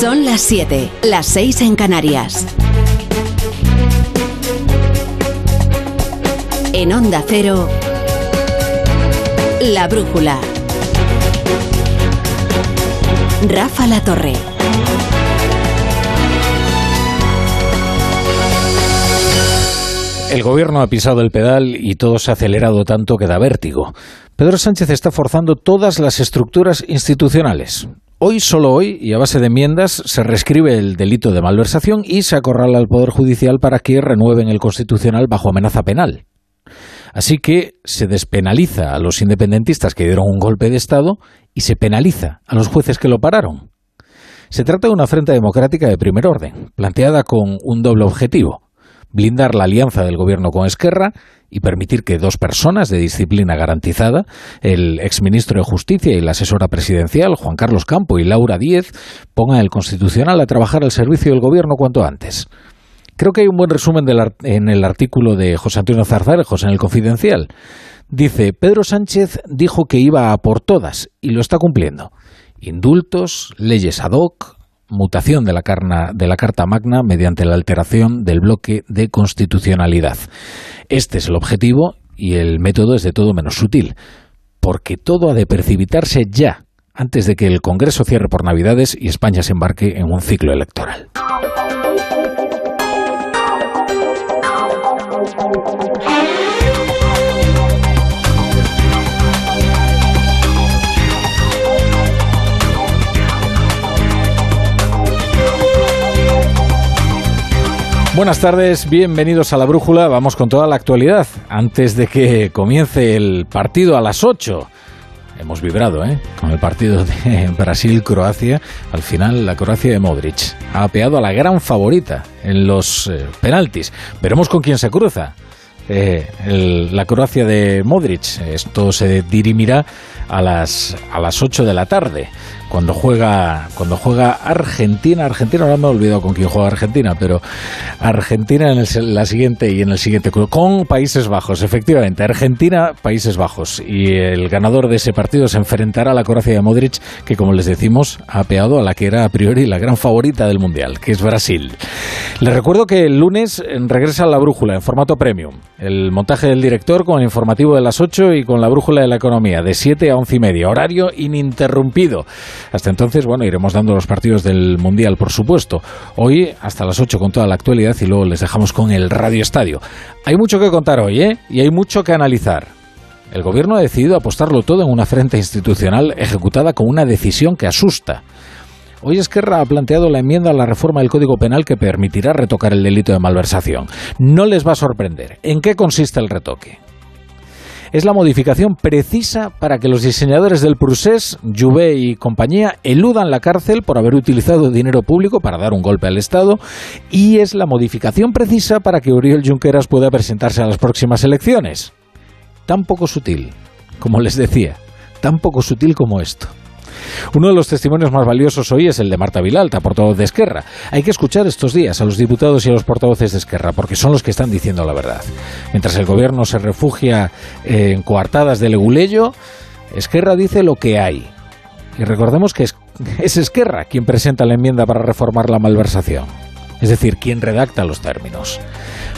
Son las 7, las 6 en Canarias. En Onda Cero, La Brújula. Rafa La Torre. El gobierno ha pisado el pedal y todo se ha acelerado tanto que da vértigo. Pedro Sánchez está forzando todas las estructuras institucionales. Hoy, solo hoy, y a base de enmiendas, se reescribe el delito de malversación y se acorrala al Poder Judicial para que renueven el Constitucional bajo amenaza penal. Así que se despenaliza a los independentistas que dieron un golpe de Estado y se penaliza a los jueces que lo pararon. Se trata de una afrenta democrática de primer orden, planteada con un doble objetivo blindar la alianza del gobierno con Esquerra y permitir que dos personas de disciplina garantizada, el exministro de Justicia y la asesora presidencial, Juan Carlos Campo y Laura Díez, pongan el Constitucional a trabajar al servicio del gobierno cuanto antes. Creo que hay un buen resumen en el artículo de José Antonio Zarzarejos en el Confidencial. Dice, Pedro Sánchez dijo que iba a por todas y lo está cumpliendo. Indultos, leyes ad hoc, mutación de la, Carta Magna mediante la alteración del bloque de constitucionalidad. Este es el objetivo y el método es de todo menos sutil, porque todo ha de precipitarse ya, antes de que el Congreso cierre por Navidades y España se embarque en un ciclo electoral. Buenas tardes, bienvenidos a la Brújula. Vamos con toda la actualidad. Antes de que comience el partido a las 8. Hemos vibrado, ¿eh? Con el partido de Brasil-Croacia. Al final, la Croacia de Modric ha apeado a la gran favorita en los eh, penaltis. Veremos con quién se cruza. Eh, la Croacia de Modric. Esto se dirimirá a las, a las 8 de la tarde cuando juega cuando juega Argentina Argentina ahora me he olvidado con quién juega Argentina pero Argentina en el, la siguiente y en el siguiente con Países Bajos efectivamente Argentina Países Bajos y el ganador de ese partido se enfrentará a la Croacia de Modric que como les decimos ha apeado a la que era a priori la gran favorita del mundial que es Brasil. Les recuerdo que el lunes regresa la brújula en formato premium. El montaje del director con el informativo de las 8 y con la brújula de la economía de 7 a 11 y media horario ininterrumpido hasta entonces, bueno, iremos dando los partidos del Mundial, por supuesto. Hoy hasta las 8 con toda la actualidad y luego les dejamos con el Radio Estadio. Hay mucho que contar hoy, ¿eh? Y hay mucho que analizar. El gobierno ha decidido apostarlo todo en una frente institucional ejecutada con una decisión que asusta. Hoy Esquerra ha planteado la enmienda a la reforma del Código Penal que permitirá retocar el delito de malversación. No les va a sorprender. ¿En qué consiste el retoque? Es la modificación precisa para que los diseñadores del Prusés, Juvé y compañía eludan la cárcel por haber utilizado dinero público para dar un golpe al Estado y es la modificación precisa para que Uriel Junqueras pueda presentarse a las próximas elecciones. Tan poco sutil, como les decía, tan poco sutil como esto. Uno de los testimonios más valiosos hoy es el de Marta Vilalta, portavoz de Esquerra. Hay que escuchar estos días a los diputados y a los portavoces de Esquerra, porque son los que están diciendo la verdad. Mientras el gobierno se refugia en coartadas de leguleyo, Esquerra dice lo que hay. Y recordemos que es, es Esquerra quien presenta la enmienda para reformar la malversación. Es decir, quien redacta los términos.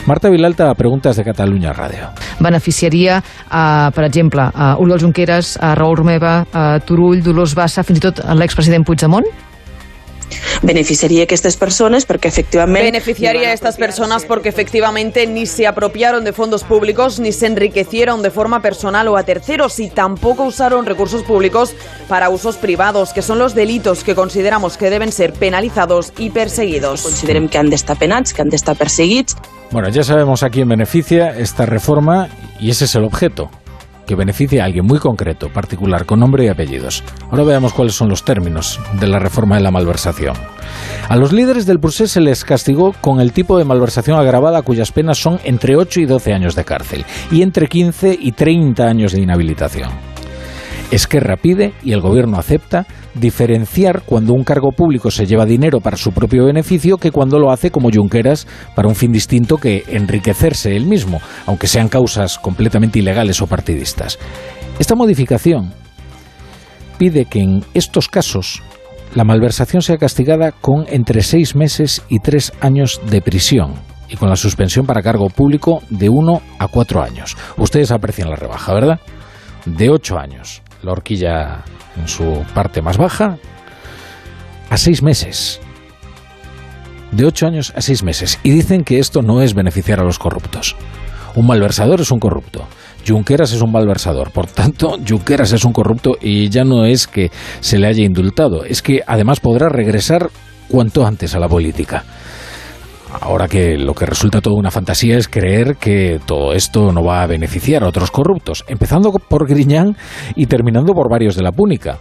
Marta Vilalta, preguntes de Catalunya Ràdio. Beneficiaria, uh, per exemple, uh, Oriol Junqueras, uh, Raül Romeva, uh, Turull, Dolors Bassa, fins i tot l'expresident Puigdemont? Beneficiaría a estas personas porque efectivamente... Beneficiaría a estas personas porque efectivamente ni se apropiaron de fondos públicos ni se enriquecieron de forma personal o a terceros y tampoco usaron recursos públicos para usos privados, que son los delitos que consideramos que deben ser penalizados y perseguidos. Considerem que han d'estar penats, que han d'estar perseguits. Bueno, ya sabemos a quién beneficia esta reforma y ese es el objeto que beneficia a alguien muy concreto, particular, con nombre y apellidos. Ahora veamos cuáles son los términos de la reforma de la malversación. A los líderes del procés se les castigó con el tipo de malversación agravada cuyas penas son entre 8 y 12 años de cárcel y entre 15 y 30 años de inhabilitación. Esquerra pide, y el gobierno acepta, diferenciar cuando un cargo público se lleva dinero para su propio beneficio que cuando lo hace como Junqueras para un fin distinto que enriquecerse él mismo, aunque sean causas completamente ilegales o partidistas. Esta modificación pide que en estos casos la malversación sea castigada con entre seis meses y tres años de prisión y con la suspensión para cargo público de uno a cuatro años. Ustedes aprecian la rebaja, ¿verdad? De ocho años, la horquilla en su parte más baja, a seis meses. De ocho años a seis meses. Y dicen que esto no es beneficiar a los corruptos. Un malversador es un corrupto. Junqueras es un malversador. Por tanto, Junqueras es un corrupto y ya no es que se le haya indultado, es que además podrá regresar cuanto antes a la política. Ahora que lo que resulta toda una fantasía es creer que todo esto no va a beneficiar a otros corruptos, empezando por Griñán y terminando por varios de la Púnica.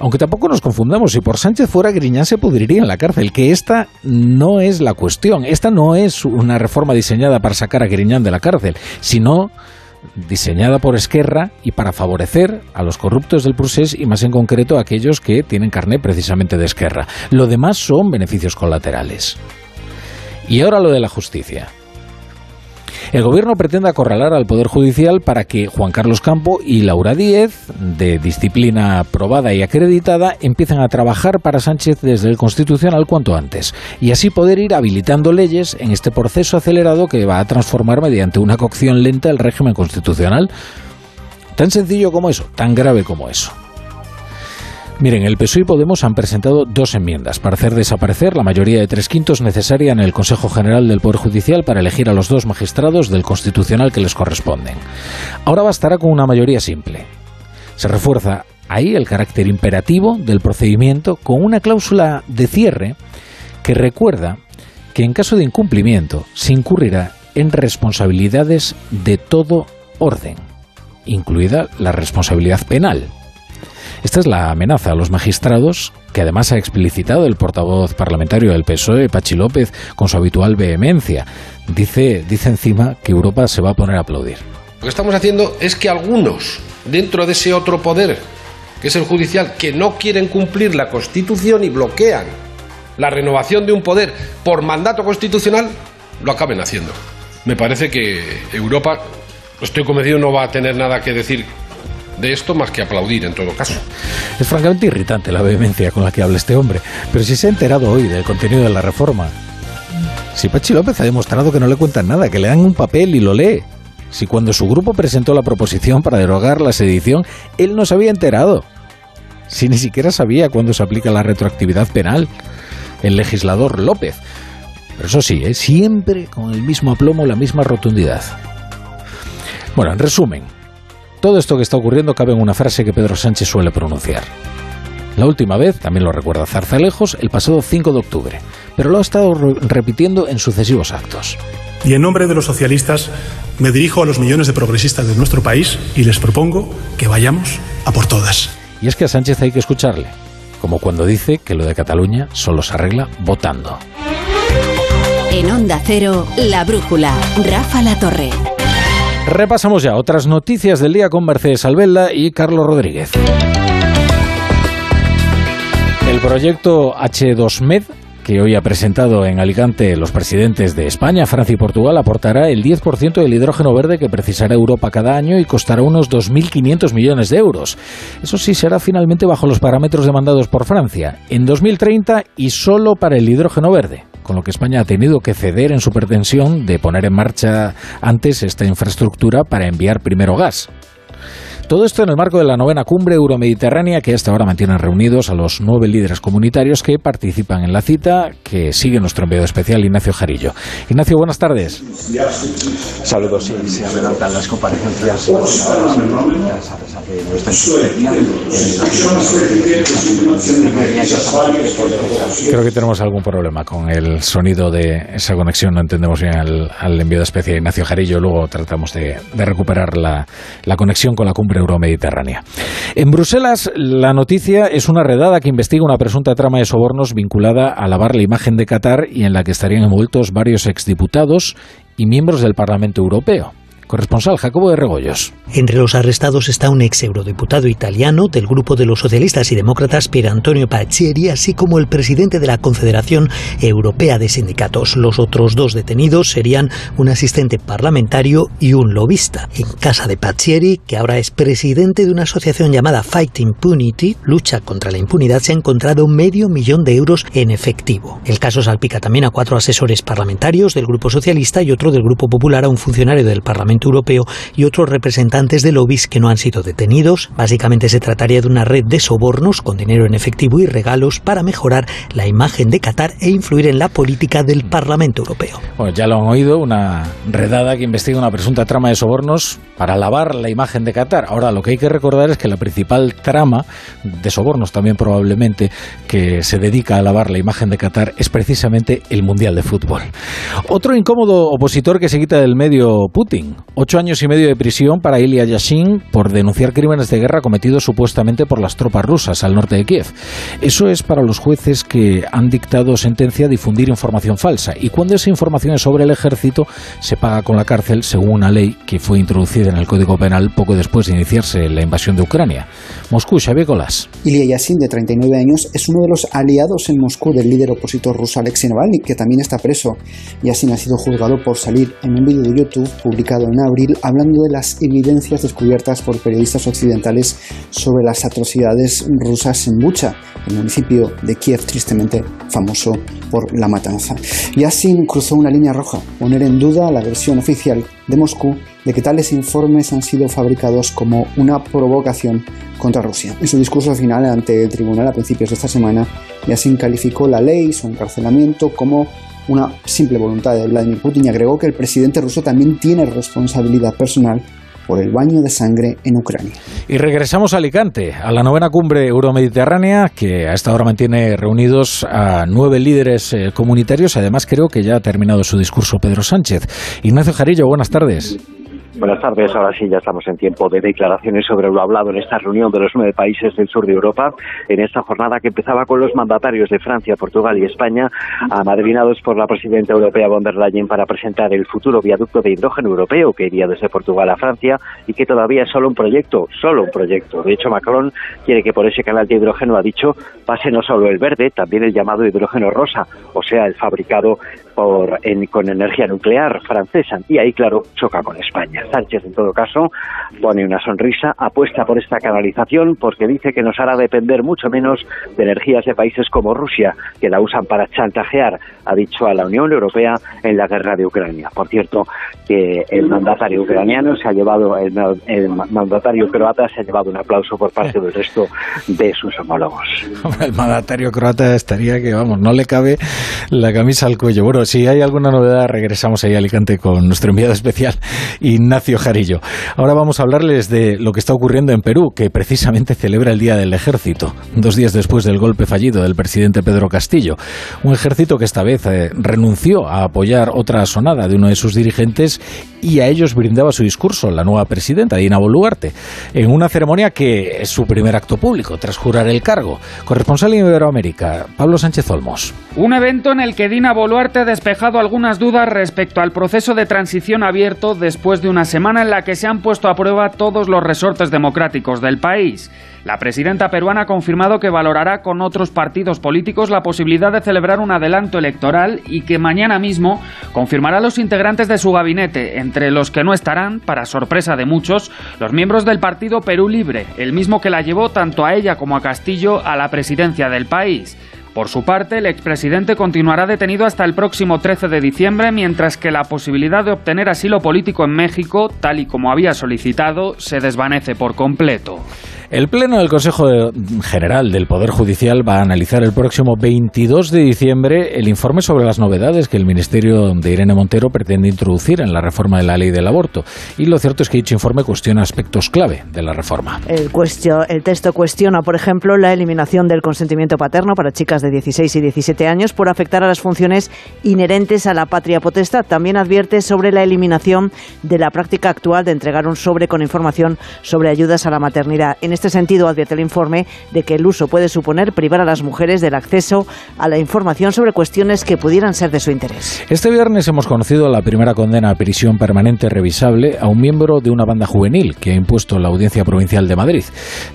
Aunque tampoco nos confundamos, si por Sánchez fuera Griñán se pudriría en la cárcel, que esta no es la cuestión. Esta no es una reforma diseñada para sacar a Griñán de la cárcel, sino diseñada por Esquerra y para favorecer a los corruptos del procés y más en concreto a aquellos que tienen carné precisamente de Esquerra. Lo demás son beneficios colaterales. Y ahora lo de la justicia. El gobierno pretende acorralar al Poder Judicial para que Juan Carlos Campo y Laura Díez, de disciplina aprobada y acreditada, empiecen a trabajar para Sánchez desde el Constitucional cuanto antes, y así poder ir habilitando leyes en este proceso acelerado que va a transformar mediante una cocción lenta el régimen constitucional. Tan sencillo como eso, tan grave como eso. Miren, el PSOE y Podemos han presentado dos enmiendas para hacer desaparecer la mayoría de tres quintos necesaria en el Consejo General del Poder Judicial para elegir a los dos magistrados del Constitucional que les corresponden. Ahora bastará con una mayoría simple. Se refuerza ahí el carácter imperativo del procedimiento con una cláusula de cierre que recuerda que en caso de incumplimiento se incurrirá en responsabilidades de todo orden, incluida la responsabilidad penal. Esta es la amenaza a los magistrados que además ha explicitado el portavoz parlamentario del PSOE, Pachi López, con su habitual vehemencia. Dice, dice encima que Europa se va a poner a aplaudir. Lo que estamos haciendo es que algunos, dentro de ese otro poder, que es el judicial, que no quieren cumplir la Constitución y bloquean la renovación de un poder por mandato constitucional, lo acaben haciendo. Me parece que Europa, estoy convencido, no va a tener nada que decir de esto más que aplaudir en todo caso. Es francamente irritante la vehemencia con la que habla este hombre, pero si se ha enterado hoy del contenido de la reforma. Si Pachi López ha demostrado que no le cuentan nada, que le dan un papel y lo lee. Si cuando su grupo presentó la proposición para derogar la sedición, él no se había enterado. Si ni siquiera sabía cuándo se aplica la retroactividad penal. El legislador López. Pero eso sí, ¿eh? siempre con el mismo aplomo, la misma rotundidad. Bueno, en resumen, todo esto que está ocurriendo cabe en una frase que Pedro Sánchez suele pronunciar. La última vez, también lo recuerda Zarzalejos, el pasado 5 de octubre, pero lo ha estado repitiendo en sucesivos actos. Y en nombre de los socialistas me dirijo a los millones de progresistas de nuestro país y les propongo que vayamos a por todas. Y es que a Sánchez hay que escucharle, como cuando dice que lo de Cataluña solo se arregla votando. En Onda Cero, La Brújula, Rafa La Torre. Repasamos ya otras noticias del día con Mercedes Albelda y Carlos Rodríguez. El proyecto H2Med que hoy ha presentado en Alicante los presidentes de España, Francia y Portugal, aportará el 10% del hidrógeno verde que precisará Europa cada año y costará unos 2.500 millones de euros. Eso sí será finalmente bajo los parámetros demandados por Francia, en 2030 y solo para el hidrógeno verde con lo que España ha tenido que ceder en su pretensión de poner en marcha antes esta infraestructura para enviar primero gas. Todo esto en el marco de la novena cumbre euromediterránea que hasta ahora mantienen reunidos a los nueve líderes comunitarios que participan en la cita, que sigue nuestro enviado especial Ignacio Jarillo. Ignacio, buenas tardes. Saludos, sí, se adelantan las comparecencias. Creo que tenemos algún problema con el sonido de esa conexión, no entendemos bien al, enviado especial Ignacio Jarillo, luego tratamos de, recuperar la conexión con la euromediterránea. En Bruselas, la noticia es una redada que investiga una presunta trama de sobornos vinculada a lavar la imagen de Qatar y en la que estarían envueltos varios exdiputados y miembros del Parlamento Europeo. Corresponsal Jacobo de Regoyos. Entre los arrestados está un ex eurodiputado italiano del grupo de los socialistas y demócratas Pier Antonio Pacieri, así como el presidente de la Confederación Europea de Sindicatos. Los otros dos detenidos serían un asistente parlamentario y un lobista. En casa de Pacieri, que ahora es presidente de una asociación llamada Fight Impunity, lucha contra la impunidad, se ha encontrado medio millón de euros en efectivo. El caso salpica también a cuatro asesores parlamentarios del Grupo Socialista y otro del Grupo Popular, a un funcionario del Parlamento Europeo y otros representantes de lobbies que no han sido detenidos. Básicamente se trataría de una red de sobornos con dinero en efectivo y regalos para mejorar la imagen de Qatar e influir en la política del Parlamento Europeo. Bueno, ya lo han oído, una redada que investiga una presunta trama de sobornos para lavar la imagen de Qatar. Ahora, lo que hay que recordar es que la principal trama de sobornos también probablemente que se dedica a lavar la imagen de Qatar es precisamente el Mundial de Fútbol. Otro incómodo opositor que se quita del medio Putin. Ocho años y medio de prisión para Ilya Yashin por denunciar crímenes de guerra cometidos supuestamente por las tropas rusas al norte de Kiev. Eso es para los jueces que han dictado sentencia a difundir información falsa. Y cuando esa información es sobre el ejército, se paga con la cárcel según una ley que fue introducida en el Código Penal poco después de iniciarse la invasión de Ucrania. Moscú, Xavier Colás. Ilya Yashin, de 39 años, es uno de los aliados en Moscú del líder opositor ruso Alexei Navalny, que también está preso. Yashin ha sido juzgado por salir en un vídeo de YouTube publicado en abril hablando de las evidencias descubiertas por periodistas occidentales sobre las atrocidades rusas en Bucha, el municipio de Kiev tristemente famoso por la matanza. Yassin cruzó una línea roja, poner en duda la versión oficial de Moscú de que tales informes han sido fabricados como una provocación contra Rusia. En su discurso final ante el tribunal a principios de esta semana, Yassin calificó la ley, su encarcelamiento, como una simple voluntad de Vladimir Putin y agregó que el presidente ruso también tiene responsabilidad personal por el baño de sangre en Ucrania. Y regresamos a Alicante, a la novena cumbre euromediterránea, que a esta hora mantiene reunidos a nueve líderes eh, comunitarios. Además, creo que ya ha terminado su discurso Pedro Sánchez. Ignacio Jarillo, buenas tardes. Buenas tardes, ahora sí ya estamos en tiempo de declaraciones sobre lo hablado en esta reunión de los nueve países del sur de Europa, en esta jornada que empezaba con los mandatarios de Francia, Portugal y España, amadrinados por la presidenta europea von der Leyen para presentar el futuro viaducto de hidrógeno europeo que iría desde Portugal a Francia y que todavía es solo un proyecto, solo un proyecto. De hecho, Macron quiere que por ese canal de hidrógeno, ha dicho, pase no solo el verde, también el llamado hidrógeno rosa, o sea, el fabricado por, con energía nuclear francesa. Y ahí, claro, choca con España. Sánchez, en todo caso, pone una sonrisa, apuesta por esta canalización porque dice que nos hará depender mucho menos de energías de países como Rusia, que la usan para chantajear, ha dicho a la Unión Europea en la guerra de Ucrania. Por cierto, que el mandatario ucraniano se ha llevado, el, el mandatario croata se ha llevado un aplauso por parte del resto de sus homólogos. El mandatario croata estaría que, vamos, no le cabe la camisa al cuello. Bueno, si hay alguna novedad, regresamos ahí a Alicante con nuestro enviado especial, Ignacio Jarillo. Ahora vamos a hablarles de lo que está ocurriendo en Perú, que precisamente celebra el Día del Ejército, dos días después del golpe fallido del presidente Pedro Castillo. Un ejército que esta vez eh, renunció a apoyar otra sonada de uno de sus dirigentes y a ellos brindaba su discurso la nueva presidenta, Dina Boluarte, en una ceremonia que es su primer acto público tras jurar el cargo. Corresponsal en Iberoamérica, Pablo Sánchez Olmos. Un evento en el que Dina Boluarte ha despejado algunas dudas respecto al proceso de transición abierto después de una semana en la que se han puesto a prueba todos los resortes democráticos del país. La presidenta peruana ha confirmado que valorará con otros partidos políticos la posibilidad de celebrar un adelanto electoral y que mañana mismo confirmará los integrantes de su gabinete, entre los que no estarán, para sorpresa de muchos, los miembros del partido Perú Libre, el mismo que la llevó tanto a ella como a Castillo a la presidencia del país. Por su parte, el expresidente continuará detenido hasta el próximo 13 de diciembre, mientras que la posibilidad de obtener asilo político en México, tal y como había solicitado, se desvanece por completo. El Pleno del Consejo General del Poder Judicial va a analizar el próximo 22 de diciembre el informe sobre las novedades que el Ministerio de Irene Montero pretende introducir en la reforma de la ley del aborto. Y lo cierto es que dicho informe cuestiona aspectos clave de la reforma. El, el texto cuestiona, por ejemplo, la eliminación del consentimiento paterno para chicas de 16 y 17 años por afectar a las funciones inherentes a la patria potestad. También advierte sobre la eliminación de la práctica actual de entregar un sobre con información sobre ayudas a la maternidad. En este este sentido, advierte el informe de que el uso puede suponer privar a las mujeres del acceso a la información sobre cuestiones que pudieran ser de su interés. Este viernes hemos conocido la primera condena a prisión permanente revisable a un miembro de una banda juvenil que ha impuesto la Audiencia Provincial de Madrid.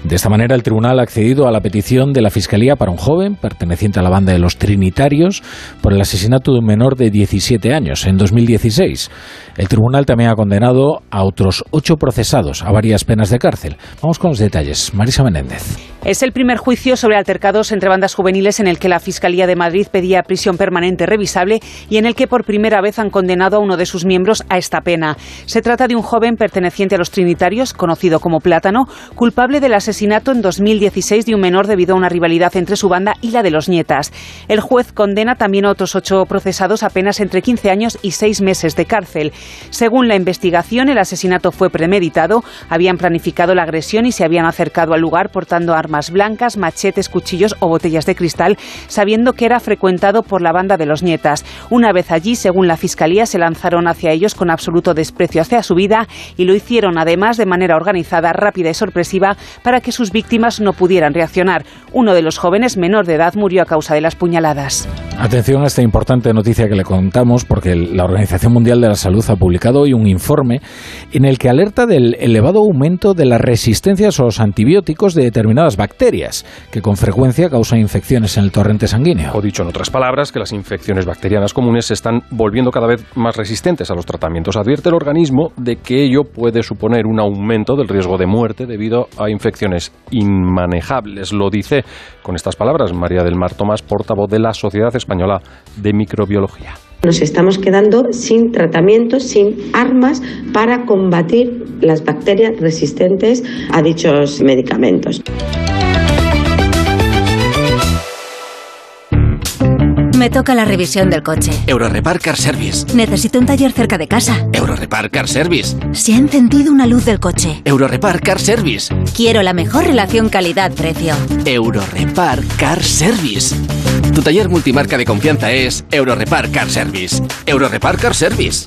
De esta manera, el tribunal ha accedido a la petición de la Fiscalía para un joven perteneciente a la banda de los Trinitarios por el asesinato de un menor de 17 años en 2016. El tribunal también ha condenado a otros ocho procesados a varias penas de cárcel. Vamos con los detalles. Marisa Menéndez. Es el primer juicio sobre altercados entre bandas juveniles en el que la Fiscalía de Madrid pedía prisión permanente revisable y en el que por primera vez han condenado a uno de sus miembros a esta pena. Se trata de un joven perteneciente a los Trinitarios, conocido como Plátano, culpable del asesinato en 2016 de un menor debido a una rivalidad entre su banda y la de los nietas. El juez condena también a otros ocho procesados a penas entre 15 años y seis meses de cárcel. Según la investigación, el asesinato fue premeditado, habían planificado la agresión y se habían acercado al lugar portando armas armas blancas, machetes, cuchillos o botellas de cristal, sabiendo que era frecuentado por la banda de los nietas. Una vez allí, según la Fiscalía, se lanzaron hacia ellos con absoluto desprecio hacia su vida y lo hicieron además de manera organizada, rápida y sorpresiva para que sus víctimas no pudieran reaccionar. Uno de los jóvenes menor de edad murió a causa de las puñaladas. Atención a esta importante noticia que le contamos porque la Organización Mundial de la Salud ha publicado hoy un informe en el que alerta del elevado aumento de las resistencias a los antibióticos de determinadas bacterias, que con frecuencia causan infecciones en el torrente sanguíneo. O dicho en otras palabras, que las infecciones bacterianas comunes se están volviendo cada vez más resistentes a los tratamientos. Advierte el organismo de que ello puede suponer un aumento del riesgo de muerte debido a infecciones inmanejables. Lo dice con estas palabras María del Mar Tomás, portavoz de la Sociedad Española de Microbiología. Nos estamos quedando sin tratamientos, sin armas para combatir las bacterias resistentes a dichos medicamentos. Me toca la revisión del coche. Eurorepar Car Service. Necesito un taller cerca de casa. Eurorepar Car Service. Se ha encendido una luz del coche. Eurorepar Car Service. Quiero la mejor relación calidad-precio. Eurorepar Car Service. Tu taller multimarca de confianza es Eurorepar Car Service. Eurorepar Car Service.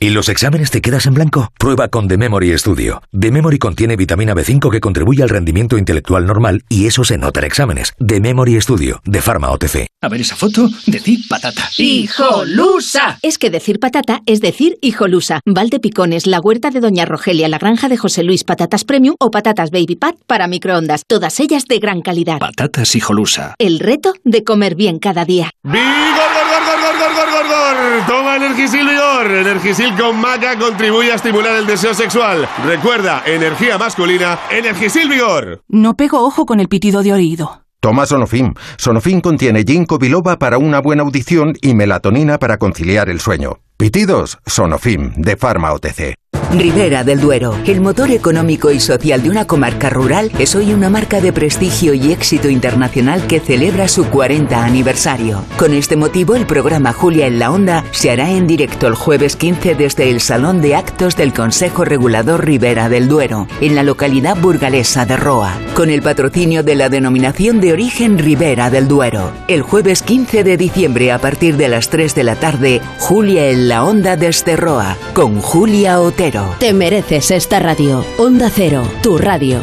¿Y los exámenes te quedas en blanco? Prueba con The Memory Studio. The Memory contiene vitamina B5 que contribuye al rendimiento intelectual normal y eso se nota en exámenes. The Memory Studio, de Pharma OTC. A ver esa foto, decir patata. ¡Hijolusa! Es que decir patata es decir hijolusa. Valde Picones, la huerta de Doña Rogelia, la granja de José Luis, patatas premium o patatas baby pat para microondas. Todas ellas de gran calidad. Patatas hijolusa. El reto de comer bien cada día. ¡Vigor, gor, gor, gor, gor, gor, Toma Energisil Vigor. Energisil con maca contribuye a estimular el deseo sexual. Recuerda, energía masculina, Energisil Vigor. No pego ojo con el pitido de oído. Toma Sonofim. Sonofim contiene ginkgo biloba para una buena audición y melatonina para conciliar el sueño. Pitidos, Sonofim, de Pharma OTC. Ribera del Duero, el motor económico y social de una comarca rural, es hoy una marca de prestigio y éxito internacional que celebra su 40 aniversario. Con este motivo, el programa Julia en la Onda se hará en directo el jueves 15 desde el Salón de Actos del Consejo Regulador Ribera del Duero, en la localidad burgalesa de Roa, con el patrocinio de la denominación de origen Ribera del Duero. El jueves 15 de diciembre, a partir de las 3 de la tarde, Julia en la Onda desde Roa, con Julia Otero. Te mereces esta radio. Onda Cero, tu radio.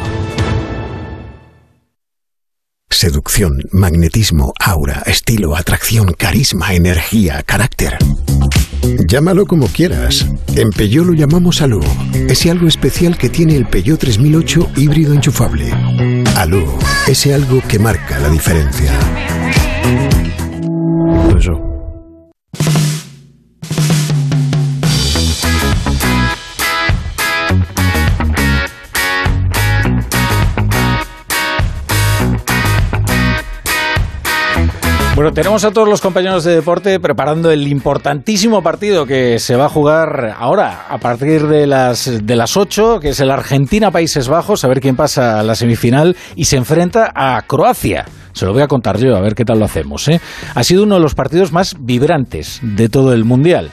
Seducción, magnetismo, aura, estilo, atracción, carisma, energía, carácter. Llámalo como quieras. En Peugeot lo llamamos Alú. Ese algo especial que tiene el Peugeot 3008 híbrido enchufable. Alú, ese algo que marca la diferencia. Bueno, tenemos a todos los compañeros de deporte preparando el importantísimo partido que se va a jugar ahora, a partir de las, de las 8, que es el Argentina-Países Bajos, a ver quién pasa a la semifinal y se enfrenta a Croacia. Se lo voy a contar yo, a ver qué tal lo hacemos. ¿eh? Ha sido uno de los partidos más vibrantes de todo el Mundial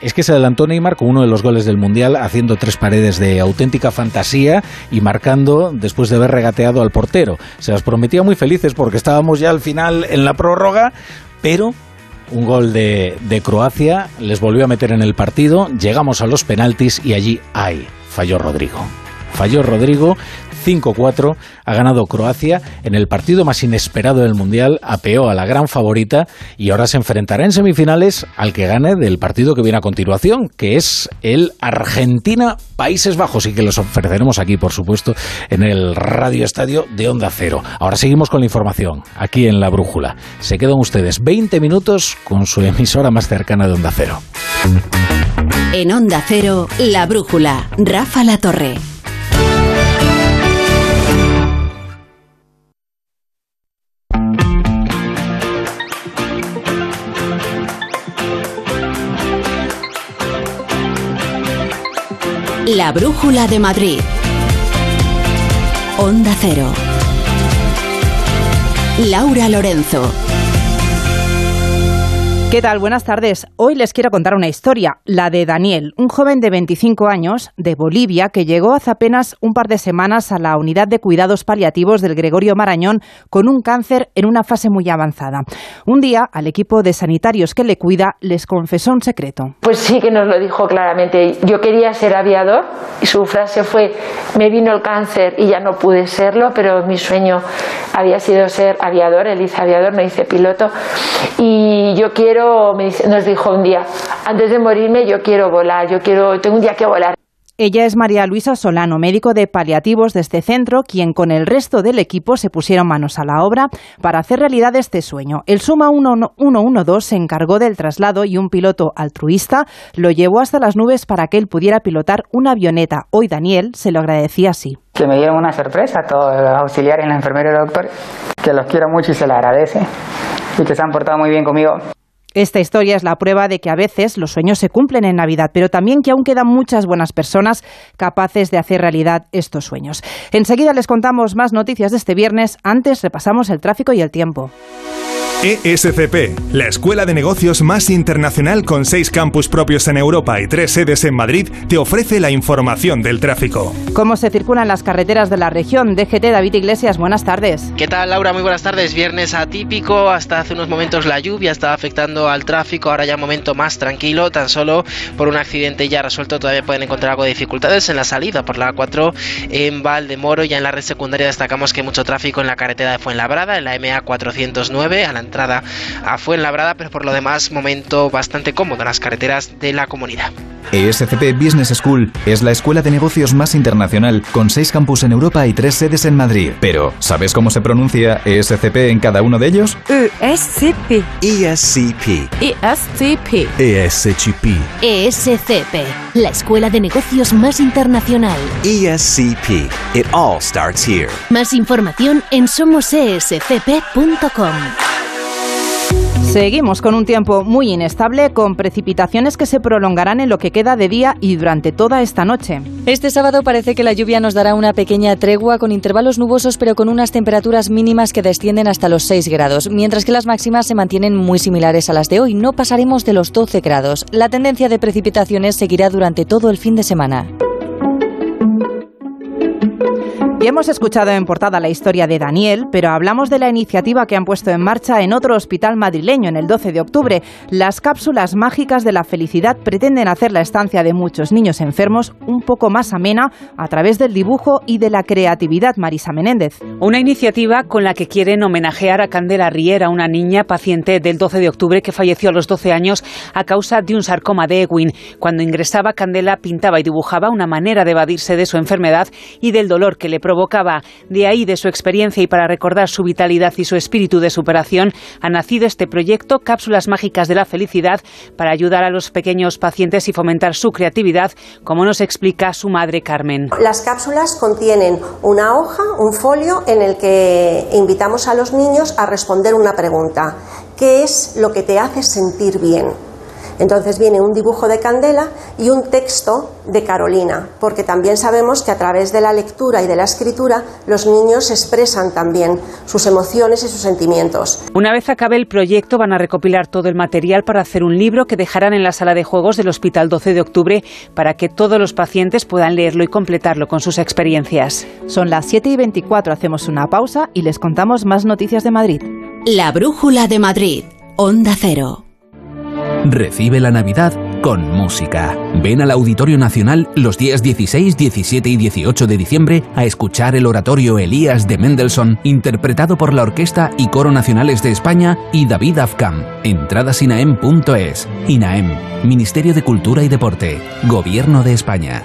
es que se adelantó Neymar con uno de los goles del Mundial, haciendo tres paredes de auténtica fantasía y marcando después de haber regateado al portero. Se las prometía muy felices porque estábamos ya al final en la prórroga, pero un gol de, Croacia les volvió a meter en el partido, llegamos a los penaltis y allí, ay, falló Rodrigo. Falló Rodrigo, 5-4, ha ganado Croacia en el partido más inesperado del Mundial, apeó a la gran favorita y ahora se enfrentará en semifinales al que gane del partido que viene a continuación, que es el Argentina-Países Bajos y que los ofreceremos aquí, por supuesto, en el Radio Estadio de Onda Cero. Ahora seguimos con la información, aquí en La Brújula. Se quedan ustedes 20 minutos con su emisora más cercana de Onda Cero. En Onda Cero, La Brújula, Rafa La Torre. La Brújula de Madrid. Onda Cero. Laura Lorenzo. ¿Qué tal? Buenas tardes. Hoy les quiero contar una historia, la de Daniel, un joven de 25 años de Bolivia que llegó hace apenas un par de semanas a la unidad de cuidados paliativos del Gregorio Marañón con un cáncer en una fase muy avanzada. Un día, al equipo de sanitarios que le cuida les confesó un secreto. Pues sí que nos lo dijo claramente. Yo quería ser aviador y su frase fue, me vino el cáncer y ya no pude serlo, pero mi sueño había sido ser aviador, él hice aviador, me hice piloto y yo quiero nos dijo un día, antes de morirme yo quiero volar, yo quiero, tengo un día que volar. Ella es María Luisa Solano, médico de paliativos de este centro, quien con el resto del equipo se pusieron manos a la obra para hacer realidad este sueño. El Suma 112 se encargó del traslado y un piloto altruista lo llevó hasta las nubes para que él pudiera pilotar una avioneta. Hoy Daniel se lo agradecía así. Que me dieron una sorpresa a todos los auxiliares, la enfermera y el doctor, que los quiero mucho y se lo agradece y que se han portado muy bien conmigo. Esta historia es la prueba de que a veces los sueños se cumplen en Navidad, pero también que aún quedan muchas buenas personas capaces de hacer realidad estos sueños. Enseguida les contamos más noticias de este viernes, antes repasamos el tráfico y el tiempo. ESCP, la escuela de negocios más internacional con seis campus propios en Europa y tres sedes en Madrid, te ofrece la información del tráfico. ¿Cómo se circulan las carreteras de la región? DGT David Iglesias, buenas tardes. ¿Qué tal, Laura? Muy buenas tardes. Viernes atípico. Hasta hace unos momentos la lluvia estaba afectando al tráfico. Ahora ya un momento más tranquilo. Tan solo por un accidente ya resuelto todavía pueden encontrar algo de dificultades en la salida por la A4 en Valdemoro. Ya en la red secundaria destacamos que hay mucho tráfico en la carretera de Fuenlabrada, en la MA 409, a la entrada a Fuenlabrada, pero por lo demás momento bastante cómodo en las carreteras de la comunidad. ESCP Business School es la escuela de negocios más internacional con seis campus en Europa y tres sedes en Madrid. Pero, ¿sabes cómo se pronuncia ESCP en cada uno de ellos? ESCP. ESCP. ESCP. ESCP. ESCP. La escuela de negocios más internacional. ESCP. It all starts here. Más información en somosescp.com. Seguimos con un tiempo muy inestable, con precipitaciones que se prolongarán en lo que queda de día y durante toda esta noche. Este sábado parece que la lluvia nos dará una pequeña tregua con intervalos nubosos, pero con unas temperaturas mínimas que descienden hasta los 6 grados, mientras que las máximas se mantienen muy similares a las de hoy. No pasaremos de los 12 grados. La tendencia de precipitaciones seguirá durante todo el fin de semana. Y hemos escuchado en portada la historia de Daniel, pero hablamos de la iniciativa que han puesto en marcha en otro hospital madrileño en el 12 de octubre. Las cápsulas mágicas de la felicidad pretenden hacer la estancia de muchos niños enfermos un poco más amena a través del dibujo y de la creatividad. Marisa Menéndez. Una iniciativa con la que quieren homenajear a Candela Riera, una niña paciente del 12 de octubre que falleció a los 12 años a causa de un sarcoma de Ewing. Cuando ingresaba, Candela pintaba y dibujaba una manera de evadirse de su enfermedad y del dolor que le provocaba. De ahí, de su experiencia y para recordar su vitalidad y su espíritu de superación, ha nacido este proyecto Cápsulas Mágicas de la Felicidad para ayudar a los pequeños pacientes y fomentar su creatividad, como nos explica su madre Carmen. Las cápsulas contienen una hoja, un folio, en el que invitamos a los niños a responder una pregunta. ¿Qué es lo que te hace sentir bien? Entonces viene un dibujo de Candela y un texto de Carolina, porque también sabemos que a través de la lectura y de la escritura los niños expresan también sus emociones y sus sentimientos. Una vez acabe el proyecto van a recopilar todo el material para hacer un libro que dejarán en la sala de juegos del Hospital 12 de Octubre para que todos los pacientes puedan leerlo y completarlo con sus experiencias. Son las 7 y 24, hacemos una pausa y les contamos más noticias de Madrid. La Brújula de Madrid, Onda Cero. Recibe la Navidad con música. Ven al Auditorio Nacional los días 16, 17 y 18 de diciembre a escuchar el oratorio Elías de Mendelssohn, interpretado por la Orquesta y Coro Nacionales de España y David Afkam. Entradas INAEM.es. INAEM, Ministerio de Cultura y Deporte, Gobierno de España.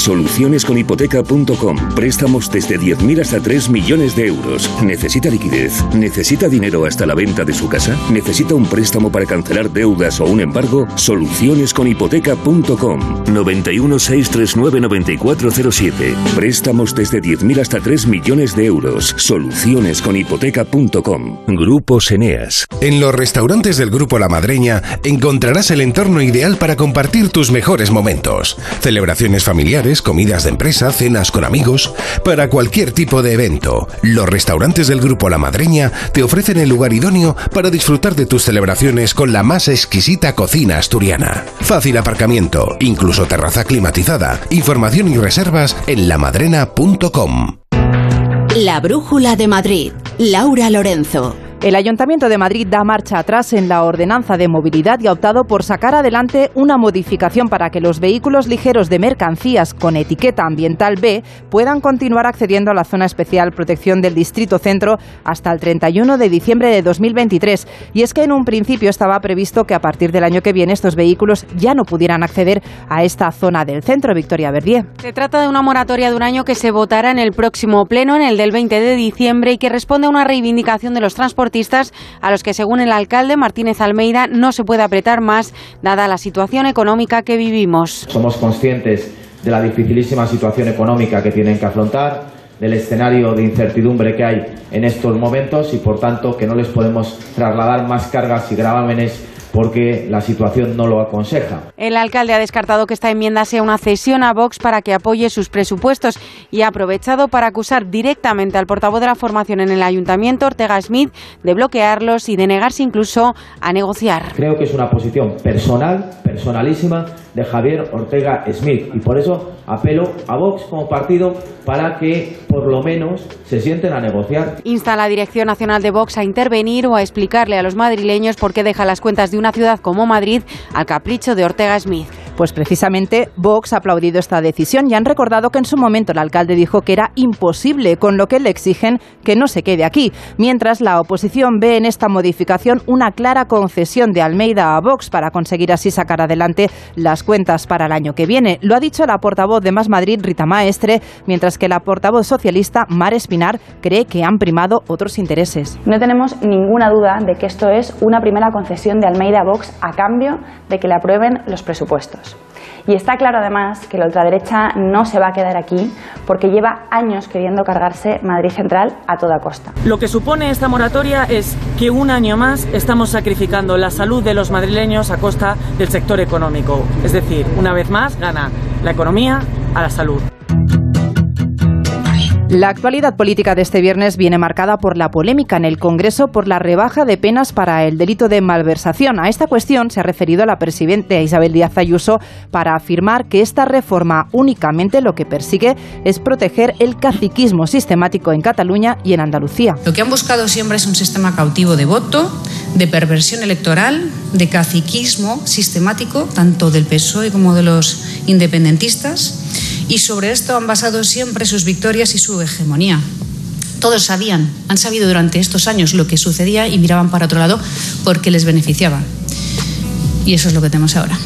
Solucionesconhipoteca.com. Préstamos desde 10.000 hasta 3 millones de euros. ¿Necesita liquidez? ¿Necesita dinero hasta la venta de su casa? ¿Necesita un préstamo para cancelar deudas o un embargo? Solucionesconhipoteca.com. 91 639 9407. Préstamos desde 10.000 hasta 3 millones de euros. Solucionesconhipoteca.com. Grupos Eneas. En los restaurantes del Grupo La Madreña encontrarás el entorno ideal para compartir tus mejores momentos. Celebraciones familiares comidas de empresa, cenas con amigos, para cualquier tipo de evento. Los restaurantes del Grupo La Madreña te ofrecen el lugar idóneo para disfrutar de tus celebraciones con la más exquisita cocina asturiana. Fácil aparcamiento, incluso terraza climatizada. Información y reservas en lamadrena.com. La Brújula de Madrid. Laura Lorenzo. El Ayuntamiento de Madrid da marcha atrás en la ordenanza de movilidad y ha optado por sacar adelante una modificación para que los vehículos ligeros de mercancías con etiqueta ambiental B puedan continuar accediendo a la zona especial protección del Distrito Centro hasta el 31 de diciembre de 2023. Y es que en un principio estaba previsto que a partir del año que viene estos vehículos ya no pudieran acceder a esta zona del centro. Victoria Verdier. Se trata de una moratoria de un año que se votará en el próximo pleno, en el del 20 de diciembre, y que responde a una reivindicación de los transportistas a los que, según el alcalde Martínez Almeida, no se puede apretar más dada la situación económica que vivimos. Somos conscientes de la dificilísima situación económica que tienen que afrontar, del escenario de incertidumbre que hay en estos momentos y, por tanto, que no les podemos trasladar más cargas y gravámenes porque la situación no lo aconseja. El alcalde ha descartado que esta enmienda sea una cesión a Vox para que apoye sus presupuestos y ha aprovechado para acusar directamente al portavoz de la formación en el ayuntamiento, Ortega Smith, de bloquearlos y de negarse incluso a negociar. Creo que es una posición personal, personalísima, de Javier Ortega Smith y por eso apelo a Vox como partido para que por lo menos se sienten a negociar. Insta a la Dirección Nacional de Vox a intervenir o a explicarle a los madrileños por qué deja las cuentas de una ciudad como Madrid al capricho de Ortega Smith. Pues precisamente Vox ha aplaudido esta decisión y han recordado que en su momento el alcalde dijo que era imposible, con lo que le exigen que no se quede aquí. Mientras la oposición ve en esta modificación una clara concesión de Almeida a Vox para conseguir así sacar adelante las cuentas para el año que viene. Lo ha dicho la portavoz de Más Madrid, Rita Maestre, mientras que la portavoz socialista, Mar Espinar, cree que han primado otros intereses. No tenemos ninguna duda de que esto es una primera concesión de Almeida a Vox a cambio de que le aprueben los presupuestos. Y está claro además que la ultraderecha no se va a quedar aquí porque lleva años queriendo cargarse Madrid Central a toda costa. Lo que supone esta moratoria es que un año más estamos sacrificando la salud de los madrileños a costa del sector económico. Es decir, una vez más gana la economía a la salud. La actualidad política de este viernes viene marcada por la polémica en el Congreso por la rebaja de penas para el delito de malversación. A esta cuestión se ha referido la presidenta Isabel Díaz Ayuso para afirmar que esta reforma únicamente lo que persigue es proteger el caciquismo sistemático en Cataluña y en Andalucía. Lo que han buscado siempre es un sistema cautivo de voto, de perversión electoral, de caciquismo sistemático, tanto del PSOE como de los independentistas y sobre esto han basado siempre sus victorias y su hegemonía. Todos sabían, han sabido durante estos años lo que sucedía y miraban para otro lado porque les beneficiaba. Y eso es lo que tenemos ahora.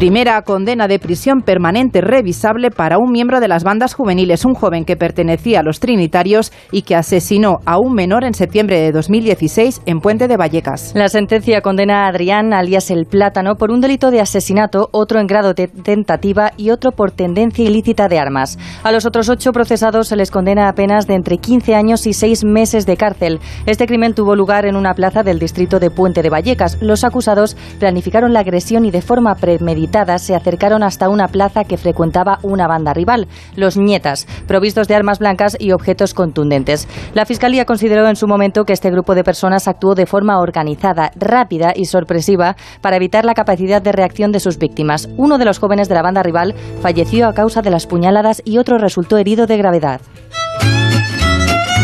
Primera condena de prisión permanente revisable para un miembro de las bandas juveniles, un joven que pertenecía a los Trinitarios y que asesinó a un menor en septiembre de 2016 en Puente de Vallecas. La sentencia condena a Adrián, alias el Plátano, por un delito de asesinato, otro en grado de tentativa y otro por tendencia ilícita de armas. A los otros ocho procesados se les condena a penas de entre 15 años y seis meses de cárcel. Este crimen tuvo lugar en una plaza del distrito de Puente de Vallecas. Los acusados planificaron la agresión y de forma premeditada se acercaron hasta una plaza que frecuentaba una banda rival, los Nietas, provistos de armas blancas y objetos contundentes. La Fiscalía consideró en su momento que este grupo de personas actuó de forma organizada, rápida y sorpresiva para evitar la capacidad de reacción de sus víctimas. Uno de los jóvenes de la banda rival falleció a causa de las puñaladas y otro resultó herido de gravedad.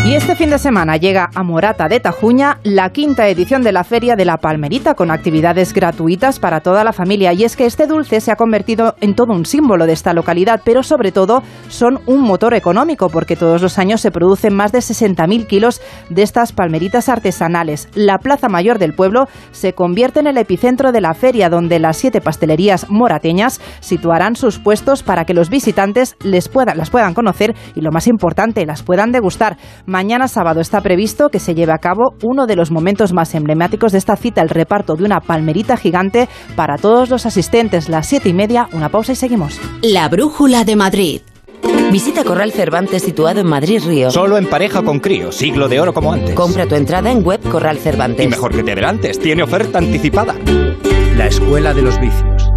Y este fin de semana llega a Morata de Tajuña la quinta edición de la Feria de la Palmerita con actividades gratuitas para toda la familia. Y es que este dulce se ha convertido en todo un símbolo de esta localidad, pero sobre todo son un motor económico porque todos los años se producen más de 60.000 kilos de estas palmeritas artesanales. La Plaza Mayor del pueblo se convierte en el epicentro de la feria donde las siete pastelerías morateñas situarán sus puestos para que los visitantes les las puedan conocer y lo más importante, las puedan degustar. Mañana sábado está previsto que se lleve a cabo uno de los momentos más emblemáticos de esta cita, el reparto de una palmerita gigante para todos los asistentes. Las siete y media, una pausa y seguimos. La Brújula de Madrid. Visita Corral Cervantes situado en Madrid Río. Solo en pareja con crío, siglo de oro como antes. Compra tu entrada en web Corral Cervantes. Y mejor que te adelantes, tiene oferta anticipada. La Escuela de los Vicios.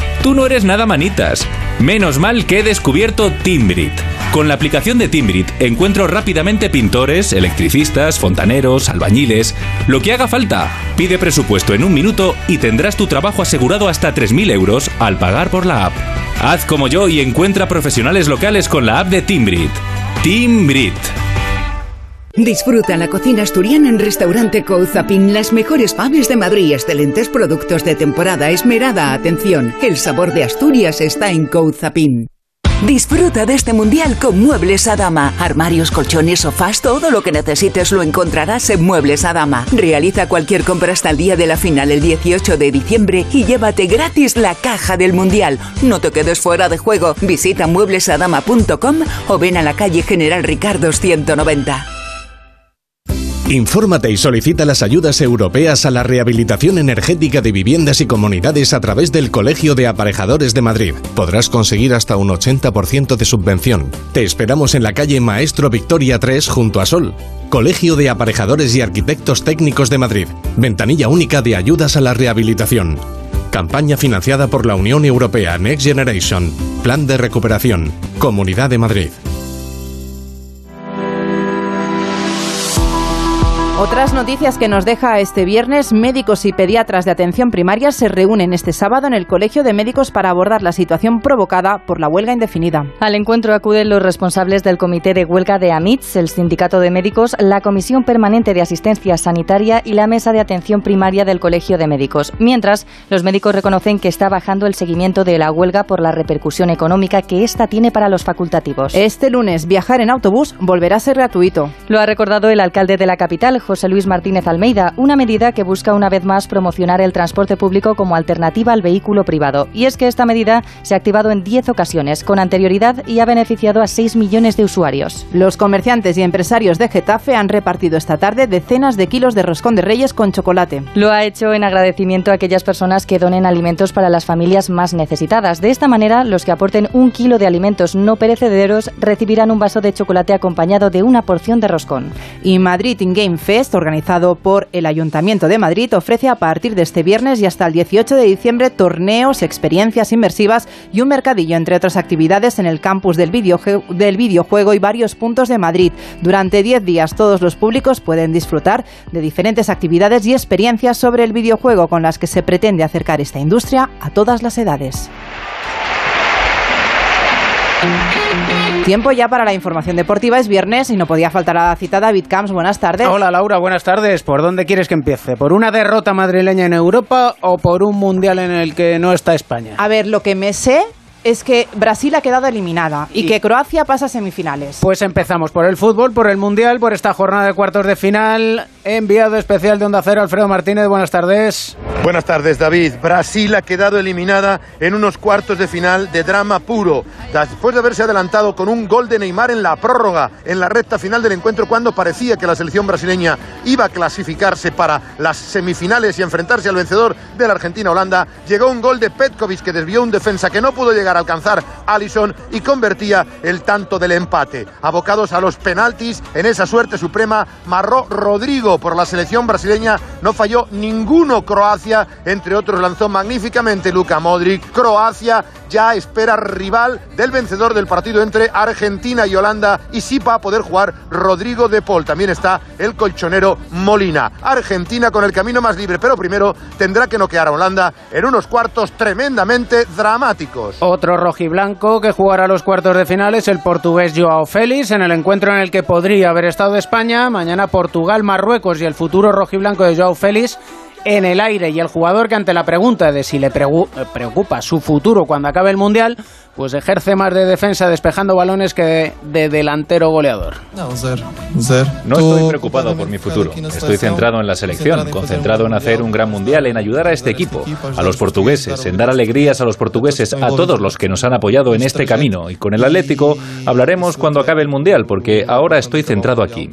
Tú no eres nada manitas. Menos mal que he descubierto Timbrit. Con la aplicación de Timbrit encuentro rápidamente pintores, electricistas, fontaneros, albañiles, lo que haga falta. Pide presupuesto en un minuto y tendrás tu trabajo asegurado hasta 3.000 euros al pagar por la app. Haz como yo y encuentra profesionales locales con la app de Timbrit. Timbrit. Disfruta la cocina asturiana en Restaurante Couzapin, las mejores faves de Madrid, excelentes productos de temporada, esmerada atención. El sabor de Asturias está en Couzapin. Disfruta de este mundial con Muebles Adama. Armarios, colchones, sofás, todo lo que necesites lo encontrarás en Muebles Adama. Realiza cualquier compra hasta el día de la final el 18 de diciembre y llévate gratis la caja del mundial. No te quedes fuera de juego. Visita mueblesadama.com o ven a la calle General Ricardo 190. Infórmate y solicita las ayudas europeas a la rehabilitación energética de viviendas y comunidades a través del Colegio de Aparejadores de Madrid. Podrás conseguir hasta un 80% de subvención. Te esperamos en la calle Maestro Victoria 3 junto a Sol. Colegio de Aparejadores y Arquitectos Técnicos de Madrid. Ventanilla única de ayudas a la rehabilitación. Campaña financiada por la Unión Europea Next Generation. Plan de recuperación. Comunidad de Madrid. Otras noticias que nos deja este viernes, médicos y pediatras de atención primaria se reúnen este sábado en el Colegio de Médicos para abordar la situación provocada por la huelga indefinida. Al encuentro acuden los responsables del Comité de Huelga de AMITS, el Sindicato de Médicos, la Comisión Permanente de Asistencia Sanitaria y la Mesa de Atención Primaria del Colegio de Médicos. Mientras, los médicos reconocen que está bajando el seguimiento de la huelga por la repercusión económica que ésta tiene para los facultativos. Este lunes, viajar en autobús volverá a ser gratuito. Lo ha recordado el alcalde de la capital, José Luis Martínez Almeida, una medida que busca una vez más promocionar el transporte público como alternativa al vehículo privado. Y es que esta medida se ha activado en 10 ocasiones con anterioridad y ha beneficiado a 6 millones de usuarios. Los comerciantes y empresarios de Getafe han repartido esta tarde decenas de kilos de roscón de reyes con chocolate. Lo ha hecho en agradecimiento a aquellas personas que donen alimentos para las familias más necesitadas. De esta manera, los que aporten un kilo de alimentos no perecederos recibirán un vaso de chocolate acompañado de una porción de roscón. Y Madrid In Game Fest Organizado por el Ayuntamiento de Madrid, ofrece a partir de este viernes y hasta el 18 de diciembre torneos, experiencias inmersivas y un mercadillo, entre otras actividades, en el campus del, del videojuego y varios puntos de Madrid. Durante 10 días todos los públicos pueden disfrutar de diferentes actividades y experiencias sobre el videojuego con las que se pretende acercar esta industria a todas las edades. Tiempo ya para la información deportiva. Es viernes y no podía faltar a la cita David Camps. Buenas tardes. Hola Laura, buenas tardes. ¿Por dónde quieres que empiece? ¿Por una derrota madrileña en Europa o por un mundial en el que no está España? A ver, lo que me sé es que Brasil ha quedado eliminada y, que Croacia pasa a semifinales. Pues empezamos por el fútbol, por el Mundial, por esta jornada de cuartos de final. Enviado especial de Onda Cero, Alfredo Martínez. Buenas tardes. Buenas tardes, David. Brasil ha quedado eliminada en unos cuartos de final de drama puro. Después de haberse adelantado con un gol de Neymar en la prórroga, en la recta final del encuentro, cuando parecía que la selección brasileña iba a clasificarse para las semifinales y enfrentarse al vencedor de la Argentina-Holanda, llegó un gol de Petkovic que desvió un defensa que no pudo llegar alcanzar Allison y convertía el tanto del empate. Abocados a los penaltis en esa suerte suprema, Marró Rodrigo por la selección brasileña no falló ninguno Croacia, entre otros lanzó magníficamente Luka Modric. Croacia ya espera rival del vencedor del partido entre Argentina y Holanda y sí va a poder jugar Rodrigo de Paul. También está el colchonero Molina. Argentina con el camino más libre, pero primero tendrá que noquear a Holanda en unos cuartos tremendamente dramáticos. Otro rojiblanco que jugará los cuartos de final es el portugués Joao Félix en el encuentro en el que podría haber estado España. Mañana Portugal, Marruecos y el futuro rojiblanco de Joao Félix en el aire y el jugador que ante la pregunta de si le preocupa su futuro cuando acabe el Mundial, pues ejerce más de defensa despejando balones que de, delantero goleador. No, estoy preocupado por mi futuro. Estoy centrado en la selección, concentrado en hacer un gran Mundial, en ayudar a este equipo, a los portugueses, en dar alegrías a los portugueses, a todos los que nos han apoyado en este camino. Y con el Atlético hablaremos cuando acabe el Mundial, porque ahora estoy centrado aquí.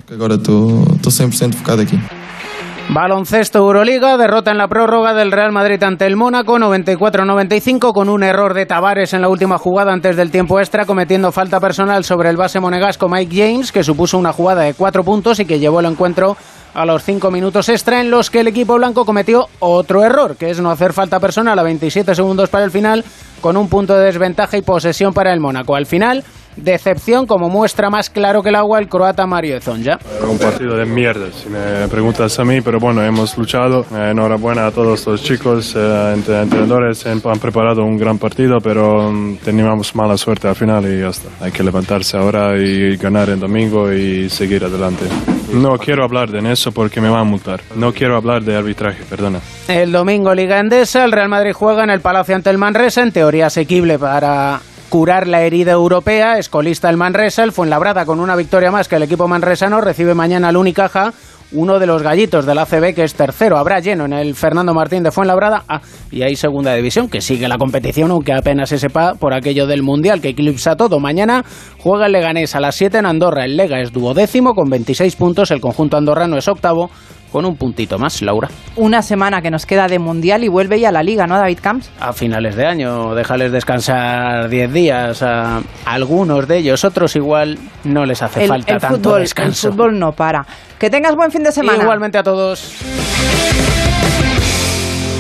Baloncesto Euroliga, derrota en la prórroga del Real Madrid ante el Mónaco, 94-95, con un error de Tavares en la última jugada antes del tiempo extra, cometiendo falta personal sobre el base monegasco Mike James, que supuso una jugada de cuatro puntos y que llevó el encuentro a los cinco minutos extra, en los que el equipo blanco cometió otro error, que es no hacer falta personal a 27 segundos para el final, con un punto de desventaja y posesión para el Mónaco. Al final, decepción como muestra más claro que el agua el croata Mario Zonja. Un partido de mierda, si me preguntas a mí, pero bueno, hemos luchado. Eh, enhorabuena a todos los chicos, eh, entrenadores, han preparado un gran partido, pero mm, teníamos mala suerte al final y ya está. Hay que levantarse ahora y ganar el domingo y seguir adelante. No quiero hablar de eso porque me van a multar. No quiero hablar de arbitraje, perdona. El domingo Liga Endesa, el Real Madrid juega en el Palacio ante el Manresa, en teoría asequible para curar la herida europea. Escolista el Manresa, el Fuenlabrada con una victoria más que el equipo manresano recibe mañana al Unicaja uno de los gallitos del ACB que es tercero. Habrá lleno en el Fernando Martín de Fuenlabrada. Ah, y hay segunda división que sigue la competición, aunque apenas se sepa por aquello del Mundial que eclipsa todo. Mañana juega el Leganés a las 7 en Andorra. El Lega es duodécimo con 26 puntos. El conjunto andorrano es octavo con un puntito más, Laura. Una semana que nos queda de Mundial y vuelve ya a la Liga, ¿no, David Camps? A finales de año, déjales descansar 10 días a algunos de ellos, otros igual no les hace falta tanto descanso. El fútbol no para. Que tengas buen fin de semana. Igualmente a todos.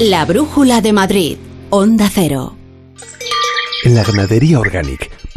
La Brújula de Madrid, Onda Cero. En la ganadería Organic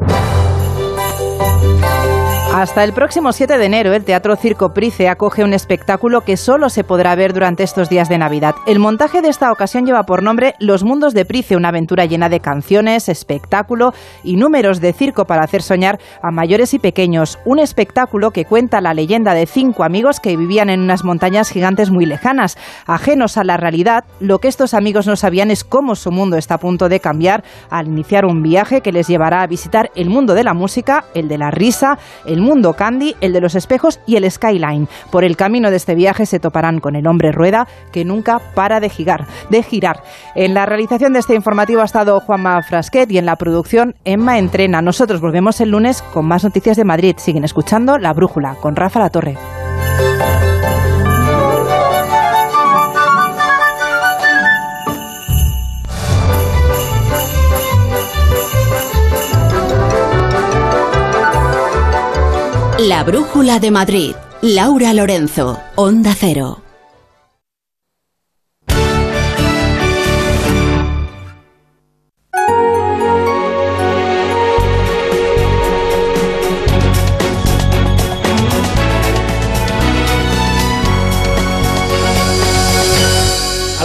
you Hasta el próximo 7 de enero, el Teatro Circo Price acoge un espectáculo que solo se podrá ver durante estos días de Navidad. El montaje de esta ocasión lleva por nombre Los Mundos de Price, una aventura llena de canciones, espectáculo y números de circo para hacer soñar a mayores y pequeños. Un espectáculo que cuenta la leyenda de cinco amigos que vivían en unas montañas gigantes muy lejanas. Ajenos a la realidad, lo que estos amigos no sabían es cómo su mundo está a punto de cambiar al iniciar un viaje que les llevará a visitar el mundo de la música, el de la risa, el mundo Candy, el de los espejos y el Skyline. Por el camino de este viaje se toparán con el hombre rueda que nunca para de girar. De girar. En la realización de este informativo ha estado Juanma Frasquet y en la producción Emma Entrena. Nosotros volvemos el lunes con más noticias de Madrid. Siguen escuchando La Brújula con Rafa La Torre. La Brújula de Madrid. Laura Lorenzo, Onda Cero.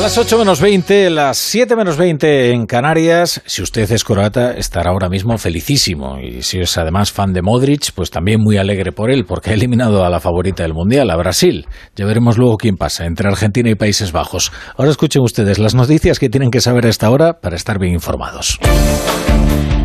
Las 8 menos 20, las 7 menos 20 en Canarias. Si usted es croata, estará ahora mismo felicísimo. Y si es además fan de Modric, pues también muy alegre por él, porque ha eliminado a la favorita del Mundial, a Brasil. Ya veremos luego quién pasa entre Argentina y Países Bajos. Ahora escuchen ustedes las noticias que tienen que saber a esta hora para estar bien informados.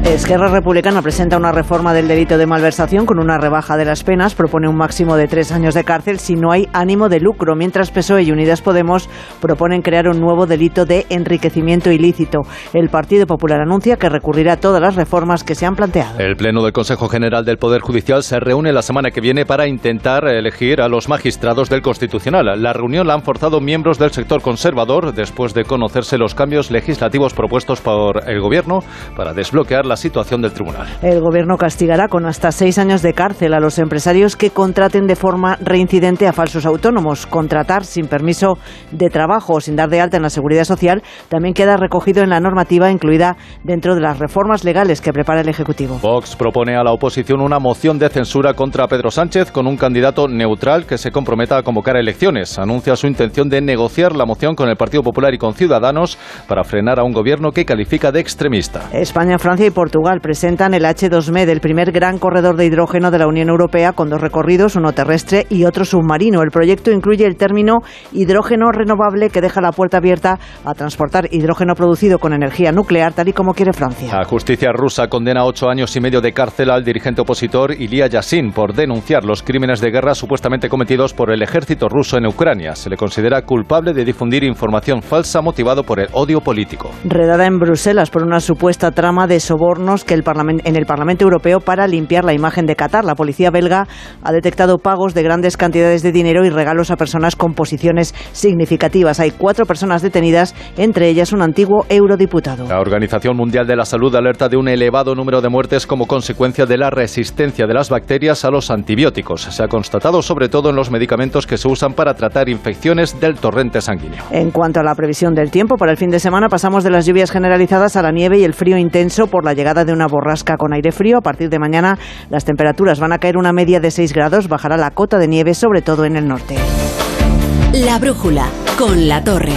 Esquerra Republicana presenta una reforma del delito de malversación con una rebaja de las penas, propone un máximo de tres años de cárcel si no hay ánimo de lucro, mientras PSOE y Unidas Podemos proponen crear un nuevo delito de enriquecimiento ilícito. El Partido Popular anuncia que recurrirá a todas las reformas que se han planteado. El Pleno del Consejo General del Poder Judicial se reúne la semana que viene para intentar elegir a los magistrados del Constitucional. La reunión la han forzado miembros del sector conservador después de conocerse los cambios legislativos propuestos por el Gobierno para desbloquear la situación del tribunal. El Gobierno castigará con hasta seis años de cárcel a los empresarios que contraten de forma reincidente a falsos autónomos. Contratar sin permiso de trabajo o sin dar de alta en la seguridad social también queda recogido en la normativa incluida dentro de las reformas legales que prepara el Ejecutivo. Vox propone a la oposición una moción de censura contra Pedro Sánchez con un candidato neutral que se comprometa a convocar elecciones. Anuncia su intención de negociar la moción con el Partido Popular y con Ciudadanos para frenar a un gobierno que califica de extremista. España, Francia y Portugal presentan el H2MED, el primer gran corredor de hidrógeno de la Unión Europea, con dos recorridos, uno terrestre y otro submarino. El proyecto incluye el término hidrógeno renovable que deja la puerta abierta a transportar hidrógeno producido con energía nuclear, tal y como quiere Francia. La justicia rusa condena ocho años y medio de cárcel al dirigente opositor Ilya Yassin por denunciar los crímenes de guerra supuestamente cometidos por el ejército ruso en Ucrania. Se le considera culpable de difundir información falsa motivado por el odio político. Redada en Bruselas por una supuesta trama de sobornos que el en el Parlamento Europeo para limpiar la imagen de Qatar. La policía belga ha detectado pagos de grandes cantidades de dinero y regalos a personas con posiciones significativas. Hay cuatro personas detenidas, entre ellas un antiguo eurodiputado. La Organización Mundial de la Salud alerta de un elevado número de muertes como consecuencia de la resistencia de las bacterias a los antibióticos. Se ha constatado sobre todo en los medicamentos que se usan para tratar infecciones del torrente sanguíneo. En cuanto a la previsión del tiempo, para el fin de semana pasamos de las lluvias generalizadas a la nieve y el frío intenso por la llegada de una borrasca con aire frío. A partir de mañana las temperaturas van a caer una media de 6 grados, bajará la cota de nieve sobre todo en el norte. La brújula con la torre.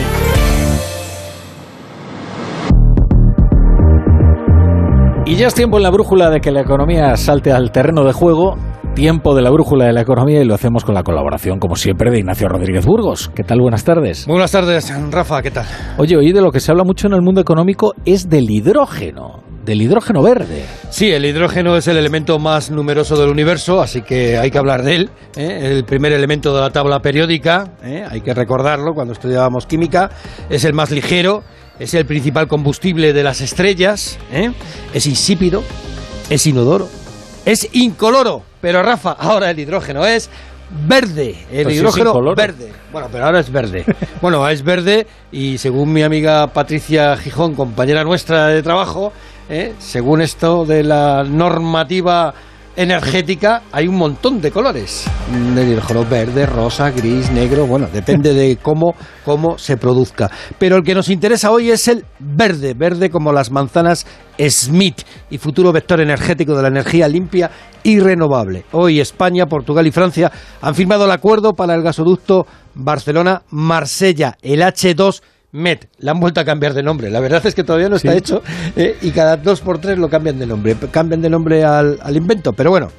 Y ya es tiempo en la brújula de que la economía salte al terreno de juego. Tiempo de la brújula de la economía y lo hacemos con la colaboración, como siempre, de Ignacio Rodríguez Burgos. ¿Qué tal? Buenas tardes. Buenas tardes, Rafa, ¿qué tal? Oye, hoy de lo que se habla mucho en el mundo económico es del hidrógeno del hidrógeno verde. Sí, el hidrógeno es el elemento más numeroso del universo, así que hay que hablar de él. ¿eh? El primer elemento de la tabla periódica, ¿eh? hay que recordarlo cuando estudiábamos química, es el más ligero, es el principal combustible de las estrellas, ¿eh? es insípido, es inodoro, es incoloro. Pero Rafa, ahora el hidrógeno es verde, el Pues hidrógeno es incoloro. verde. Bueno, pero ahora es verde. bueno, es verde y según mi amiga Patricia Gijón, compañera nuestra de trabajo, ¿eh? según esto de la normativa energética hay un montón de colores. El hidrógeno verde, rosa, gris, negro, bueno, depende de cómo, cómo se produzca. Pero el que nos interesa hoy es el verde, verde como las manzanas Smith y futuro vector energético de la energía limpia y renovable. Hoy España, Portugal y Francia han firmado el acuerdo para el gasoducto Barcelona-Marsella, el H2 Met, le han vuelto a cambiar de nombre. La verdad es que todavía no está hecho eh, y cada dos por tres lo cambian de nombre. Cambian de nombre al, al invento, pero bueno,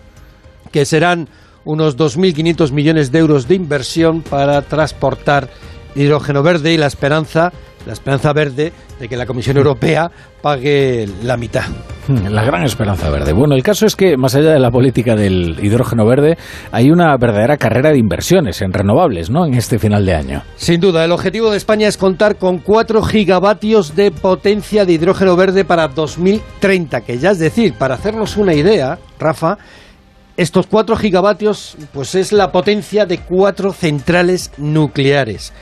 que serán unos 2.500 millones de euros de inversión para transportar hidrógeno verde y la esperanza la esperanza verde de que la Comisión Europea pague la mitad. Hmm, la gran esperanza verde. Bueno, el caso es que más allá de la política del hidrógeno verde, hay una verdadera carrera de inversiones en renovables, ¿no? En este final de año. Sin duda, el objetivo de España es contar con 4 gigavatios de potencia de hidrógeno verde para 2030, que ya es decir, para hacernos una idea, Rafa, estos 4 gigavatios pues es la potencia de cuatro centrales nucleares.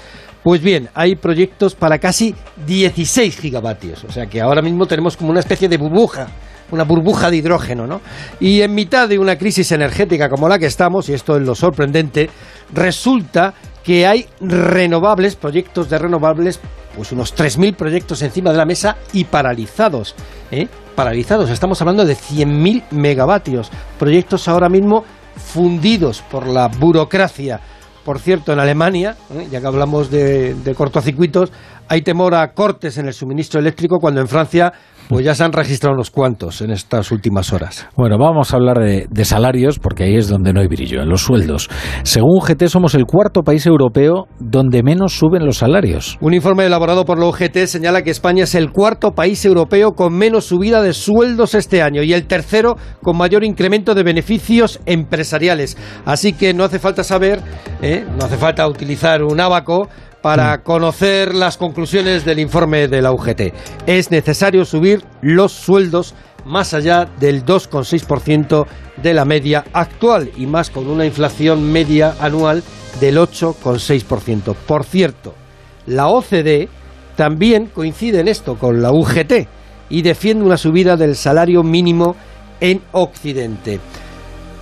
Pues bien, hay proyectos para casi 16 gigavatios, o sea que ahora mismo tenemos como una especie de burbuja, una burbuja de hidrógeno, ¿no? Y en mitad de una crisis energética como la que estamos, y esto es lo sorprendente, resulta que hay renovables, proyectos de renovables, pues unos 3.000 proyectos encima de la mesa y paralizados, ¿eh? Paralizados, estamos hablando de 100.000 megavatios, proyectos ahora mismo fundidos por la burocracia por cierto, en Alemania, ¿eh? ya que hablamos de, cortocircuitos, hay temor a cortes en el suministro eléctrico cuando en Francia pues ya se han registrado unos cuantos en estas últimas horas. Bueno, vamos a hablar de, de, salarios porque ahí es donde no hay brillo, en los sueldos. Según UGT somos el cuarto país europeo donde menos suben los salarios. Un informe elaborado por la UGT señala que España es el cuarto país europeo con menos subida de sueldos este año y el tercero con mayor incremento de beneficios empresariales. Así que no hace falta saber, ¿eh? no hace falta utilizar un abaco para conocer las conclusiones del informe de la UGT. Es necesario subir los sueldos más allá del 2,6% de la media actual y más con una inflación media anual del 8,6%. Por cierto, la OCDE también coincide en esto con la UGT y defiende una subida del salario mínimo en Occidente.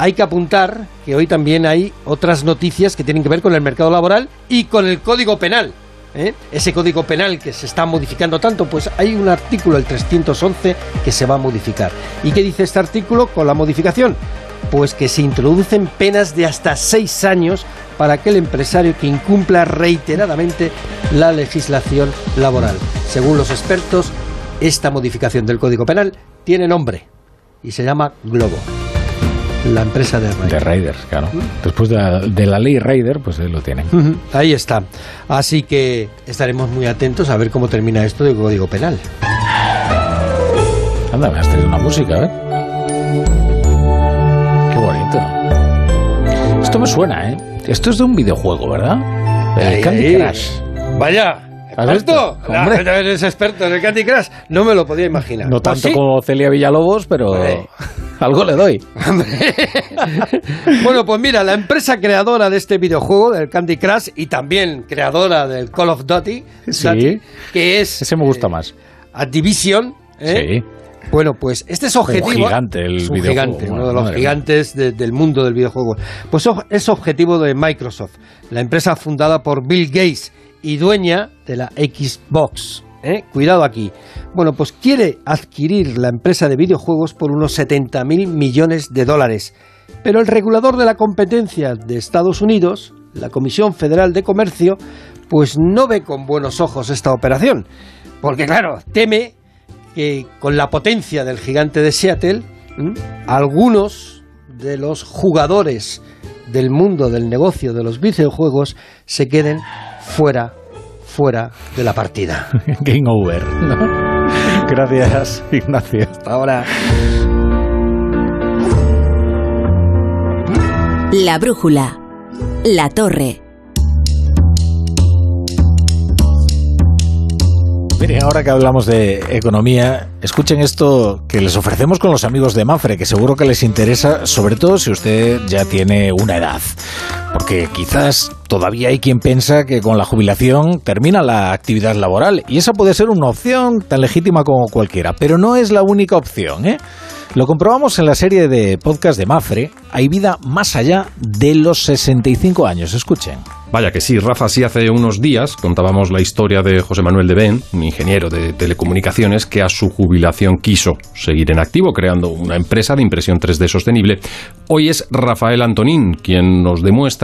Hay que apuntar que hoy también hay otras noticias que tienen que ver con el mercado laboral y con el Código Penal. ¿eh? Ese Código Penal que se está modificando tanto, pues hay un artículo, el 311, que se va a modificar. ¿Y qué dice este artículo con la modificación? Pues que se introducen penas de hasta seis años para aquel empresario que incumpla reiteradamente la legislación laboral. Según los expertos, esta modificación del Código Penal tiene nombre y se llama Globo la empresa de Raiders. De Raiders, claro. Después de la, ley Raider, pues lo tienen. Ahí está. Así que estaremos muy atentos a ver cómo termina esto del Código Penal. Anda, me has traído una música, ¿eh? Qué bonito. Esto me suena, ¿eh? Esto es de un videojuego, ¿verdad? El Candy Crush. Vaya, ¿Has visto? Hombre. eres experto en el Candy Crush. No me lo podía imaginar. No pues tanto como Celia Villalobos, pero algo le doy. bueno, pues mira, la empresa creadora de este videojuego, del Candy Crush, y también creadora del Call of Duty, que es... Ese me gusta más. Eh, Activision. ¿eh? Sí. Bueno, pues este es objetivo. Un gigante el es un gigante, uno de los gigantes del mundo del videojuego. Pues es objetivo de Microsoft, la empresa fundada por Bill Gates y dueña de la Xbox. ¿eh? Cuidado aquí. Bueno, pues quiere adquirir la empresa de videojuegos por unos 70 mil millones de dólares. Pero el regulador de la competencia de Estados Unidos, la Comisión Federal de Comercio, pues no ve con buenos ojos esta operación. Porque claro, teme que con la potencia del gigante de Seattle, algunos de los jugadores del mundo del negocio de los videojuegos se queden fuera, fuera de la partida. Game over. Gracias, Ignacio. Hasta ahora. La brújula. La torre. Miren, ahora que hablamos de economía, escuchen esto que les ofrecemos con los amigos de Mafre, que seguro que les interesa, sobre todo si usted ya tiene una edad. Porque quizás todavía hay quien piensa que con la jubilación termina la actividad laboral y esa puede ser una opción tan legítima como cualquiera, pero no es la única opción, ¿eh? Lo comprobamos en la serie de podcast de Mafre, Hay vida más allá de los 65 años. Escuchen. Vaya que sí, Rafa, sí hace unos días contábamos la historia de José Manuel de Ben, un ingeniero de telecomunicaciones que a su jubilación quiso seguir en activo creando una empresa de impresión 3D sostenible. Hoy es Rafael Antonín quien nos demuestra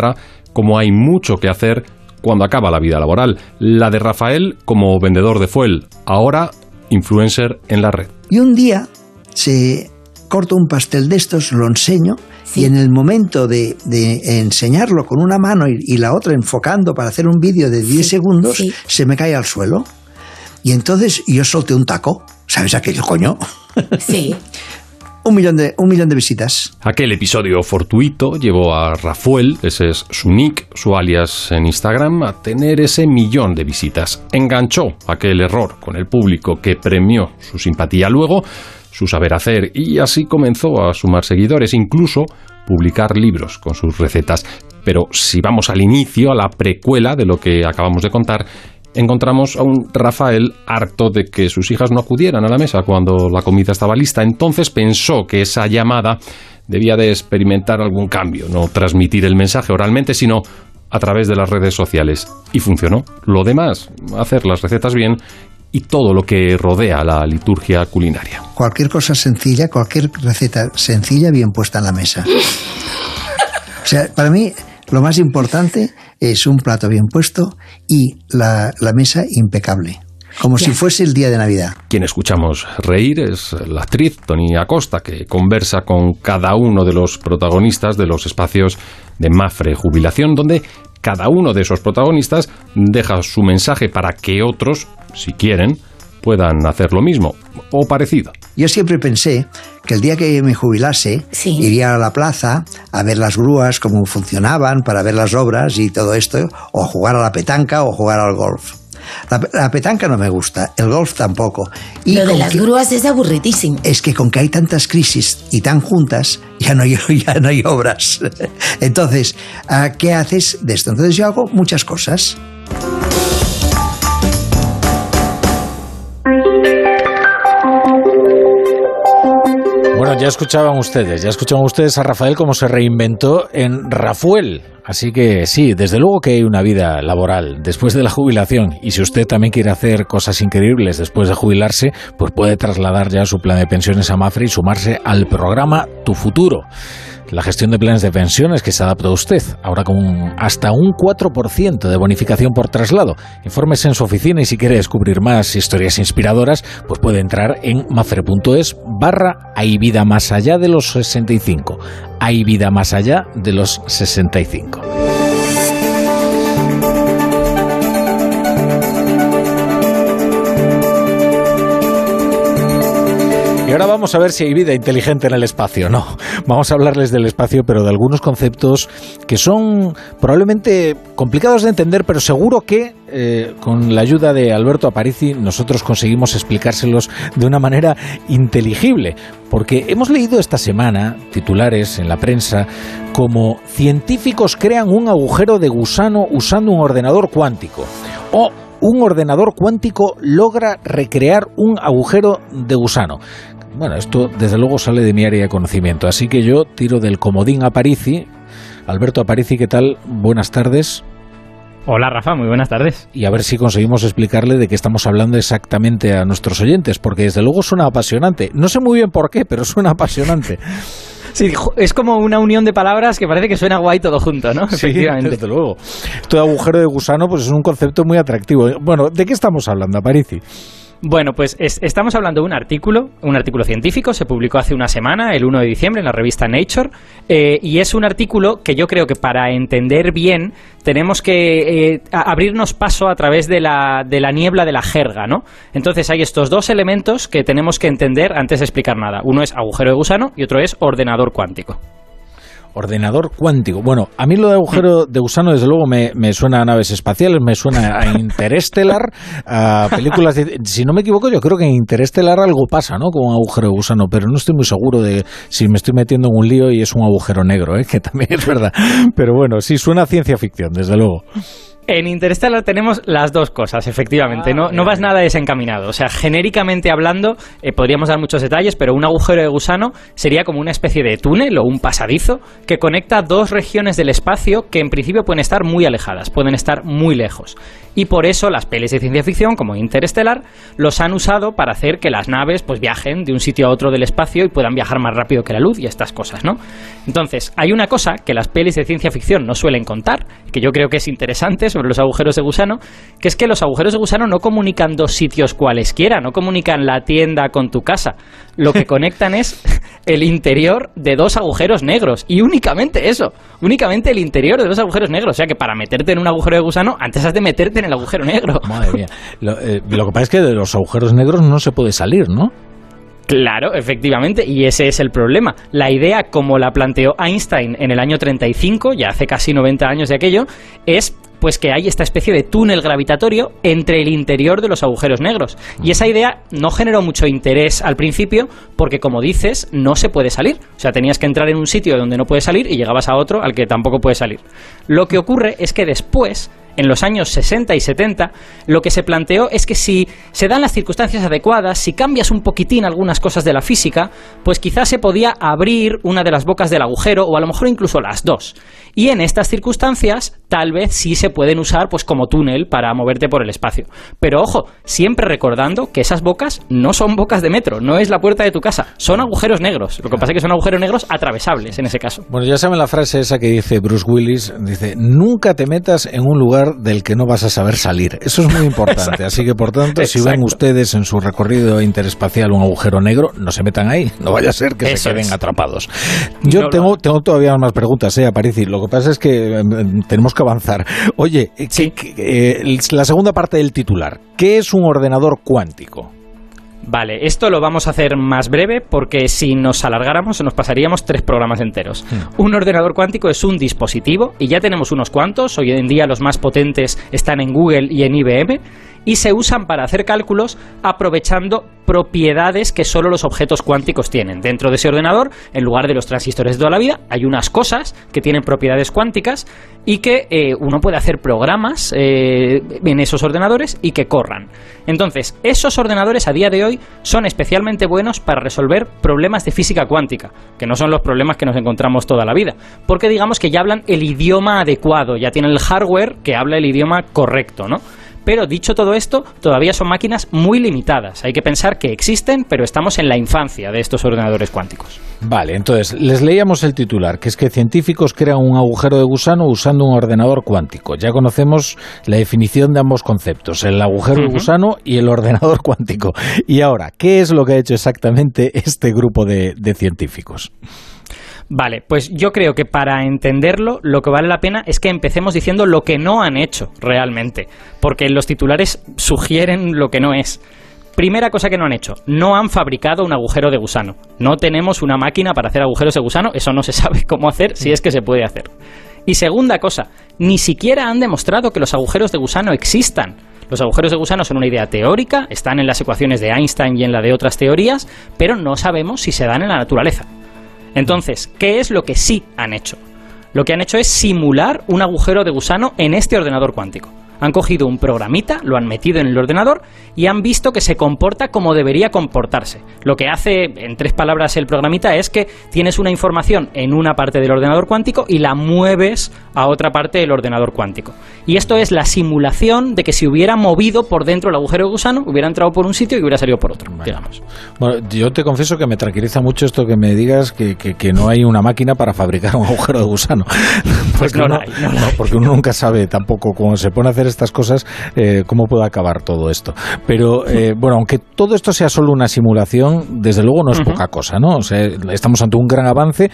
cómo hay mucho que hacer cuando acaba la vida laboral. La de Rafael como vendedor de fuel, ahora influencer en la red. Y un día se corto un pastel de estos, lo enseño y en el momento de, enseñarlo con una mano y, la otra enfocando para hacer un vídeo de 10 segundos, se me cae al suelo. Y entonces yo solté un taco. ¿Sabes aquello, coño? Sí. un, millón de, un millón de visitas. Aquel episodio fortuito llevó a Rafael, ese es su nick, su alias en Instagram, a tener ese millón de visitas. Enganchó aquel error con el público que premió su simpatía. Luego su saber hacer y así comenzó a sumar seguidores, incluso publicar libros con sus recetas. Pero si vamos al inicio, a la precuela de lo que acabamos de contar, encontramos a un Rafael harto de que sus hijas no acudieran a la mesa cuando la comida estaba lista. Entonces pensó que esa llamada debía de experimentar algún cambio, no transmitir el mensaje oralmente, sino a través de las redes sociales. Y funcionó. Lo demás, hacer las recetas bien y todo lo que rodea la liturgia culinaria. Cualquier cosa sencilla, cualquier receta sencilla bien puesta en la mesa. O sea, para mí lo más importante es un plato bien puesto y la, mesa impecable. Como si fuese el día de Navidad. Quien escuchamos reír es la actriz Tony Acosta, que conversa con cada uno de los protagonistas de los espacios de Mafre Jubilación, donde cada uno de esos protagonistas deja su mensaje para que otros si quieren, puedan hacer lo mismo o parecido. Yo siempre pensé que el día que me jubilase iría a la plaza a ver las grúas, cómo funcionaban, para ver las obras y todo esto, o jugar a la petanca o jugar al golf. La, petanca no me gusta, el golf tampoco. Y Lo de las grúas es aburritísimo. Es que con que hay tantas crisis y tan juntas, ya no hay, ya no hay obras. Entonces, ¿qué haces de esto? Entonces yo hago muchas cosas. Bueno, ya escuchaban ustedes, ya escuchaban ustedes a Rafael cómo se reinventó en Rafuel. Así que sí, desde luego que hay una vida laboral después de la jubilación. Y si usted también quiere hacer cosas increíbles después de jubilarse, pues puede trasladar ya su plan de pensiones a Mafre y sumarse al programa Tu Futuro la gestión de planes de pensiones que se adapta a usted, ahora con hasta un 4% de bonificación por traslado. Infórmese en su oficina y si quiere descubrir más historias inspiradoras, pues puede entrar en mafre.es barra hay vida más allá de los 65. Hay vida más allá de los 65. Y ahora vamos a ver si hay vida inteligente en el espacio. No, vamos a hablarles del espacio, pero de algunos conceptos que son probablemente complicados de entender, pero seguro que eh, con la ayuda de Alberto Aparici nosotros conseguimos explicárselos de una manera inteligible. Porque hemos leído esta semana titulares en la prensa como científicos crean un agujero de gusano usando un ordenador cuántico. O un ordenador cuántico logra recrear un agujero de gusano. Bueno, esto desde luego sale de mi área de conocimiento, así que yo tiro del comodín Aparici. Alberto Aparici, ¿qué tal? Buenas tardes. Hola Rafa, muy buenas tardes. Y a ver si conseguimos explicarle de qué estamos hablando exactamente a nuestros oyentes, porque desde luego suena apasionante. No sé muy bien por qué, pero suena apasionante. Sí, es como una unión de palabras que parece que suena guay todo junto, ¿no? Sí, desde luego. Esto de agujero de gusano pues es un concepto muy atractivo. Bueno, ¿de qué estamos hablando, Aparici? Bueno, pues estamos hablando de un artículo, un artículo científico, se publicó hace una semana, el 1 de diciembre, en la revista Nature, eh, y es un artículo que yo creo que para entender bien tenemos que eh, abrirnos paso a través de la, de la niebla de la jerga, ¿no? Entonces hay estos dos elementos que tenemos que entender antes de explicar nada. Uno es agujero de gusano y otro es ordenador cuántico. Ordenador cuántico. Bueno, a mí lo de agujero de gusano, desde luego, me, me suena a naves espaciales, me suena a Interestelar, a películas. De, si no me equivoco, yo creo que en Interestelar algo pasa, ¿no? Con un agujero de gusano, pero no estoy muy seguro de si me estoy metiendo en un lío y es un agujero negro, ¿eh? que también es verdad. Pero bueno, sí suena a ciencia ficción, desde luego. En Interstellar tenemos las dos cosas, efectivamente. no, no vas nada desencaminado. O sea, genéricamente hablando, eh, podríamos dar muchos detalles, pero un agujero de gusano sería como una especie de túnel o un pasadizo que conecta dos regiones del espacio que en principio pueden estar muy alejadas, pueden estar muy lejos. Y por eso las pelis de ciencia ficción, como Interstellar, los han usado para hacer que las naves pues viajen de un sitio a otro del espacio y puedan viajar más rápido que la luz y estas cosas, ¿no? Entonces, hay una cosa que las pelis de ciencia ficción no suelen contar, que yo creo que es interesante sobre los agujeros de gusano, que es que los agujeros de gusano no comunican dos sitios cualesquiera, no comunican la tienda con tu casa. Lo que conectan es el interior de dos agujeros negros. Y únicamente eso, únicamente el interior de dos agujeros negros. O sea que para meterte en un agujero de gusano, antes has de meterte en el agujero negro. Madre mía. Lo, eh, lo que pasa es que de los agujeros negros no se puede salir, ¿no? Claro, efectivamente, y ese es el problema. La idea, como la planteó Einstein en el año 35, ya hace casi 90 años de aquello, es pues que hay esta especie de túnel gravitatorio entre el interior de los agujeros negros. Y esa idea no generó mucho interés al principio porque, como dices, no se puede salir. O sea, tenías que entrar en un sitio donde no puedes salir y llegabas a otro al que tampoco puedes salir. Lo que ocurre es que después en los años 60 y 70, lo que se planteó es que si se dan las circunstancias adecuadas, si cambias un poquitín algunas cosas de la física, pues quizás se podía abrir una de las bocas del agujero o a lo mejor incluso las dos. Y en estas circunstancias, tal vez sí se pueden usar pues como túnel para moverte por el espacio. Pero ojo, siempre recordando que esas bocas no son bocas de metro, no es la puerta de tu casa, son agujeros negros. Lo que pasa es que son agujeros negros atravesables en ese caso. Bueno, ya saben la frase esa que dice Bruce Willis, dice, nunca te metas en un lugar del que no vas a saber salir. Eso es muy importante. Así que, por tanto, si ven ustedes en su recorrido interespacial un agujero negro, no se metan ahí. No vaya a ser que se queden atrapados. Yo tengo, tengo todavía más preguntas, ¿eh, Aparici? Lo que pasa es que em, tenemos que avanzar. Oye, eh, la segunda parte del titular. ¿Qué es un ordenador cuántico? Vale, esto lo vamos a hacer más breve porque si nos alargáramos nos pasaríamos tres programas enteros. Hmm. Un ordenador cuántico es un dispositivo y ya tenemos unos cuantos, hoy en día los más potentes están en Google y en IBM y se usan para hacer cálculos aprovechando propiedades que solo los objetos cuánticos tienen. Dentro de ese ordenador, en lugar de los transistores de toda la vida, hay unas cosas que tienen propiedades cuánticas y que eh, uno puede hacer programas eh, en esos ordenadores y que corran. Entonces, esos ordenadores a día de hoy son especialmente buenos para resolver problemas de física cuántica, que no son los problemas que nos encontramos toda la vida, porque digamos que ya hablan el idioma adecuado, ya tienen el hardware que habla el idioma correcto, ¿no? Pero dicho todo esto, todavía son máquinas muy limitadas. Hay que pensar que existen, pero estamos en la infancia de estos ordenadores cuánticos. Vale, entonces les leíamos el titular, que es que científicos crean un agujero de gusano usando un ordenador cuántico. Ya conocemos la definición de ambos conceptos, el agujero de gusano y el ordenador cuántico. Y ahora, ¿qué es lo que ha hecho exactamente este grupo de, de científicos? Vale, pues yo creo que para entenderlo lo que vale la pena es que empecemos diciendo lo que no han hecho realmente, porque los titulares sugieren lo que no es. Primera cosa que no han hecho, no han fabricado un agujero de gusano. No tenemos una máquina para hacer agujeros de gusano, eso no se sabe cómo hacer, si es que se puede hacer. Y segunda cosa, ni siquiera han demostrado que los agujeros de gusano existan. Los agujeros de gusano son una idea teórica, están en las ecuaciones de Einstein y en la de otras teorías, pero no sabemos si se dan en la naturaleza. Entonces, ¿qué es lo que sí han hecho? Lo que han hecho es simular un agujero de gusano en este ordenador cuántico. Han cogido un programita, lo han metido en el ordenador y han visto que se comporta como debería comportarse. Lo que hace, en tres palabras, el programita es que tienes una información en una parte del ordenador cuántico y la mueves a otra parte del ordenador cuántico. Y esto es la simulación de que si hubiera movido por dentro el agujero de gusano, hubiera entrado por un sitio y hubiera salido por otro, digamos. Bueno, yo te confieso que me tranquiliza mucho esto que me digas que, que, que no hay una máquina para fabricar un agujero de gusano. Pues no, uno, la hay, no la hay. porque uno nunca sabe tampoco cómo se pone a hacer estas cosas, eh, cómo puede acabar todo esto. Pero eh, bueno, aunque todo esto sea solo una simulación, desde luego no es poca cosa, ¿no? O sea, estamos ante un gran avance.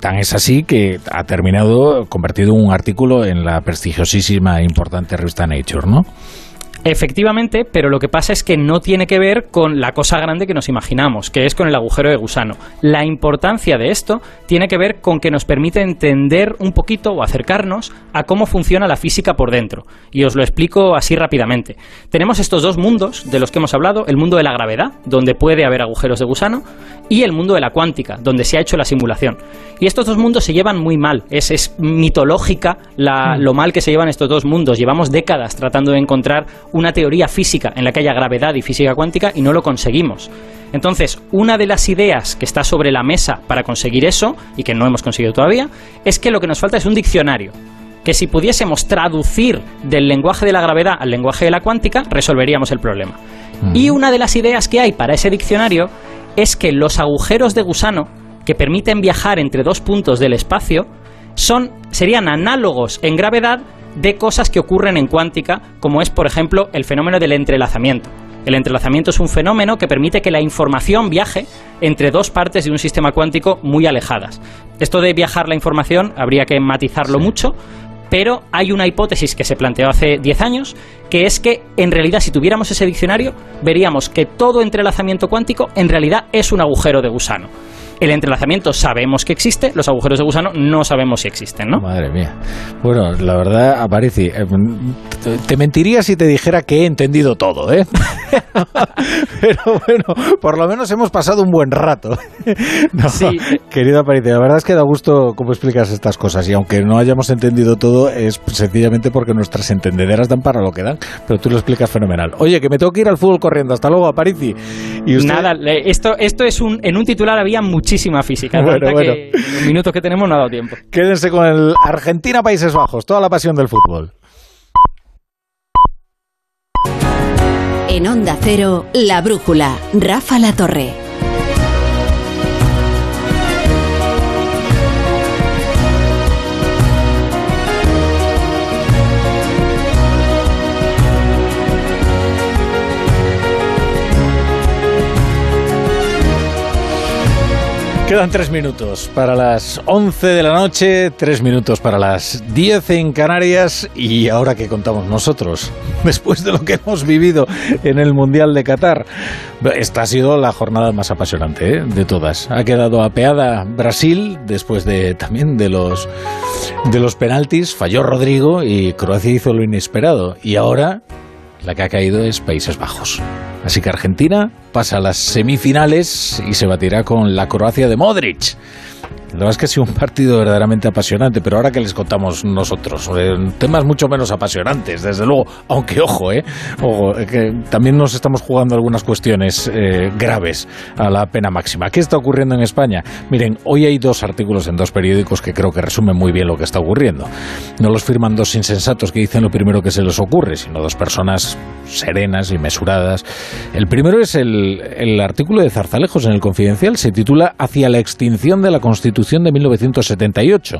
Tan es así que ha terminado convertido en un artículo en la prestigiosísima e importante revista Nature, ¿no? Efectivamente, pero lo que pasa es que no tiene que ver con la cosa grande que nos imaginamos, que es con el agujero de gusano. La importancia de esto tiene que ver con que nos permite entender un poquito o acercarnos a cómo funciona la física por dentro. Y os lo explico así rápidamente. Tenemos estos dos mundos de los que hemos hablado, el mundo de la gravedad, donde puede haber agujeros de gusano, y el mundo de la cuántica, donde se ha hecho la simulación. Y estos dos mundos se llevan muy mal. Es, es mitológica la, lo mal que se llevan estos dos mundos. Llevamos décadas tratando de encontrar una teoría física en la que haya gravedad y física cuántica y no lo conseguimos. Entonces, una de las ideas que está sobre la mesa para conseguir eso, y que no hemos conseguido todavía, es que lo que nos falta es un diccionario. Que si pudiésemos traducir del lenguaje de la gravedad al lenguaje de la cuántica, resolveríamos el problema. Y una de las ideas que hay para ese diccionario es que los agujeros de gusano que permiten viajar entre dos puntos del espacio son, serían análogos en gravedad de cosas que ocurren en cuántica, como es, por ejemplo, el fenómeno del entrelazamiento. El entrelazamiento es un fenómeno que permite que la información viaje entre dos partes de un sistema cuántico muy alejadas. Esto de viajar la información habría que matizarlo mucho, pero hay una hipótesis que se planteó hace 10 años, que es que en realidad si tuviéramos ese diccionario, veríamos que todo entrelazamiento cuántico en realidad es un agujero de gusano. El entrelazamiento sabemos que existe, los agujeros de gusano no sabemos si existen, ¿no? Madre mía. Bueno, la verdad, Aparici, eh, te mentiría si te dijera que he entendido todo, ¿eh? Pero bueno, por lo menos hemos pasado un buen rato. No, Sí. Querido Aparici, la verdad es que da gusto cómo explicas estas cosas y aunque no hayamos entendido todo es sencillamente porque nuestras entendederas dan para lo que dan, pero tú lo explicas fenomenal. Oye, que me tengo que ir al fútbol corriendo. Hasta luego, Aparici. Y usted- Nada, esto, esto es un, en un titular había muchísima física, Bueno, tanta bueno. que en los minutos que tenemos no ha dado tiempo. Quédense con el Argentina-Países Bajos, toda la pasión del fútbol. En Onda Cero, La Brújula, Rafa La Torre. Quedan tres minutos para las 11 de la noche, tres minutos para las 10 en Canarias. Y ahora que contamos nosotros, después de lo que hemos vivido en el Mundial de Qatar, esta ha sido la jornada más apasionante ¿eh? de todas. Ha quedado apeada Brasil después de también de los de los penaltis, falló Rodrigo y Croacia hizo lo inesperado. Y ahora la que ha caído es Países Bajos. Así que Argentina pasa a las semifinales y se batirá con la Croacia de Modric. La verdad es que ha sido un partido verdaderamente apasionante, pero ahora que les contamos nosotros, eh, temas mucho menos apasionantes, desde luego, aunque ojo, eh, ojo, eh, que también nos estamos jugando algunas cuestiones eh, graves a la pena máxima. ¿Qué está ocurriendo en España? Miren, hoy hay dos artículos en dos periódicos que creo que resumen muy bien lo que está ocurriendo. No los firman dos insensatos que dicen lo primero que se les ocurre, sino dos personas serenas y mesuradas. El primero es el, el artículo de Zarzalejos en el Confidencial, se titula Hacia la extinción de la Constitución de 1978.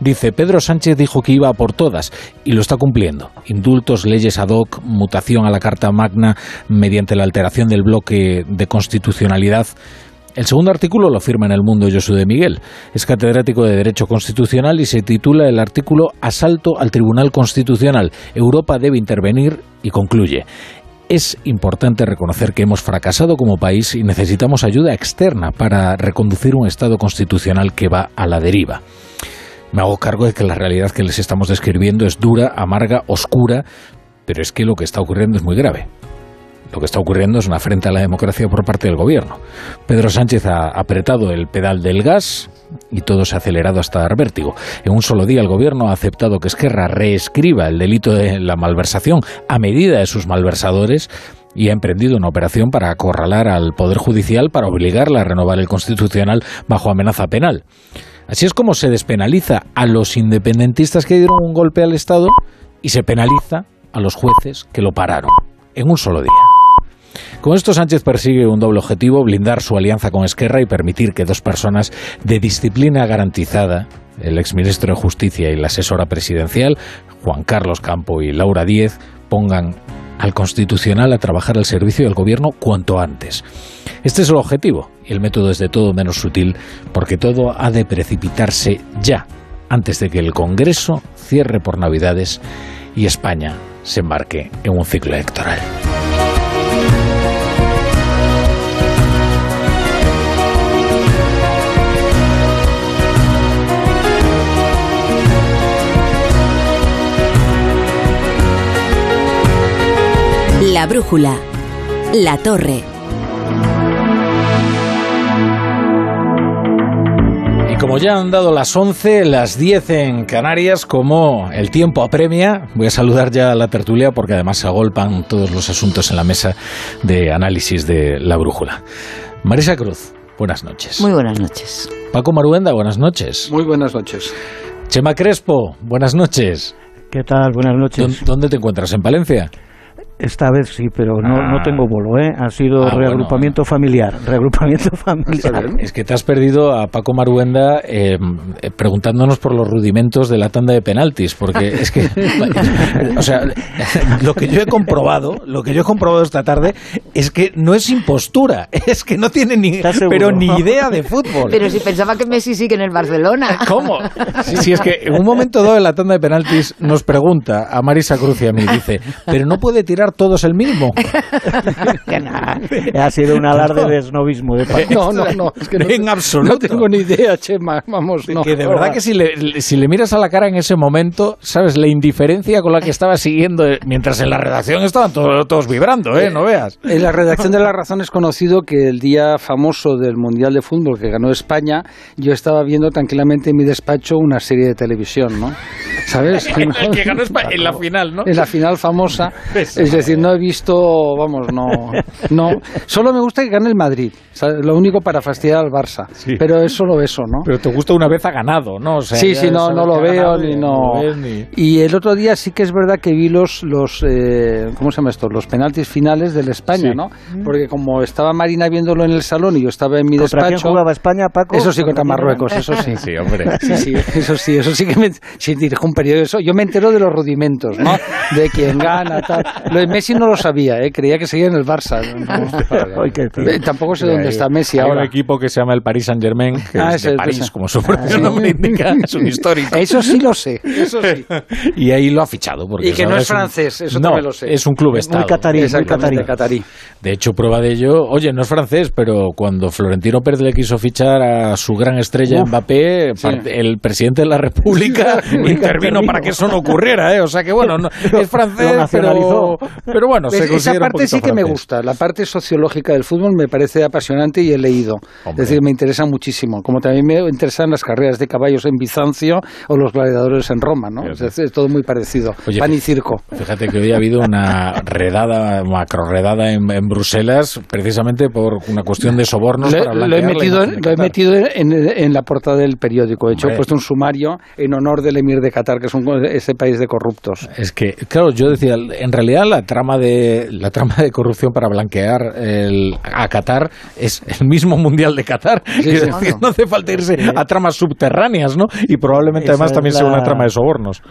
Dice, Pedro Sánchez dijo que iba por todas y lo está cumpliendo. Indultos, leyes ad hoc, mutación a la Carta Magna mediante la alteración del bloque de constitucionalidad. El segundo artículo lo firma en El Mundo Josu de Miguel. Es catedrático de Derecho Constitucional y se titula el artículo Asalto al Tribunal Constitucional. Europa debe intervenir y concluye. Es importante reconocer que hemos fracasado como país y necesitamos ayuda externa para reconducir un Estado constitucional que va a la deriva. Me hago cargo de que la realidad que les estamos describiendo es dura, amarga, oscura, pero es que lo que está ocurriendo es muy grave. Lo que está ocurriendo es una afrenta a la democracia por parte del gobierno. Pedro Sánchez ha apretado el pedal del gas y todo se ha acelerado hasta dar vértigo. En un solo día el gobierno ha aceptado que Esquerra reescriba el delito de la malversación a medida de sus malversadores y ha emprendido una operación para acorralar al Poder Judicial para obligarla a renovar el Constitucional bajo amenaza penal. Así es como se despenaliza a los independentistas que dieron un golpe al Estado y se penaliza a los jueces que lo pararon en un solo día. Con esto Sánchez persigue un doble objetivo, blindar su alianza con Esquerra y permitir que dos personas de disciplina garantizada, el exministro de Justicia y la asesora presidencial, Juan Carlos Campo y Laura Díez, pongan al Constitucional a trabajar al servicio del Gobierno cuanto antes. Este es el objetivo y el método es de todo menos sutil porque todo ha de precipitarse ya, antes de que el Congreso cierre por Navidades y España se embarque en un ciclo electoral. La brújula. La torre. Y como ya han dado las 11, las 10 en Canarias, como el tiempo apremia, voy a saludar ya a la tertulia porque además se agolpan todos los asuntos en la mesa de análisis de la brújula. Marisa Cruz, buenas noches. Muy buenas noches. Paco Maruenda, buenas noches. Muy buenas noches. Chema Crespo, buenas noches. ¿Qué tal? Buenas noches. ¿Dónde te encuentras? ¿En Palencia? Esta vez sí, pero no, no Ah. tengo bolo, ¿eh? Ha sido Ah, reagrupamiento familiar. Reagrupamiento familiar. Es que te has perdido a Paco Maruenda eh, eh, preguntándonos por los rudimentos de la tanda de penaltis, porque es que, o sea, lo que yo he comprobado, lo que yo he comprobado esta tarde es que no es impostura, es que no tiene ni, pero ni idea de fútbol. Pero si pensaba que Messi sigue en el Barcelona. ¿Cómo? Sí, sí, es que en un momento dado en la tanda de penaltis nos pregunta a Marisa Cruz y a mí, dice, pero no puede tirar todos el mismo. ha sido un alarde de snobismo de. No, no, no. Es que no, en absoluto. No tengo ni idea, Chema. Vamos, no. que de verdad que si le, si le miras a la cara en ese momento, sabes, la indiferencia con la que estaba siguiendo, eh, mientras en la redacción estaban todos, todos vibrando, ¿eh? No veas. En la redacción de La Razón es conocido que el día famoso del Mundial de Fútbol que ganó España, yo estaba viendo tranquilamente en mi despacho una serie de televisión, ¿no? ¿Sabes? El que ganó España en la final, ¿no? En la final famosa. Es decir, no he visto, vamos, no, no. Solo me gusta que gane el Madrid. ¿sabes? Lo único para fastidiar al Barça. Pero es solo eso, ¿no? Pero te gusta una vez ha ganado, ¿no? O sea, sí, sí, no, no lo veo ganado ni y no. lo ves ni- Y el otro día sí que es verdad que vi los, los eh, ¿cómo se llama esto? Los penaltis finales del España, Sí. ¿no? Porque como estaba Marina viéndolo en el salón y yo estaba en mi ¿Contra quién despacho. jugaba España, Paco? Eso sí, contra? Marruecos, eso sí. Sí, hombre. Sí, sí, eso sí, eso sí que me, sí, dirijo un periodo. Eso, yo me entero de los rudimentos, ¿no? De quién gana, tal. Lo Messi no lo sabía, ¿eh? creía que seguía en el Barça. No. Eh, Tampoco sé dónde está Messi Hay ahora. un equipo que se llama el Paris Saint Germain, que Ah, es de es París, ese. como su propio Ah, sí. nombre indica, es un histórico. Eso sí lo sé, eso sí. Y ahí lo ha fichado. Porque Y que no es un- francés, eso no, también lo sé. es un club estado. Muy catarí, muy catarí. catarí. De hecho, prueba de ello, oye, no es francés, pero cuando Florentino Pérez le quiso fichar a su gran estrella Uf, Mbappé, sí. el presidente de la República intervino para que eso no ocurriera, ¿eh? O sea que bueno, no- es francés, Lo pero, nacionalizó. Pero bueno, se ¿Ves? Esa parte sí que me francés. gusta, la parte sociológica del fútbol me parece apasionante y he leído. Hombre. Es decir, me interesa muchísimo. Como también me interesan las carreras de caballos en Bizancio o los gladiadores en Roma, ¿no? Es, decir, es todo muy parecido. Oye, Pan y circo. Fíjate que hoy ha habido una redada, macro redada en, en Bruselas, precisamente por una cuestión de sobornos Lo, para lo he metido, en, lo he metido en, en la portada del periódico. De hecho, Hombre. he puesto un sumario en honor del emir de Qatar, que es un, ese país de corruptos. Es que, claro, yo decía, en realidad la trama de la trama de corrupción para blanquear el, a Qatar es el mismo mundial de Qatar. Sí, Es decir, no hace falta irse a tramas subterráneas, ¿no? Y probablemente además también sea una trama de sobornos.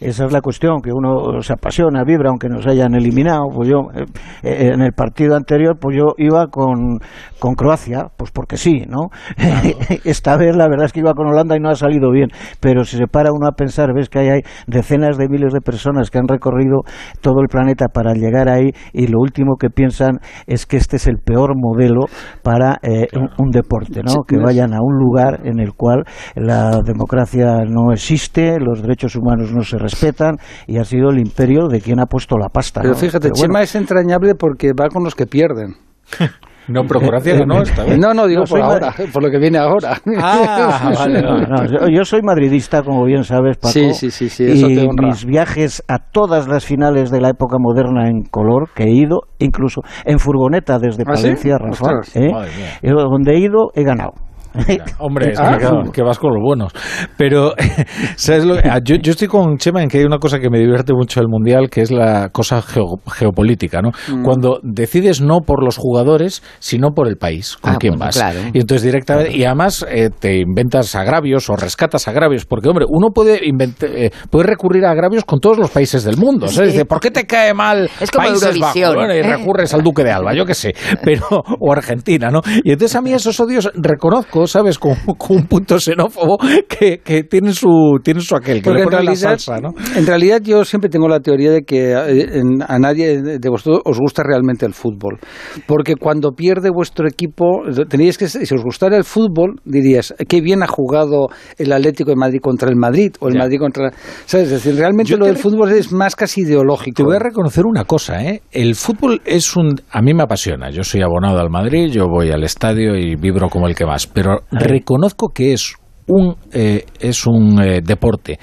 Esa es la cuestión, que uno se apasiona, vibra, aunque nos hayan eliminado. Pues yo, eh, eh, en el partido anterior, pues yo iba con, con Croacia, pues porque sí, ¿no? Esta vez la verdad es que iba con Holanda y no ha salido bien. Pero si se para uno a pensar, ves que hay, hay decenas de miles de personas que han recorrido todo el planeta para llegar ahí y lo último que piensan es que este es el peor modelo para eh, un, un deporte, ¿no? Que vayan a un lugar en el cual la democracia no existe, los derechos humanos no se respetan y ha sido el imperio de quien ha puesto la pasta. Pero ¿no? fíjate, Pero bueno, Chema es entrañable porque va con los que pierden. No, esta vez. No, no, digo No, soy por ahora, por lo que viene ahora. Ah, vale, no, no, yo, soy madridista, como bien sabes, Paco. Sí, sí, sí, sí, eso y te honra. mis viajes a todas las finales de la época moderna en color que he ido, incluso en furgoneta desde ¿Ah, sí? Palencia, Rafa. Eh, donde he ido he ganado. Hombre, es Ah. que, claro, que vas con los buenos. Pero, ¿sabes lo? ah, Yo, yo estoy con Chema en que hay una cosa que me divierte mucho del Mundial, que es la cosa geo- geopolítica, ¿no? Mm. Cuando decides no por los jugadores, sino por el país, con Ah, quién bueno, vas. claro. Y entonces directamente, y además eh, te inventas agravios o rescatas agravios, porque, hombre, uno puede, invent- eh, puede recurrir a agravios con todos los países del mundo. ¿sabes? Sí. Dice, ¿por qué te cae mal Es como Países Bajos? Bueno, y ¿eh? recurres al Duque de Alba, yo qué sé, pero, o Argentina, ¿no? Y entonces a mí esos odios reconozco ¿sabes? Con, un punto xenófobo que, que tiene su tiene su aquel, que le en realidad, ¿no? En realidad yo siempre tengo la teoría de que eh, a, nadie de vosotros os gusta realmente el fútbol. Porque cuando pierde vuestro equipo, tenéis que, si os gustara el fútbol, dirías, qué bien ha jugado el Atlético de Madrid contra el Madrid o el Madrid contra... ¿Sabes? Es decir, realmente lo del fútbol es más casi ideológico. Te voy a reconocer una cosa, ¿eh? El fútbol es un... A mí me apasiona. Yo soy abonado al Madrid, yo voy al estadio y vibro como el que más. Pero reconozco que es un, eh, es un eh, deporte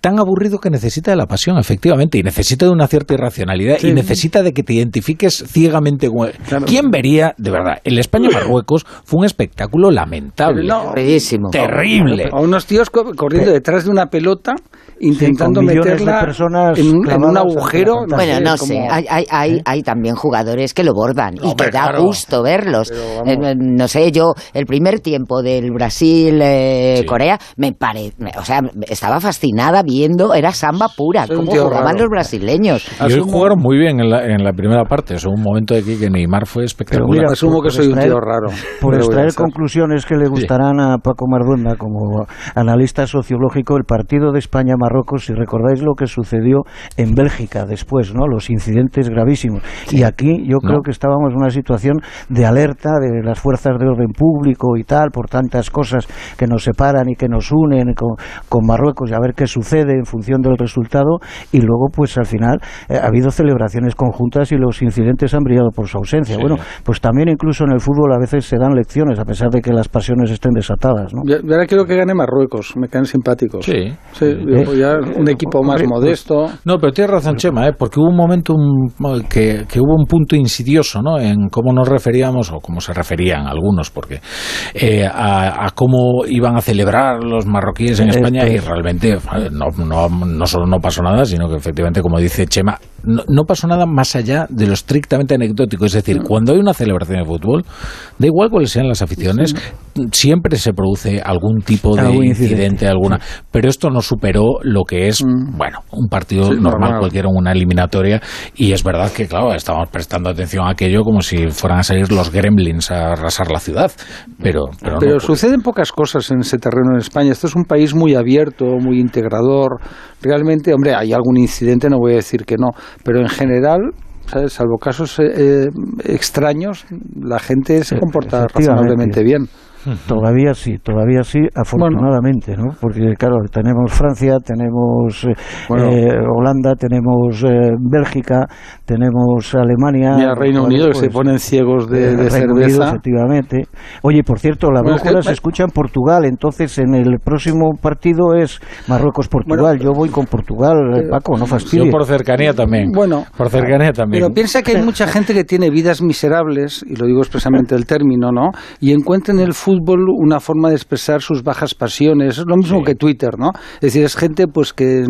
tan aburrido que necesita de la pasión, efectivamente, y necesita de una cierta irracionalidad, y necesita de que te identifiques ciegamente con ¿Quién vería, de verdad, el España-Marruecos fue un espectáculo lamentable, terrible. A unos tíos corriendo detrás de una pelota intentando meterla personas en, un, agujero. Bueno, no sé, hay, hay, ¿Eh? hay, también jugadores que lo bordan y que da gusto verlos. Eh, no sé, yo el primer tiempo del Brasil-Corea eh, me pare, o sea, estaba fascinada viendo, era samba pura, como jugaban los brasileños. Y hoy jugaron muy bien en la, en la primera parte, es un momento de que Neymar fue espectacular. asumo que soy un tío raro. Por extraer conclusiones que le gustarán a Paco Marduenda como analista sociológico, el partido de España-Marruecos Marruecos, si recordáis lo que sucedió en Bélgica después, ¿no? Los incidentes gravísimos. Y aquí yo creo que estábamos en una situación de alerta de las fuerzas de orden público y tal, por tantas cosas que nos separan y que nos unen con, Marruecos y a ver qué sucede en función del resultado. Y luego, pues al final, eh, ha habido celebraciones conjuntas y los incidentes han brillado por su ausencia. Bueno, pues también incluso en el fútbol a veces se dan lecciones, a pesar de que las pasiones estén desatadas, ¿no? Yo, ahora quiero que gane Marruecos, me caen simpáticos. Sí. sí un equipo más modesto. No, pero tienes razón, Chema, ¿eh? porque hubo un momento que, que, hubo un punto insidioso ¿no? en cómo nos referíamos, o cómo se referían algunos, porque eh, a, cómo iban a celebrar los marroquíes en eh, España y realmente no, no, no solo no pasó nada, sino que efectivamente, como dice Chema, no, pasó nada más allá de lo estrictamente anecdótico. Es decir, cuando hay una celebración de fútbol, da igual cuáles sean las aficiones, siempre se produce algún tipo de incidente, alguna. Pero esto no superó lo que es, mm. bueno, un partido normal, cualquiera, una eliminatoria. Y es verdad que, claro, estamos prestando atención a aquello como si fueran a salir los gremlins a arrasar la ciudad. Pero, pero, pero suceden pocas cosas en ese terreno en España. Esto es un país muy abierto, muy integrador. Realmente, hombre, hay algún incidente, no voy a decir que no, pero en general salvo casos eh, eh, extraños, la gente se comporta razonablemente bien. Todavía sí, todavía sí, afortunadamente, ¿no? Porque, claro, tenemos Francia, tenemos eh, eh, Holanda, tenemos eh, Bélgica, tenemos Alemania. Y Reino Unido, que se pues, ponen ciegos de, de cerveza. efectivamente. Oye, por cierto, la brújula se escucha en Portugal, entonces en el próximo partido es Marruecos-Portugal. Yo voy con Portugal, Paco, no fastidies. Yo por cercanía también. Bueno, por cercanía también. Pero piensa que hay mucha gente que tiene vidas miserables, y lo digo expresamente el término, ¿no? Y encuentra en el fútbol fútbol una forma de expresar sus bajas pasiones. Es lo mismo que Twitter, ¿no? Es decir, es gente pues que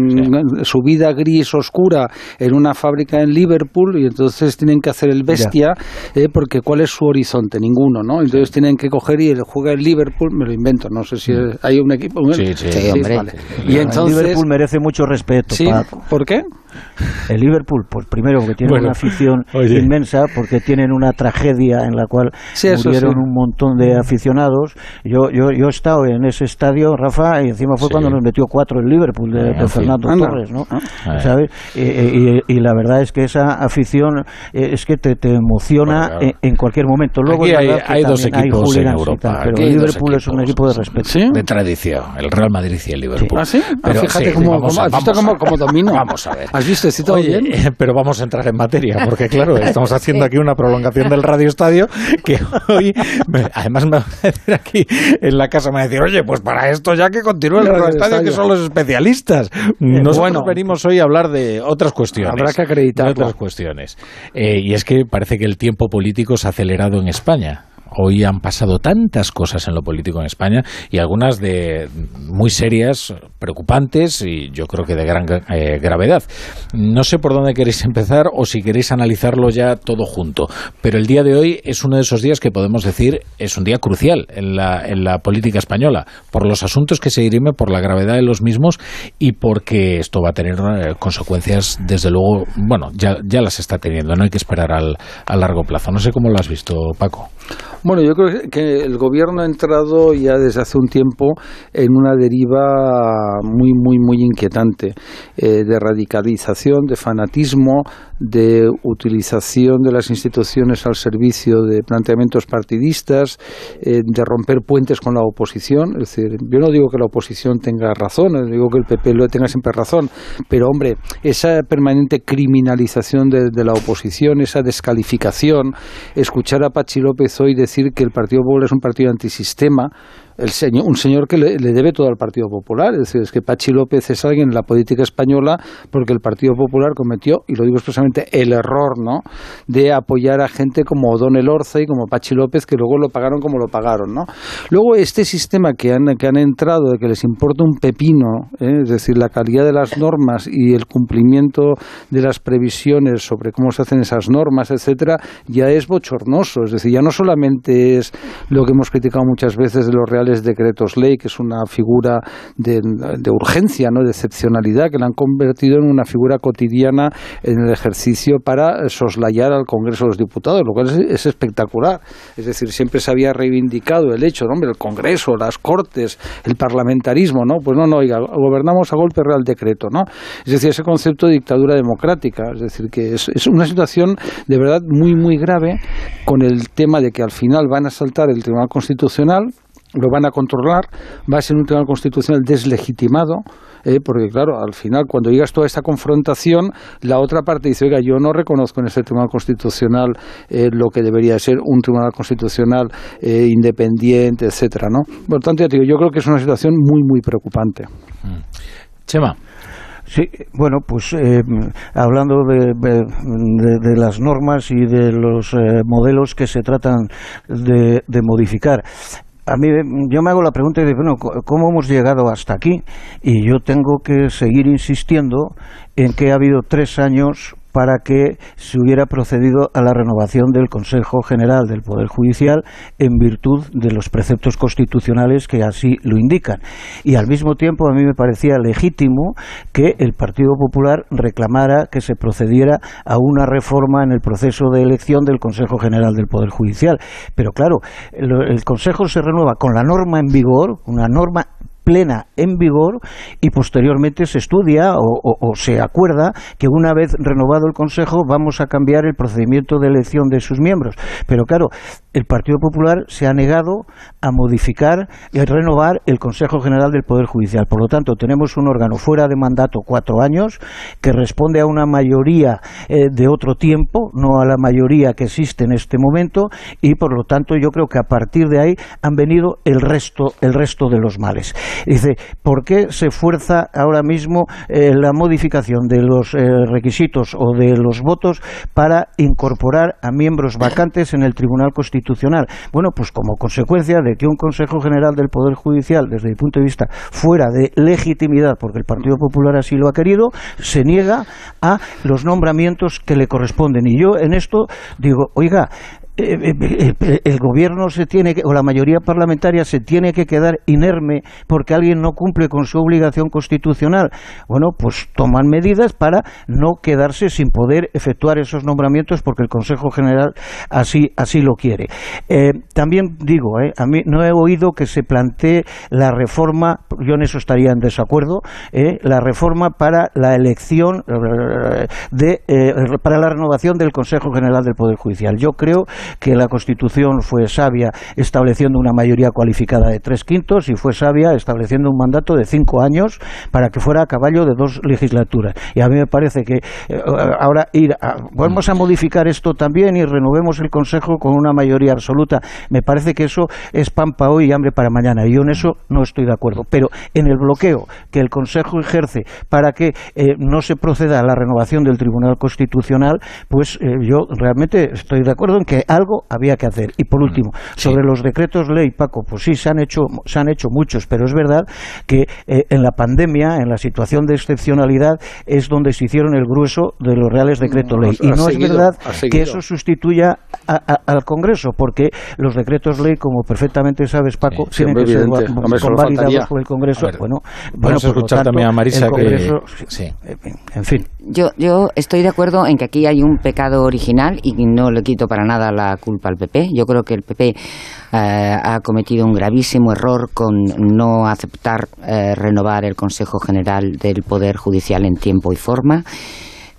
su vida gris, oscura, en una fábrica en Liverpool y entonces tienen que hacer el bestia eh, porque ¿cuál es su horizonte? Ninguno, ¿no? Entonces tienen que coger y el juega en Liverpool, me lo invento, no sé si mm. hay un equipo... Sí, sí, hombre. Y entonces... Liverpool merece mucho respeto, Paco. ¿Por qué? El Liverpool, pues primero porque tiene una afición inmensa, porque tienen una tragedia en la cual murieron un montón de aficionados. Yo, yo, yo he estado en ese estadio, Rafa, y encima fue cuando nos metió cuatro el Liverpool de, Fernando Torres, ¿no? Ah. ¿Sabes? Y, la verdad es que esa afición eh, es que te, te emociona en, cualquier momento. Luego hay, dos equipos en Europa. pero el Liverpool es un equipo de respeto. De tradición, el Real Madrid y el Liverpool. ¿Ah, sí? Pero, fíjate cómo, cómo, domino. Vamos a ver. ¿Has visto? todo bien? Pero vamos a entrar en materia, porque claro, estamos haciendo aquí una prolongación del Radio Estadio que hoy, además aquí en la casa, me va a decir, oye, pues para esto ya que continúe el Estadio, que son los especialistas. Nosotros bueno, venimos hoy a hablar de otras cuestiones. Habrá que acreditar otras cuestiones. Eh, y es que parece que el tiempo político se ha acelerado en España. Hoy han pasado tantas cosas en lo político en España y algunas de muy serias, preocupantes y yo creo que de gran eh, gravedad. No sé por dónde queréis empezar o si queréis analizarlo ya todo junto, pero el día de hoy es uno de esos días que podemos decir es un día crucial en la, en la política española, por los asuntos que se dirimen, por la gravedad de los mismos y porque esto va a tener eh, consecuencias, desde luego, bueno, ya, ya las está teniendo, no hay que esperar al, a largo plazo. No sé cómo lo has visto, Paco. Bueno, yo creo que el gobierno ha entrado ya desde hace un tiempo en una deriva muy, muy, muy inquietante eh, de radicalización, de fanatismo, de utilización de las instituciones al servicio de planteamientos partidistas, eh, de romper puentes con la oposición. Es decir, yo no digo que la oposición tenga razón, digo que el PP lo tenga siempre razón, pero hombre, esa permanente criminalización de, de la oposición, esa descalificación, escuchar a Pachi López hoy decir que el Partido Popular es un partido antisistema, el señor, un señor que le, debe todo al Partido Popular. Es decir, es que Pachi López es alguien en la política española porque el Partido Popular cometió, y lo digo expresamente, el error ¿no? de apoyar a gente como Don Elorza y como Pachi López, que luego lo pagaron como lo pagaron. ¿no? Luego, este sistema que han, que han entrado de que les importa un pepino, ¿eh? es decir, la calidad de las normas y el cumplimiento de las previsiones sobre cómo se hacen esas normas, etcétera, ya es bochornoso. Es decir, ya no solamente es lo que hemos criticado muchas veces de los reales decretos ley, que es una figura de, urgencia, ¿no? de excepcionalidad, que la han convertido en una figura cotidiana en el ejercicio para soslayar al Congreso de los Diputados, lo cual es, espectacular. Es decir, siempre se había reivindicado el hecho, ¿no? el Congreso, las Cortes, el parlamentarismo, ¿no? Pues no, no, oiga, gobernamos a golpe real decreto, ¿no? Es decir, ese concepto de dictadura democrática, es decir, que es, es una situación de verdad muy, muy grave con el tema de que al final van a saltar el Tribunal Constitucional, lo van a controlar, va a ser un tribunal constitucional deslegitimado, eh, porque claro, al final cuando llegas toda esta confrontación, la otra parte dice, oiga, yo no reconozco en este tribunal constitucional eh, lo que debería ser un tribunal constitucional eh, independiente, etcétera, ¿no? Por lo tanto, digo, yo creo que es una situación muy, muy preocupante. Mm. Chema. Sí, bueno, pues hablando de, de, las normas y de los modelos que se tratan de, de modificar, a mí yo me hago la pregunta de bueno cómo hemos llegado hasta aquí y yo tengo que seguir insistiendo en que ha habido tres años para que se hubiera procedido a la renovación del Consejo General del Poder Judicial en virtud de los preceptos constitucionales que así lo indican. Y al mismo tiempo a mí me parecía legítimo que el Partido Popular reclamara que se procediera a una reforma en el proceso de elección del Consejo General del Poder Judicial. Pero claro, el, el Consejo se renueva con la norma en vigor, una norma plena en vigor y posteriormente se estudia o, se acuerda que una vez renovado el Consejo vamos a cambiar el procedimiento de elección de sus miembros. Pero claro, el Partido Popular se ha negado a modificar y a renovar el Consejo General del Poder Judicial. Por lo tanto, tenemos un órgano fuera de mandato cuatro años que responde a una mayoría eh, de otro tiempo, no a la mayoría que existe en este momento, y por lo tanto yo creo que a partir de ahí han venido el resto, el resto de los males. Dice, ¿por qué se fuerza ahora mismo eh, la modificación de los eh, requisitos o de los votos para incorporar a miembros vacantes en el Tribunal Constitucional? Bueno, pues como consecuencia de que un Consejo General del Poder Judicial, desde mi punto de vista, fuera de legitimidad, porque el Partido Popular así lo ha querido, se niega a los nombramientos que le corresponden. Y yo en esto digo, oiga, el gobierno se tiene que, o la mayoría parlamentaria se tiene que quedar inerme porque alguien no cumple con su obligación constitucional. Bueno, pues toman medidas para no quedarse sin poder efectuar esos nombramientos porque el Consejo General así, así lo quiere. también digo, a mí no he oído que se plantee la reforma, yo en eso estaría en desacuerdo, la reforma para la elección de, para la renovación del Consejo General del Poder Judicial. Yo creo que la Constitución fue sabia estableciendo una mayoría cualificada de tres quintos y fue sabia estableciendo un mandato de cinco años para que fuera a caballo de dos legislaturas. Y a mí me parece que eh, ahora ir a, vamos a modificar esto también y renovemos el Consejo con una mayoría absoluta. Me parece que eso es pan para hoy y hambre para mañana. Y yo en eso no estoy de acuerdo. Pero en el bloqueo que el Consejo ejerce para que eh, no se proceda a la renovación del Tribunal Constitucional, pues eh, yo realmente estoy de acuerdo en que algo había que hacer. Y por mm, último, sobre los decretos ley, Paco, pues sí, se han hecho, se han hecho muchos, pero es verdad que eh, en la pandemia, en la situación de excepcionalidad, es donde se hicieron el grueso de los reales decretos ley. y no es verdad que eso sustituya al Congreso, porque los decretos ley, como perfectamente sabes, Paco, tienen que ser convalidados por el Congreso. bueno, vamos a escuchar también a Marisa que... Sí. En fin. Yo, yo estoy de acuerdo en que aquí hay un pecado original y no le quito para nada la la culpa al PP. Yo creo que el PP eh, ha cometido un gravísimo error con no aceptar eh, renovar el Consejo General del Poder Judicial en tiempo y forma.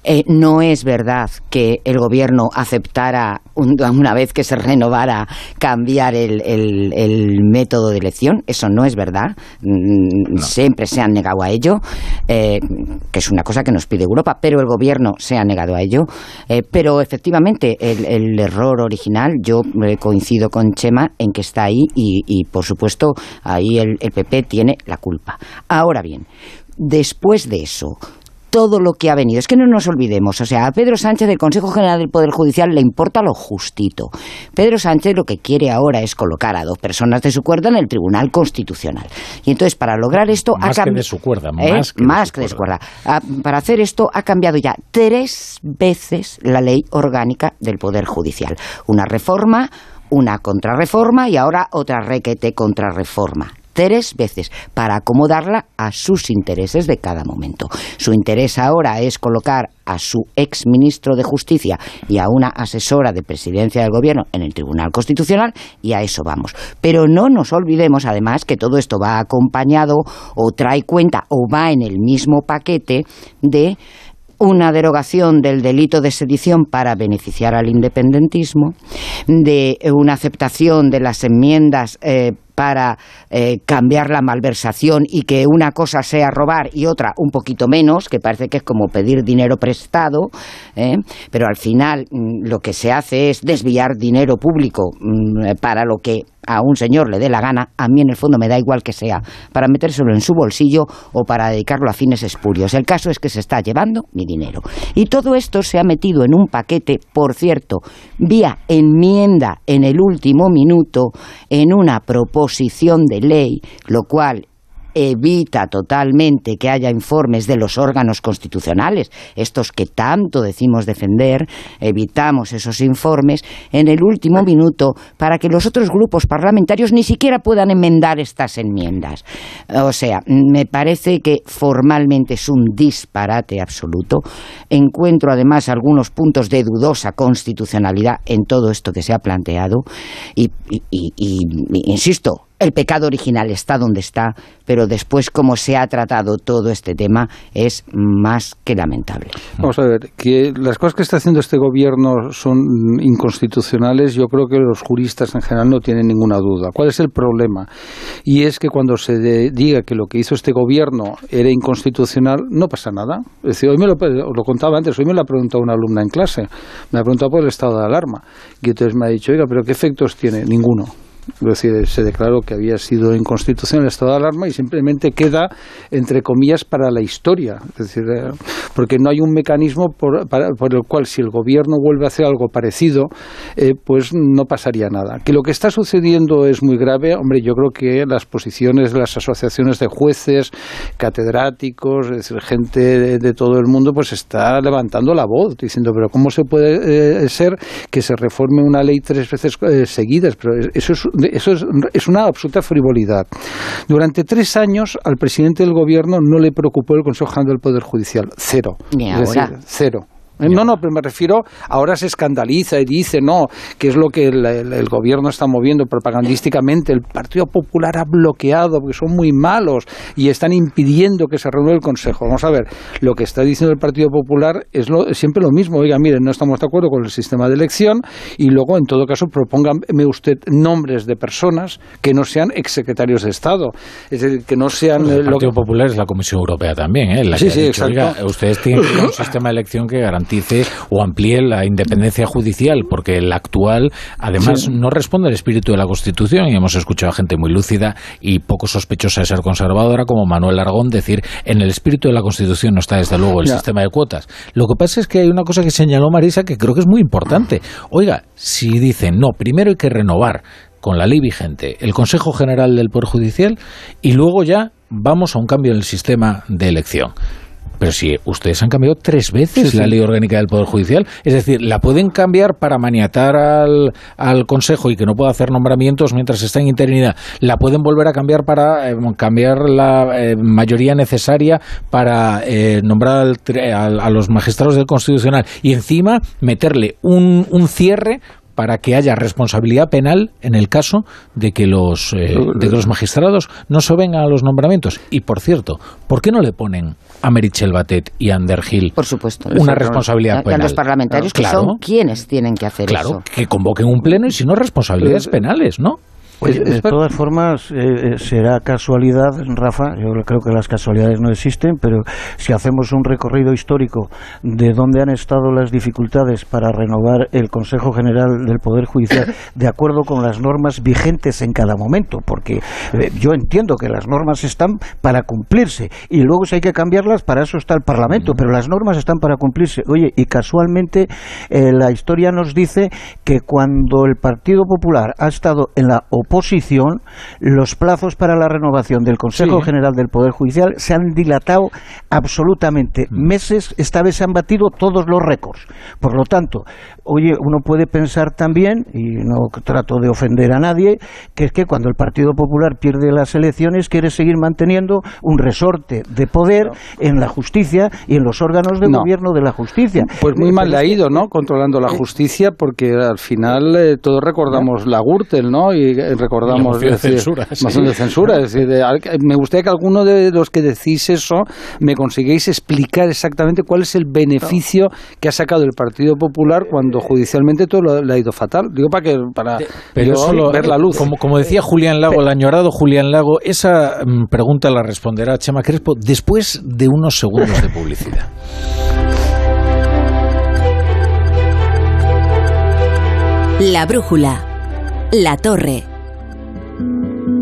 Eh, no es verdad que el gobierno aceptara, una vez que se renovara, cambiar el, método de elección. Eso no es verdad. Mm, siempre se han negado a ello, eh, que es una cosa que nos pide Europa, pero el gobierno se ha negado a ello. Eh, pero efectivamente, el, error original, yo coincido con Chema en que está ahí y, y por supuesto, ahí el PP tiene la culpa. Ahora bien, después de eso, todo lo que ha venido. Es que no nos olvidemos, o sea, a Pedro Sánchez del Consejo General del Poder Judicial le importa lo justito. Pedro Sánchez lo que quiere ahora es colocar a dos personas de su cuerda en el Tribunal Constitucional. Y entonces, para lograr esto... Más ha que de su cuerda, ¿Eh? más que, de, su cuerda. Ah, para hacer esto ha cambiado ya tres veces la ley orgánica del Poder Judicial. Una reforma, una contrarreforma y ahora otra requete contrarreforma tres veces para acomodarla a sus intereses de cada momento. Su interés ahora es colocar a su ex ministro de Justicia y a una asesora de presidencia del gobierno en el Tribunal Constitucional y a eso vamos. Pero no nos olvidemos además que todo esto va acompañado o trae cuenta o va en el mismo paquete de una derogación del delito de sedición para beneficiar al independentismo, de una aceptación de las enmiendas eh, para eh, cambiar la malversación y que una cosa sea robar y otra un poquito menos, que parece que es como pedir dinero prestado, ¿eh? pero al final mm, lo que se hace es desviar dinero público mm, para lo que a un señor le dé la gana, a mí en el fondo me da igual que sea, para metérselo en su bolsillo o para dedicarlo a fines espurios. El caso es que se está llevando mi dinero. Y todo esto se ha metido en un paquete, por cierto, vía enmienda en el último minuto, en una proposición de ley, lo cual evita totalmente que haya informes de los órganos constitucionales, estos que tanto decimos defender, evitamos esos informes en el último minuto para que los otros grupos parlamentarios ni siquiera puedan enmendar estas enmiendas. O sea, me parece que formalmente es un disparate absoluto. Encuentro además algunos puntos de dudosa constitucionalidad en todo esto que se ha planteado y, y insisto, el pecado original está donde está, pero después como se ha tratado todo este tema es más que lamentable. Vamos a ver, que las cosas que está haciendo este gobierno son inconstitucionales, yo creo que los juristas en general no tienen ninguna duda. ¿Cuál es el problema? Y es que cuando se diga que lo que hizo este gobierno era inconstitucional, no pasa nada. Es decir, hoy me lo, lo contaba antes, hoy me lo ha preguntado una alumna en clase, me ha preguntado por el estado de alarma. Y entonces me ha dicho, oiga, pero ¿qué efectos tiene? Ninguno. Decir, se declaró que había sido inconstitucional el estado de alarma y simplemente queda, entre comillas, para la historia. Es decir, eh, porque no hay un mecanismo por, el cual, si el gobierno vuelve a hacer algo parecido, eh, pues no pasaría nada. Que lo que está sucediendo es muy grave, hombre, yo creo que las posiciones de las asociaciones de jueces, catedráticos, es decir, gente de, todo el mundo, pues está levantando la voz, diciendo, pero ¿cómo se puede eh, ser que se reforme una ley tres veces seguidas? Pero eso es eso es, una absoluta frivolidad. Durante tres años al presidente del gobierno no le preocupó el Consejo General del Poder Judicial. Cero. es decir, cero. Eh, no, no, pero me refiero, ahora se escandaliza y dice, no, que es lo que el, gobierno está moviendo propagandísticamente. El Partido Popular ha bloqueado porque son muy malos y están impidiendo que se reúna el Consejo. Vamos a ver, lo que está diciendo el Partido Popular es siempre lo mismo. Oiga, miren, no estamos de acuerdo con el sistema de elección y luego, en todo caso, propóngame usted nombres de personas que no sean exsecretarios de Estado. Es decir, que no sean... el Partido Popular es la Comisión Europea también, ¿eh? sí, sí, exacto. ustedes tienen un sistema de elección que garantice o amplíe la independencia judicial, porque el actual, además, no responde al espíritu de la Constitución y hemos escuchado a gente muy lúcida y poco sospechosa de ser conservadora, como Manuel Aragón, decir en el espíritu de la Constitución no está, desde luego, el sistema de cuotas. Lo que pasa es que hay una cosa que señaló Marisa que creo que es muy importante. Oiga, si dicen, no, primero hay que renovar con la ley vigente el Consejo General del Poder Judicial y luego ya vamos a un cambio en el sistema de elección. Pero si ustedes han cambiado tres veces la ley orgánica del Poder Judicial, es decir, la pueden cambiar para maniatar al, al Consejo y que no pueda hacer nombramientos mientras está en interinidad, la pueden volver a cambiar para eh, cambiar la eh, mayoría necesaria para eh, nombrar a los magistrados del Constitucional y encima meterle un, un cierre para que haya responsabilidad penal en el caso de que los, eh, de que los magistrados no se vengan a los nombramientos. Y por cierto, ¿por qué no le ponen a Merichel Batet y a Ander Gil por supuesto, una responsabilidad penal? a los parlamentarios que son quienes tienen que hacer claro, eso. Claro, que convoquen un pleno y si no, responsabilidades penales, ¿no? De todas formas, eh, eh, será casualidad, Rafa, yo creo que las casualidades no existen, pero si hacemos un recorrido histórico de dónde han estado las dificultades para renovar el Consejo General del Poder Judicial de acuerdo con las normas vigentes en cada momento, porque eh, yo entiendo que las normas están para cumplirse y luego si hay que cambiarlas, para eso está el Parlamento, pero las normas están para cumplirse. Oye, y casualmente la historia nos dice que cuando el Partido Popular ha estado en la oposición, posición, los plazos para la renovación del Consejo General del Poder Judicial se han dilatado absolutamente. Mm. Meses, esta vez se han batido todos los récords. Por lo tanto, oye, uno puede pensar también, y no trato de ofender a nadie, que es que cuando el Partido Popular pierde las elecciones quiere seguir manteniendo un resorte de poder en la justicia y en los órganos de gobierno de la justicia. Pues muy mal le ha ido, ¿no? Controlando la justicia, porque al final eh, todos recordamos la Gürtel, ¿no? Y recordamos. de censura. de censura. me gustaría que alguno de los que decís eso me consigáis explicar exactamente cuál es el beneficio que ha sacado el Partido Popular cuando judicialmente todo le ha ido fatal. Digo para que para ver la luz. Como, como decía Julián Lago, el añorado Julián Lago, esa mm, pregunta la responderá Chema Crespo después de unos segundos de publicidad. La brújula. La torre.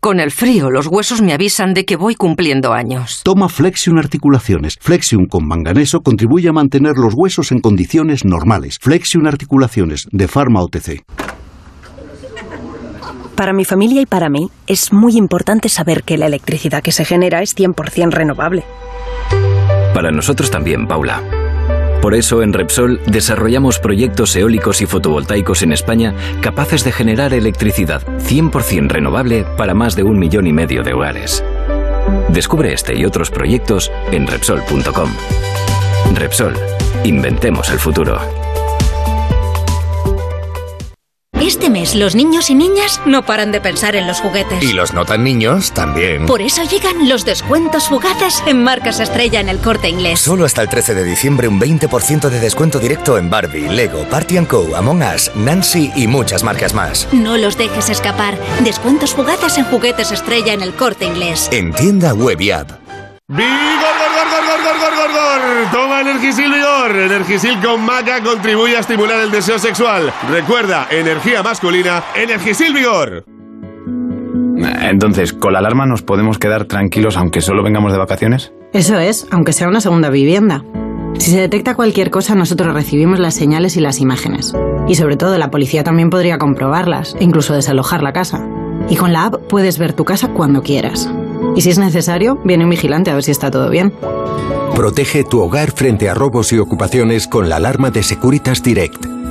Con el frío, los huesos me avisan de que voy cumpliendo años. Toma Flexion Articulaciones. Flexion con manganeso contribuye a mantener los huesos en condiciones normales. Flexion Articulaciones, de Pharma OTC. Para mi familia y para mí, es muy importante saber que la electricidad que se genera es 100% renovable. Para nosotros también, Paula. Por eso en Repsol desarrollamos proyectos eólicos y fotovoltaicos en España capaces de generar electricidad 100% renovable para más de un millón y medio de hogares. Descubre este y otros proyectos en Repsol.com. Repsol, inventemos el futuro. Este mes los niños y niñas no paran de pensar en los juguetes. Y los no tan niños también. Por eso llegan los descuentos fugaces en marcas estrella en el corte inglés. Solo hasta el 13 de diciembre un 20% de descuento directo en Barbie, Lego, Party Co, Among Us, Nancy y muchas marcas más. No los dejes escapar. Descuentos fugaces en juguetes estrella en el corte inglés. En tienda web y app. ¡Vigor, gor, gor, gor, gor, gor, gor! Toma Energisil Vigor. Energisil con maca contribuye a estimular el deseo sexual. Recuerda, energía masculina, Energisil Vigor. Entonces, ¿con la alarma nos podemos quedar tranquilos aunque solo vengamos de vacaciones? Eso es, aunque sea una segunda vivienda. Si se detecta cualquier cosa, nosotros recibimos las señales y las imágenes. Y sobre todo, la policía también podría comprobarlas e incluso desalojar la casa. Y con la app puedes ver tu casa cuando quieras. Y si es necesario, viene un vigilante a ver si está todo bien. Protege tu hogar frente a robos y ocupaciones con la alarma de Securitas Direct.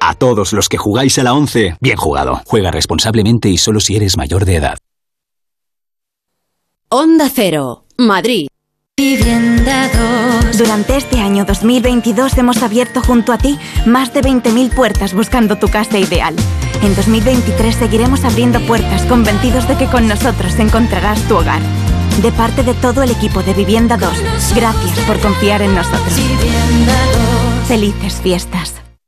A todos los que jugáis a la 11, bien jugado. Juega responsablemente y solo si eres mayor de edad. Onda Cero, Madrid. Durante este año 2022 hemos abierto junto a ti más de 20.000 puertas buscando tu casa ideal. En 2023 seguiremos abriendo puertas convencidos de que con nosotros encontrarás tu hogar. De parte de todo el equipo de Vivienda 2, gracias por confiar en nosotros. Felices fiestas.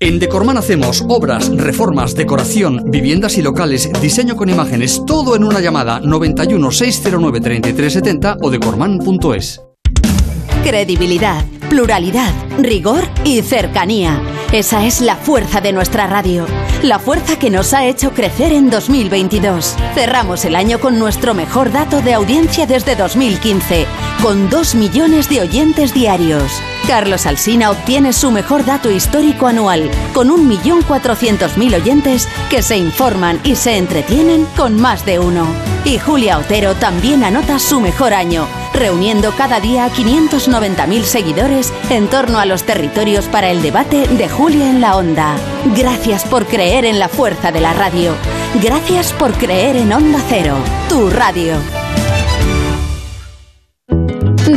en Decorman hacemos obras, reformas, decoración, viviendas y locales, diseño con imágenes, todo en una llamada 91 609 3370 o decorman.es. Credibilidad, pluralidad, rigor y cercanía. Esa es la fuerza de nuestra radio. La fuerza que nos ha hecho crecer en 2022. Cerramos el año con nuestro mejor dato de audiencia desde 2015, con 2 millones de oyentes diarios. Carlos Alsina obtiene su mejor dato histórico anual, con 1.400.000 oyentes que se informan y se entretienen con más de uno. Y Julia Otero también anota su mejor año, reuniendo cada día a 590.000 seguidores en torno a los territorios para el debate de Julia en la Onda. Gracias por creer en la fuerza de la radio. Gracias por creer en Onda Cero, tu radio.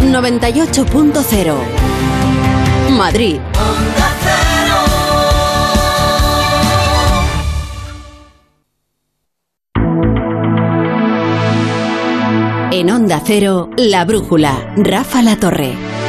98.0 Madrid. En Onda Cero, La Brújula, Rafa La Torre.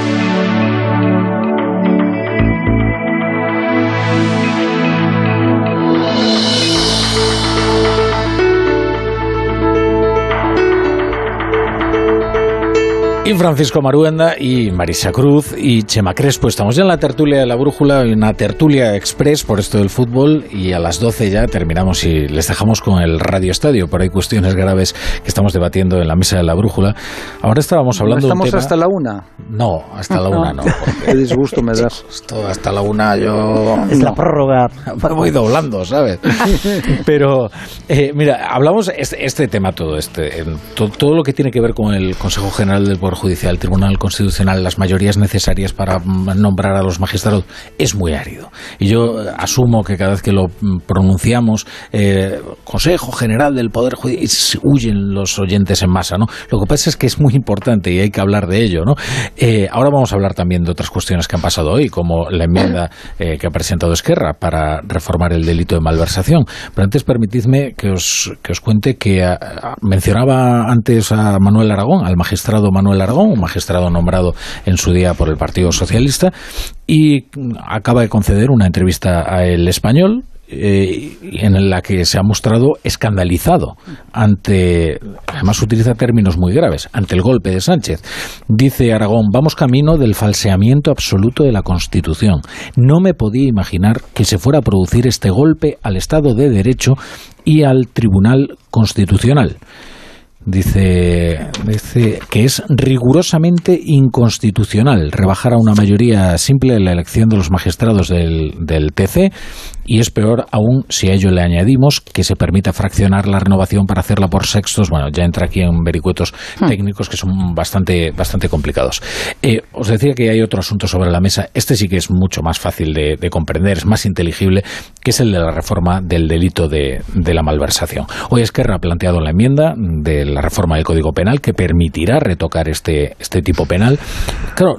Francisco Maruenda y Marisa Cruz y Chema Crespo. Estamos ya en la tertulia de la brújula, en una tertulia express por esto del fútbol y a las 12 ya terminamos y les dejamos con el Radio Estadio. Por ahí cuestiones graves que estamos debatiendo en la mesa de la brújula. Ahora estábamos hablando ¿No estamos de un tema... hasta la una? No, hasta la una no. Qué disgusto me da. Esto hasta la una yo... Es la prórroga. Me voy doblando, ¿sabes? Pero, eh, mira, hablamos este, este tema todo, este, todo, todo lo que tiene que ver con el Consejo General del Poder Judicial, el Tribunal Constitucional, las mayorías necesarias para nombrar a los magistrados, es muy árido. Y yo asumo que cada vez que lo pronunciamos, eh, Consejo General del Poder Judicial, huyen los oyentes en masa, ¿no? Lo que pasa es que es muy importante y hay que hablar de ello, ¿no? Eh, ahora vamos a hablar también de otras cuestiones que han pasado hoy, como la enmienda eh, que ha presentado Esquerra para reformar el delito de malversación. Pero antes permitidme que os, que os cuente que a, a, mencionaba antes a Manuel Aragón, al magistrado Manuel Aragón, Aragón, un magistrado nombrado en su día por el Partido Socialista, y acaba de conceder una entrevista a El Español, eh, en la que se ha mostrado escandalizado ante, además utiliza términos muy graves, ante el golpe de Sánchez. Dice Aragón, vamos camino del falseamiento absoluto de la Constitución. No me podía imaginar que se fuera a producir este golpe al Estado de Derecho y al Tribunal Constitucional dice, dice que es rigurosamente inconstitucional rebajar a una mayoría simple la elección de los magistrados del, del TC y es peor aún si a ello le añadimos que se permita fraccionar la renovación para hacerla por sextos. Bueno, ya entra aquí en vericuetos hmm. técnicos que son bastante, bastante complicados. Eh, os decía que hay otro asunto sobre la mesa. Este sí que es mucho más fácil de, comprender, es más inteligible, que es el de la reforma del delito de, de la malversación. Hoy Esquerra ha planteado la enmienda de la reforma del Código Penal que permitirá retocar este, este tipo penal. Claro,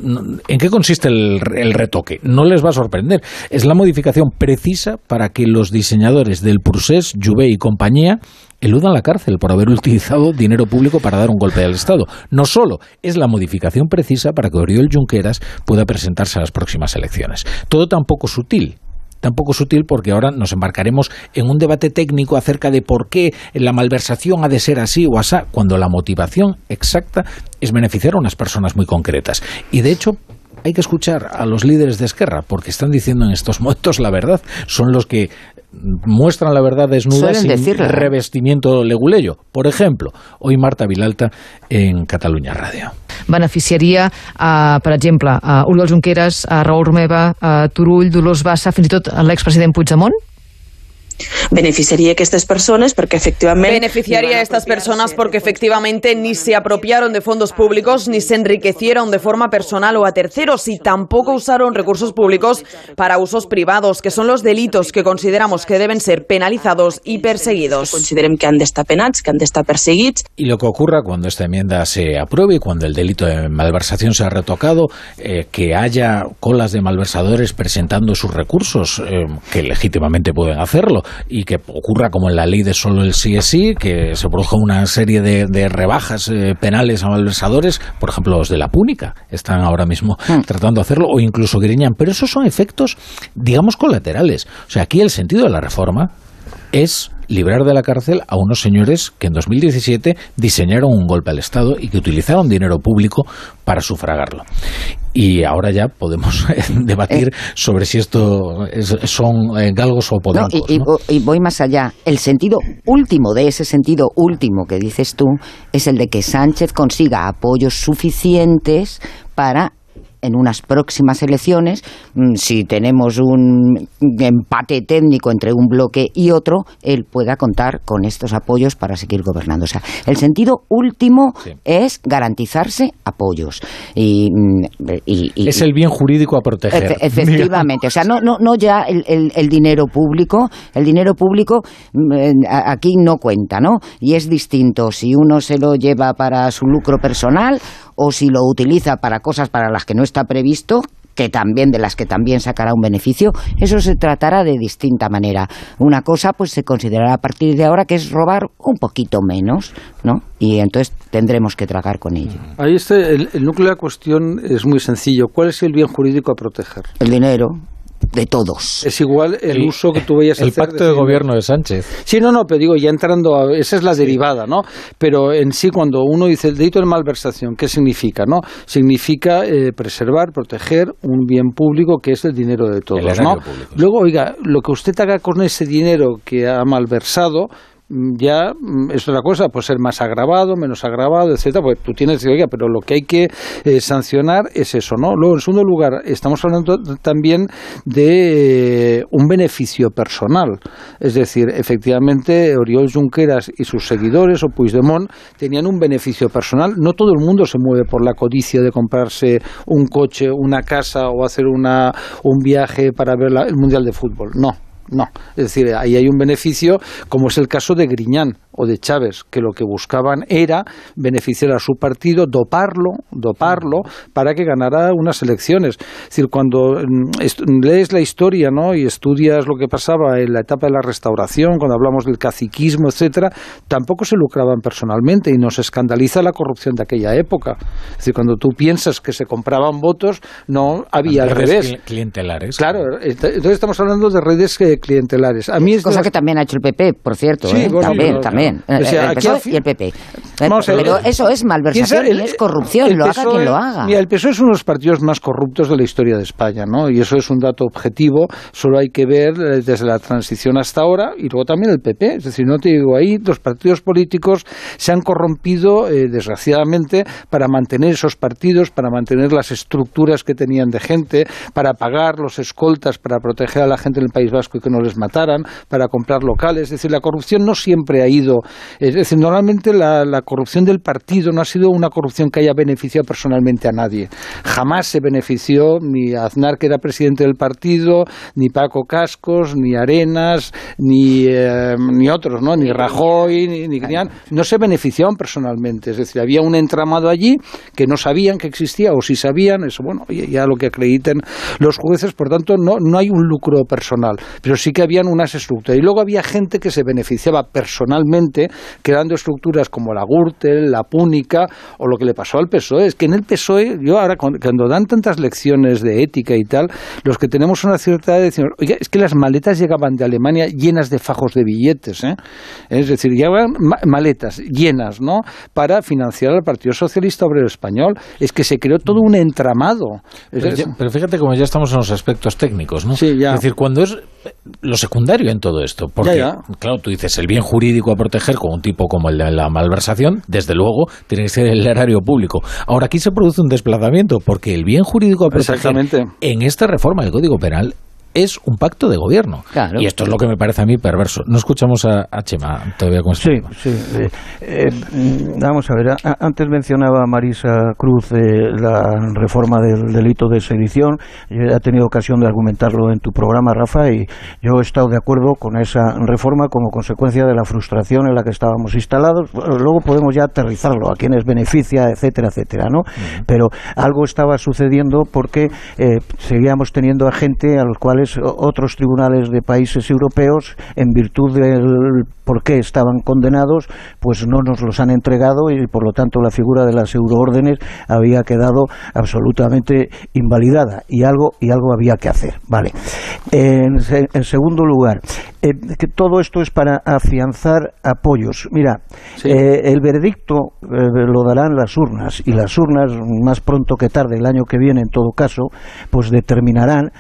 ¿en qué consiste el, el retoque? No les va a sorprender. Es la modificación precisa para que los diseñadores del Prusés, Juve y compañía eludan la cárcel por haber utilizado dinero público para dar un golpe al Estado. No solo es la modificación precisa para que Oriol Junqueras pueda presentarse a las próximas elecciones. Todo tan poco sutil tampoco sutil porque ahora nos embarcaremos en un debate técnico acerca de por qué la malversación ha de ser así o así, cuando la motivación exacta es beneficiar a unas personas muy concretas. Y de hecho, hay que escuchar a los líderes de Esquerra porque están diciendo en estos momentos la verdad. Son los que muestran la verdad desnuda sin revestimiento leguleyo. Por ejemplo, hoy Marta Vilalta en Cataluña Radio. beneficiaria, uh, per exemple, a Oriol Junqueras, a Raül Romeva, a Turull, Dolors Bassa, fins i tot l'expresident Puigdemont? Beneficiaría a estas personas porque efectivamente... Beneficiaría a estas personas porque efectivamente ni se apropiaron de fondos públicos ni se enriquecieron de forma personal o a terceros y tampoco usaron recursos públicos para usos privados, que son los delitos que consideramos que deben ser penalizados y perseguidos. Considerem que han d'estar penats, que han d'estar perseguits. Y lo que ocurra cuando esta enmienda se apruebe y cuando el delito de malversación se ha retocado, eh, que haya colas de malversadores presentando sus recursos, eh, que legítimamente pueden hacerlo, y que ocurra como en la ley de solo el sí es sí, que se produjo una serie de, rebajas eh, penales a malversadores, por ejemplo los de la Púnica, están ahora mismo hmm. tratando de hacerlo, o incluso Griñán, pero esos son efectos, digamos, colaterales. O sea, aquí el sentido de la reforma es librar de la cárcel a unos señores que en 2017 diseñaron un golpe al Estado y que utilizaron dinero público para sufragarlo. Y ahora ya podemos debatir eh. sobre si esto son eh, galgos o podencos. y, voy más allá. El sentido último de ese sentido último que dices tú es el de que Sánchez consiga apoyos suficientes para en unas próximas elecciones, mm, si tenemos un empate técnico entre un bloque y otro, él pueda contar con estos apoyos para seguir gobernando. O sea, el sentido último es garantizarse apoyos. Y, mm, es el bien jurídico a proteger. efectivamente. O sea, no, no, no ya el, el, dinero público. El dinero público mm, aquí no cuenta, ¿no? Y es distinto si uno se lo lleva para su lucro personal o si lo utiliza para cosas para las que no está previsto, que también de las que también sacará un beneficio, eso se tratará de distinta manera. Una cosa pues se considerará a partir de ahora que es robar un poquito menos, ¿no? Y entonces tendremos que tragar con ello. Ahí este, el núcleo de la cuestión es muy sencillo. ¿Cuál es el bien jurídico a proteger? El dinero de todos. Es igual el, uso que tú veías El pacto de, gobierno de Sánchez. Sí, no, no, pero digo, ya entrando a... Esa es la derivada, ¿no? Pero en sí, cuando uno dice el delito de malversación, ¿qué significa, no? Significa eh, preservar, proteger un bien público que es el dinero de todos, ¿no? Luego, oiga, lo que usted haga con ese dinero que ha malversado ya mm, es otra cosa, puede ser más agravado, menos agravado, etcétera, pues tú tienes que oiga, pero lo que hay que eh, sancionar es eso, ¿no? Luego, en segundo lugar, estamos hablando también de eh, un beneficio personal, es decir, efectivamente, Oriol Junqueras y sus seguidores, o Puigdemont, tenían un beneficio personal, no todo el mundo se mueve por la codicia de comprarse un coche, una casa o hacer una, un viaje para ver el Mundial de Fútbol, no no. Es decir, ahí hay un beneficio, como es el caso de Griñán o de Chávez, que lo que buscaban era beneficiar a su partido, doparlo, doparlo, para que ganara unas elecciones. Es decir, cuando mm, lees la historia ¿no? y estudias lo que pasaba en la etapa de la restauración, cuando hablamos del caciquismo, etcétera, tampoco se lucraban personalmente y nos escandaliza la corrupción de aquella época. Es decir, cuando tú piensas que se compraban votos, no había al revés. Clientelares. Claro, entonces estamos hablando de redes eh, clientelares. A mí Cosa que también ha hecho el PP, por cierto. ¿eh? también, también. O sea, el PSOE y el PP. Pero eso es malversación y es corrupción, lo haga quien lo haga. Mira, el PSOE es uno de los partidos más corruptos de la historia de España, ¿no? Y eso es un dato objetivo, solo hay que ver eh, desde la transición hasta ahora y luego también el PP. Es decir, no te digo ahí, los partidos políticos se han corrompido, eh, desgraciadamente, para mantener esos partidos, para mantener las estructuras que tenían de gente, para pagar los escoltas, para proteger a la gente en el País Vasco y que no les mataran, para comprar locales. Es decir, la corrupción no siempre ha ido. Es decir, normalmente la, corrupción del partido no ha sido una corrupción que haya beneficiado personalmente a nadie. Jamás se benefició ni Aznar, que era presidente del partido, ni Paco Cascos, ni Arenas, ni, eh, ni otros, ¿no? Ni Rajoy, ni, ni Grián. No se beneficiaban personalmente. Es decir, había un entramado allí que no sabían que existía, o si sabían, eso, bueno, ya lo que acrediten los jueces, por tanto, no, no hay un lucro personal, pero sí que habían unas estructuras. Y luego había gente que se beneficiaba personalmente, creando estructuras como la Gürtel, la Púnica, o lo que le pasó al PSOE. Es que en el PSOE, yo ahora, cuando dan tantas lecciones de ética y tal, los que tenemos una cierta edad decimos, oye, es que las maletas llegaban de Alemania llenas de fajos de billetes, ¿eh? Es decir, llegaban maletas llenas, ¿no? Para financiar al Partido Socialista Obrero Español. Es que se creó todo un entramado. pero, fíjate como ya estamos en los aspectos técnicos, ¿no? Sí, ya. Es decir, cuando es lo secundario en todo esto, porque, claro, tú dices el bien jurídico a proteger con un tipo como el de la malversación, desde luego tiene que ser el erario público. Ahora aquí se produce un desplazamiento porque el bien jurídico a proteger en esta reforma del Código Penal es un pacto de gobierno. Y esto es lo que me parece a mí perverso. No escuchamos a, Chema todavía con este Sí, sí. Eh, eh, vamos a ver, antes mencionaba Marisa Cruz eh, la reforma del delito de sedición. Yo he tenido ocasión de argumentarlo en tu programa, Rafa, y yo he estado de acuerdo con esa reforma como consecuencia de la frustración en la que estábamos instalados. Luego podemos ya aterrizarlo, a quienes beneficia, etcétera, etcétera, ¿no? Pero algo estaba sucediendo porque seguíamos teniendo a gente a los cuales otros tribunales de países europeos, en virtud del por qué estaban condenados, pues no nos los han entregado y por lo tanto la figura de las euroórdenes había quedado absolutamente invalidada y algo y algo había que hacer. Vale. En, segundo lugar, eh, que todo esto es para afianzar apoyos. Mira, eh, el veredicto eh, lo darán las urnas y las urnas más pronto que tarde el año que viene en todo caso, pues determinarán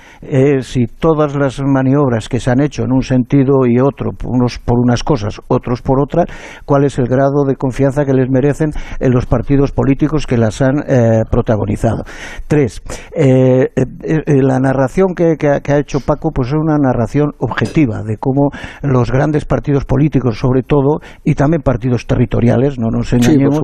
si todas las maniobras que se han hecho en un sentido y otro, unos por unas cosas, otros por otras, cuál es el grado de confianza que les merecen en los partidos políticos que las han eh, protagonizado. Tres, eh, eh, la narración que, ha hecho Paco pues es una narración objetiva de cómo los grandes partidos políticos, sobre todo, y también partidos territoriales, no nos engañemos,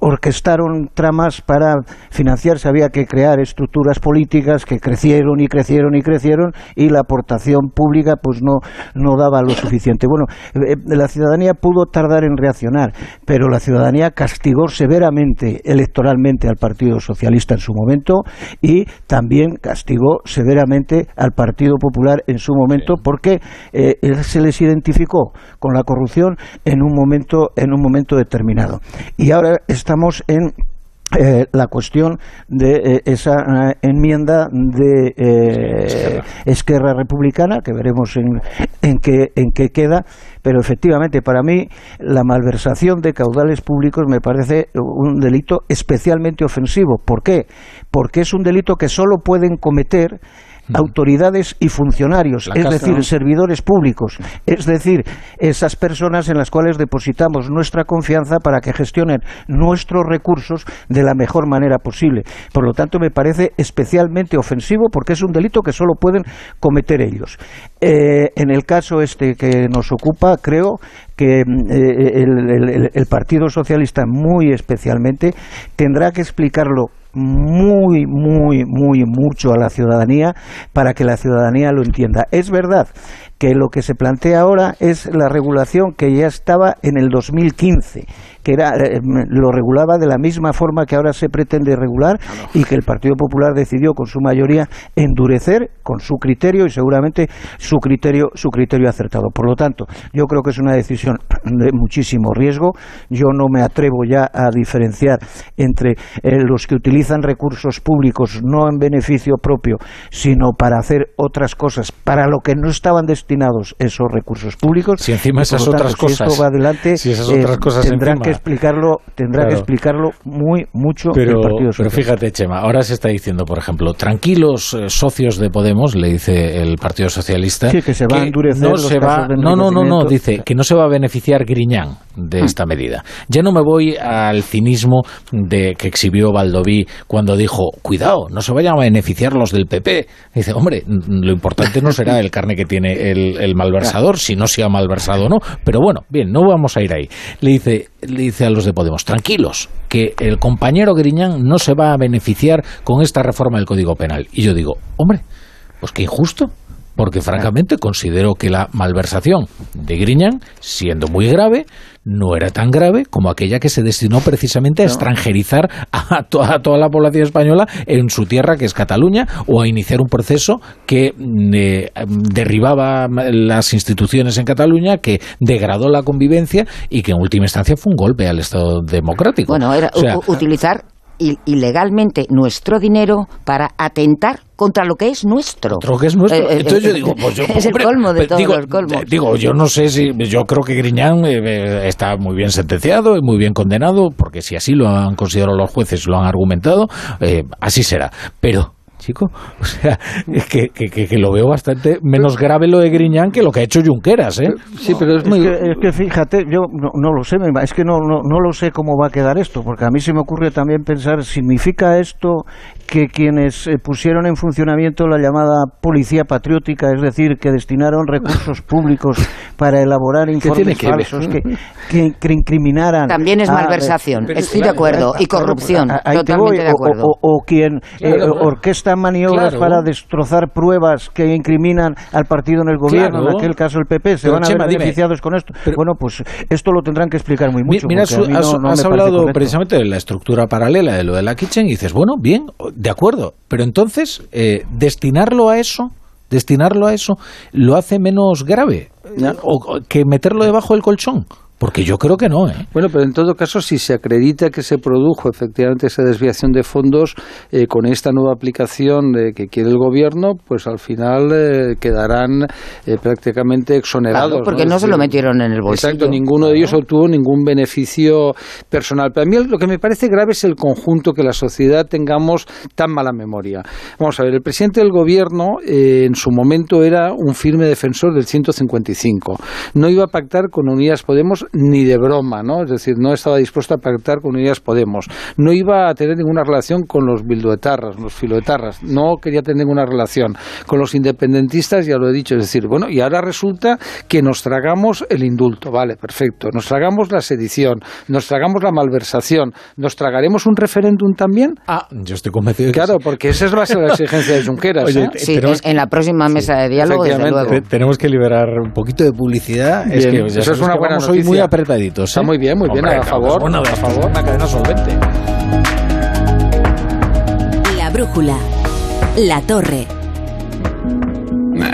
orquestaron tramas para financiarse, había que crear estructuras políticas que crecieron y crecieron y crecieron y la aportación pública pues no, no daba lo suficiente. Bueno, eh, la ciudadanía pudo tardar en reaccionar, pero la ciudadanía castigó severamente electoralmente al Partido Socialista en su momento y también castigó severamente al Partido Popular en su momento porque eh, se les identificó con la corrupción en un momento en un momento determinado. Y ahora estamos en eh, la cuestión de eh, esa eh, enmienda de Esquerra Republicana, que veremos en, en, qué, en qué queda, pero efectivamente para mí la malversación de caudales públicos me parece un delito especialmente ofensivo. ¿Por qué? Porque es un delito que solo pueden cometer autoridades y funcionarios, es decir, servidores públicos, es decir, esas personas en las cuales depositamos nuestra confianza para que gestionen nuestros recursos de la mejor manera posible. Por lo tanto, me parece especialmente ofensivo porque es un delito que solo pueden cometer ellos. Eh, en el caso este que nos ocupa, creo que mm, eh, el, Partido Socialista muy especialmente tendrá que explicarlo muy, muy, muy mucho a la ciudadanía para que la ciudadanía lo entienda. Es verdad que lo que se plantea ahora es la regulación que ya estaba en el 2015 que era, eh, lo regulaba de la misma forma que ahora se pretende regular y que el Partido Popular decidió con su mayoría endurecer con su criterio y seguramente su criterio, su criterio acertado. Por lo tanto, yo creo que es una decisión de muchísimo riesgo. Yo no me atrevo ya a diferenciar entre eh, los que utilizan recursos públicos no en beneficio propio, sino para hacer otras cosas para lo que no estaban destinados esos recursos públicos. Si encima esas otras cosas, si esto va adelante, si esas otras eh, cosas tendrán encima, que explicarlo, tendrá Claro. que explicarlo muy mucho Pero, el Partido pero Socialista. fíjate, Chema, ahora se está diciendo, por ejemplo, tranquilos eh, socios de Podemos, le dice el Partido Socialista, Sí, que se va a endurecer no los se casos va, de no, no, no, no, dice que no se va a beneficiar Griñán de esta medida. Ya no me voy al cinismo de que exhibió Baldoví cuando dijo, cuidado, no se vayan a beneficiar los del PP. Dice, hombre, lo importante no será el carne que tiene el, el malversador, si no se ha malversado o no. Pero bueno, bien, no vamos a ir ahí. Le dice, le dice a los de Podemos, tranquilos, que el compañero Griñán no se va a beneficiar con esta reforma del Código Penal. Y yo digo, hombre, pues qué injusto. Porque francamente considero que la malversación de Griñán, siendo muy grave, no era tan grave como aquella que se destinó precisamente a extranjerizar a, to- a toda la población española en su tierra, que es Cataluña, o a iniciar un proceso que mm, eh, derribaba las instituciones en Cataluña, que degradó la convivencia y que en última instancia fue un golpe al Estado democrático. Bueno, era O sea, u- utilizar ilegalmente nuestro dinero para atentar contra lo que es nuestro. Otro que es nuestro. Eh, eh, Entonces yo eh, digo, pues yo, es hombre, el colmo de pues todos digo, los colmos. Digo, yo no sé si. Yo creo que Griñán eh, está muy bien sentenciado y muy bien condenado, porque si así lo han considerado los jueces, lo han argumentado, así será. Pero. Chico, o sea, que, que, que- que lo veo bastante menos grave lo de Griñán que lo que ha hecho Junqueras, ¿eh? Sí, pero es, que, es que fíjate, yo no, no lo sé, es que no, no, no lo sé cómo va a quedar esto, porque a mí se me ocurre también pensar, ¿significa esto que quienes eh, pusieron en funcionamiento la llamada policía patriótica, es decir, que destinaron recursos públicos para elaborar informes falsos, que, que, que incriminaran... También es malversación, estoy de acuerdo, y corrupción, a- totalmente voy, de acuerdo. O, o quien eh, Claro, maniobras Claro. para destrozar pruebas que incriminan al partido en el gobierno, Claro. en aquel caso el PP, se Pero, van a ver dime. beneficiados con esto. bueno, pues esto lo tendrán que explicar muy mucho. Mira, has, no- no hablado precisamente de la estructura paralela de lo de la kitchen y dices, bueno, bien, de acuerdo, pero entonces eh, destinarlo a eso, destinarlo a eso, lo hace menos grave o, o que meterlo debajo del colchón, porque yo creo que no, ¿eh? Bueno, pero en todo caso, si se acredita que se produjo efectivamente esa desviación de fondos eh, con esta nueva aplicación eh, que quiere el gobierno, pues al final eh, quedarán eh, prácticamente exonerados. Claro, porque no se lo metieron en el bolsillo. Exacto, ninguno de ellos obtuvo ningún beneficio personal. Pero a mí lo que me parece grave es el conjunto que la sociedad tengamos tan mala memoria. Vamos a ver, el presidente del gobierno eh, en su momento era un firme defensor del 155. No iba a pactar con Unidas Podemos ni de broma, ¿no? Es decir, no estaba dispuesto a pactar con Unidas Podemos. No iba a tener ninguna relación con los bildoetarras, los filoetarras. No quería tener ninguna relación. Con los independentistas, ya lo he dicho, es decir, bueno, y ahora resulta que nos tragamos el indulto, vale, perfecto. Nos tragamos la sedición, nos tragamos la malversación, nos tragaremos un referéndum también. Ah, yo estoy convencido de que Claro, porque esa va a ser la exigencia de Junqueras. Oye, ¿eh? te- Sí, tenemos en, en la próxima mesa de diálogo, desde luego. Te- tenemos que liberar un poquito de publicidad. es que ya eso es una que buena vamos hoy noticia. Muy apretaditos. Está ¿eh? muy bien, muy bien, a favor, a favor. Una cadena solvente. La brújula. La torre.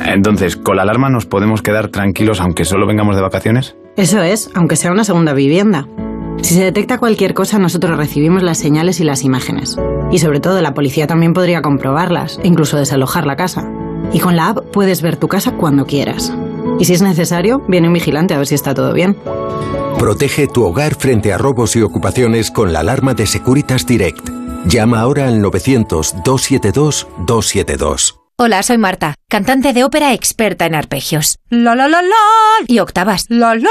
Entonces, ¿con la alarma nos podemos quedar tranquilos aunque solo vengamos de vacaciones? Eso es, aunque sea una segunda vivienda. Si se detecta cualquier cosa, nosotros recibimos las señales y las imágenes. Y sobre todo, la policía también podría comprobarlas, e incluso desalojar la casa. Y con la app puedes ver tu casa cuando quieras. Y si es necesario, viene un vigilante a ver si está todo bien. Protege tu hogar frente a robos y ocupaciones con la alarma de Securitas Direct. Llama ahora al 900-272-272. Hola, soy Marta, cantante de ópera experta en arpegios. La la la la y octavas. La la.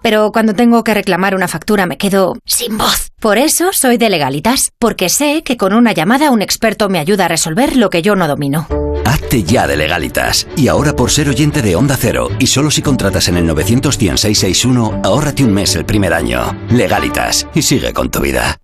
Pero cuando tengo que reclamar una factura me quedo sin voz. Por eso soy de legalitas, porque sé que con una llamada un experto me ayuda a resolver lo que yo no domino. Hazte ya de legalitas. Y ahora por ser oyente de Onda Cero, y solo si contratas en el 91661, ahórrate un mes el primer año. Legalitas, y sigue con tu vida.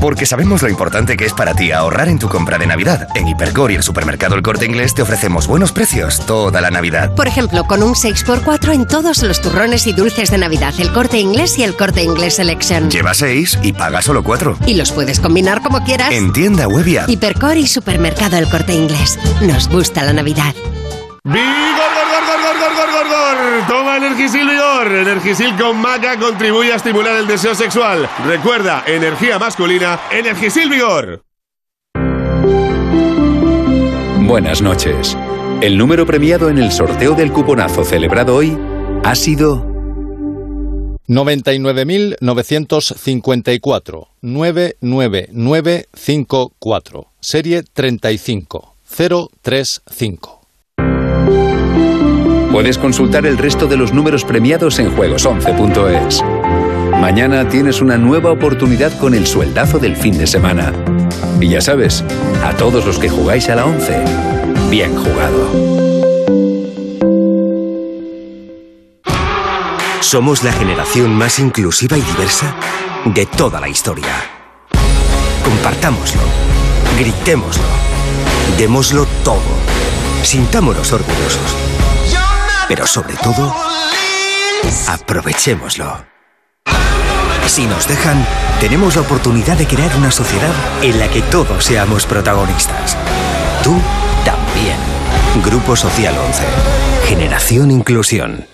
Porque sabemos lo importante que es para ti ahorrar en tu compra de Navidad. En Hipercor y el supermercado El Corte Inglés te ofrecemos buenos precios toda la Navidad. Por ejemplo, con un 6x4 en todos los turrones y dulces de Navidad, el corte inglés y el corte inglés Selection. Lleva 6 y paga solo 4. Y los puedes combinar como quieras. En tienda web y app. Hipercor y supermercado el corte inglés. Nos gusta la Navidad. ¡Vigor, gor, gor, gor, gor, gor, gor, gor! Toma Energisil Vigor. Energisil con maca contribuye a estimular el deseo sexual. Recuerda, energía masculina, Energisil Vigor. Buenas noches. El número premiado en el sorteo del cuponazo celebrado hoy ha sido 99.954 99954 serie 35035. Puedes consultar el resto de los números premiados en juegos11.es. Mañana tienes una nueva oportunidad con el sueldazo del fin de semana. Y ya sabes, a todos los que jugáis a la 11, bien jugado. Somos la generación más inclusiva y diversa de toda la historia. Compartámoslo, gritémoslo, démoslo todo, sintámonos orgullosos. Pero sobre todo, aprovechémoslo. Si nos dejan, tenemos la oportunidad de crear una sociedad en la que todos seamos protagonistas. Tú también. Grupo Social 11. Generación Inclusión.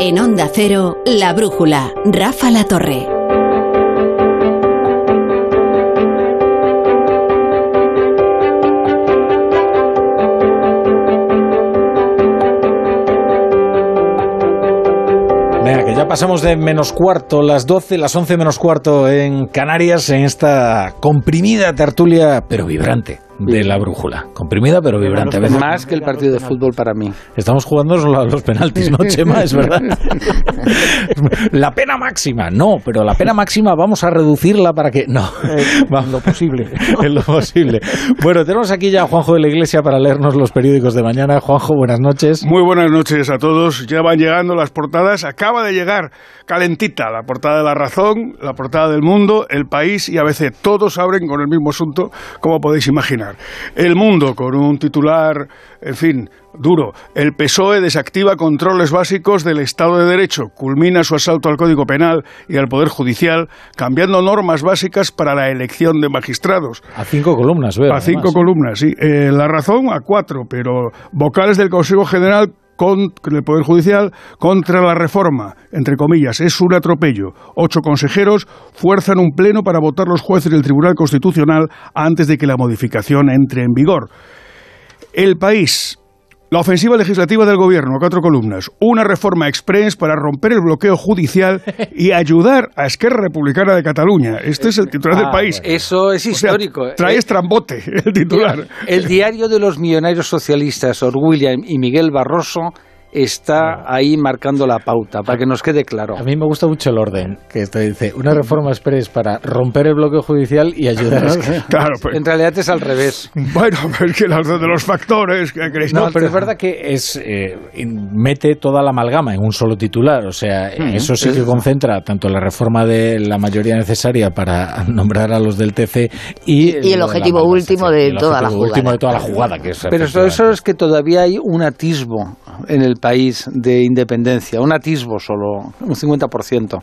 En Onda Cero, La Brújula, Rafa La Torre. Venga, que ya pasamos de menos cuarto, las 12, las 11 menos cuarto en Canarias, en esta comprimida tertulia, pero vibrante, de la brújula. Comprimida, pero vibrante. A veces Más que el partido de fútbol para mí. Estamos jugando a los penaltis, ¿no, Chema? Es verdad. La pena máxima, no, pero la pena máxima vamos a reducirla para que. No, en lo posible. en lo posible. Bueno, tenemos aquí ya a Juanjo de la Iglesia para leernos los periódicos de mañana. Juanjo, buenas noches. Muy buenas noches a todos. Ya van llegando las portadas. Acaba de llegar calentita la portada de La Razón, la portada del Mundo, El País y ABC. Todos abren con el mismo asunto, como podéis imaginar. El Mundo con un titular, en fin, duro. El PSOE desactiva controles básicos del Estado de Derecho, culmina su asalto al Código Penal y al Poder Judicial, cambiando normas básicas para la elección de magistrados. A cinco columnas, veo. A cinco columnas, sí. Eh, la razón a cuatro, pero vocales del Consejo General con el Poder Judicial contra la reforma, entre comillas, es un atropello. Ocho consejeros fuerzan un pleno para votar los jueces del Tribunal Constitucional antes de que la modificación entre en vigor. El país. La ofensiva legislativa del gobierno, cuatro columnas. Una reforma express para romper el bloqueo judicial y ayudar a Esquerra Republicana de Cataluña. Este es el titular del Ah, país. Eso es O sea, histórico. trae Eh, estrambote el titular. El diario de los millonarios socialistas, Sor William y Miguel Barroso, está ahí marcando la pauta, para que nos quede claro. A mí me gusta mucho el orden, que esto dice, una reforma express para romper el bloqueo judicial y ayudar a... Claro, pues- En realidad es al revés. Bueno, es que los de los factores que queréis No, pero es verdad que es eh, mete toda la amalgama en un solo titular. O sea, Mm, eso sí que concentra tanto la reforma de la mayoría necesaria para nombrar a los del TC y, Y el de objetivo último de el toda la último jugada. de toda la jugada, que es Pero eso, eso es que todavía hay un atisbo en el país de independencia, un atisbo solo, un 50%.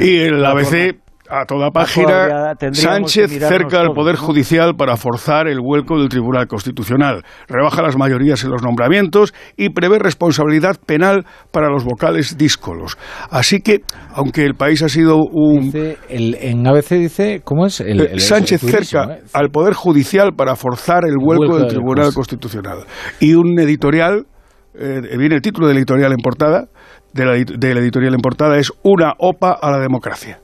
y el ABC a toda página, Sánchez cerca al Poder ¿no? Judicial para forzar el vuelco del Tribunal Constitucional, rebaja las mayorías en los nombramientos y prevé responsabilidad penal para los vocales díscolos. Así que, aunque el país ha sido un... Dice, el- en ABC dice, ¿cómo es? El, Eh, el- Sánchez cerca ¿eh? al Poder Judicial para forzar el vuelco Vuelco del Tribunal Const- Constitucional. Y un editorial, eh, viene el título del editorial en portada, de la, edi- del editorial en portada es Una OPA a la democracia.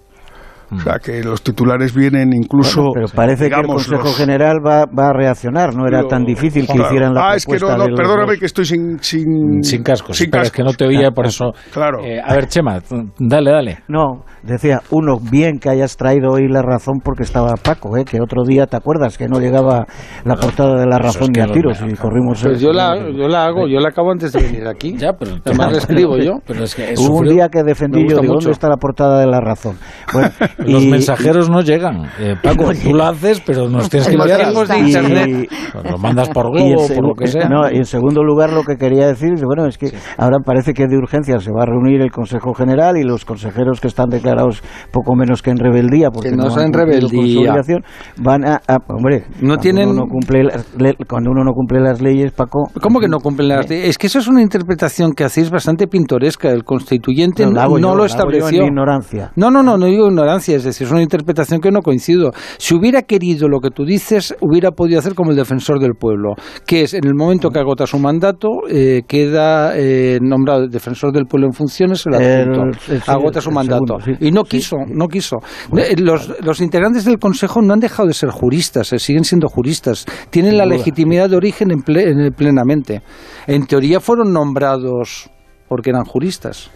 O sea, que los titulares vienen incluso... Bueno, pero parece digamos, que el Consejo los- General va, va a reaccionar. No era Lo- tan difícil que Claro. hicieran la Ah, es que no, propuesta no, los perdóname dos. que estoy sin... Sin, Sin cascos. sin Espera, es que no te oía, por eso. Claro. Eh, a ver, Chema, dale, dale. No, decía, uno, bien que hayas traído hoy la razón porque estaba Paco, ¿eh? que otro día, ¿te acuerdas? Que no llegaba la portada de la razón ni a tiros y corrimos... Pues el- yo la, yo la hago, yo la acabo antes de venir aquí. Ya, pero Además la escribo yo. Pero es que Hubo un día que defendí yo, digo, mucho. ¿dónde está la portada de la razón? Bueno, Los y- mensajeros no llegan. Eh, Paco, tú lo haces, pero nos tienes que enviar. tiempos de internet. Lo mandas por Y en globo, por lo que sea. no, y en segundo lugar, lo que quería decir es, bueno, es que ahora parece que de urgencia se va a reunir el Consejo General y los consejeros que están declarados poco menos que en rebeldía, porque Que no no, son han cumplido con su rebeldía. obligación, van a, a- hombre, No cuando tienen- uno no cumple las le- cuando uno no cumple las leyes, Paco. ¿Cómo que no cumplen las leyes? Es que eso es una interpretación que hacéis bastante pintoresca. El constituyente No, no, la hago yo, lo la hago yo estableció. en ignorancia. No, no, no, no digo ignorancia, es decir, es una interpretación que no coincido. Si hubiera querido lo que tú dices, hubiera podido hacer como el defensor del pueblo, que es en el momento que agota su mandato, eh, queda eh, nombrado defensor del pueblo en funciones, el adjunto. el- agota su mandato. segundo, sí. Y no quiso, no quiso. Eh, Los, los integrantes del Consejo no han dejado de ser juristas, eh, siguen siendo juristas. Tienen la duda. legitimidad de origen en ple- en- plenamente. En teoría fueron nombrados porque eran juristas.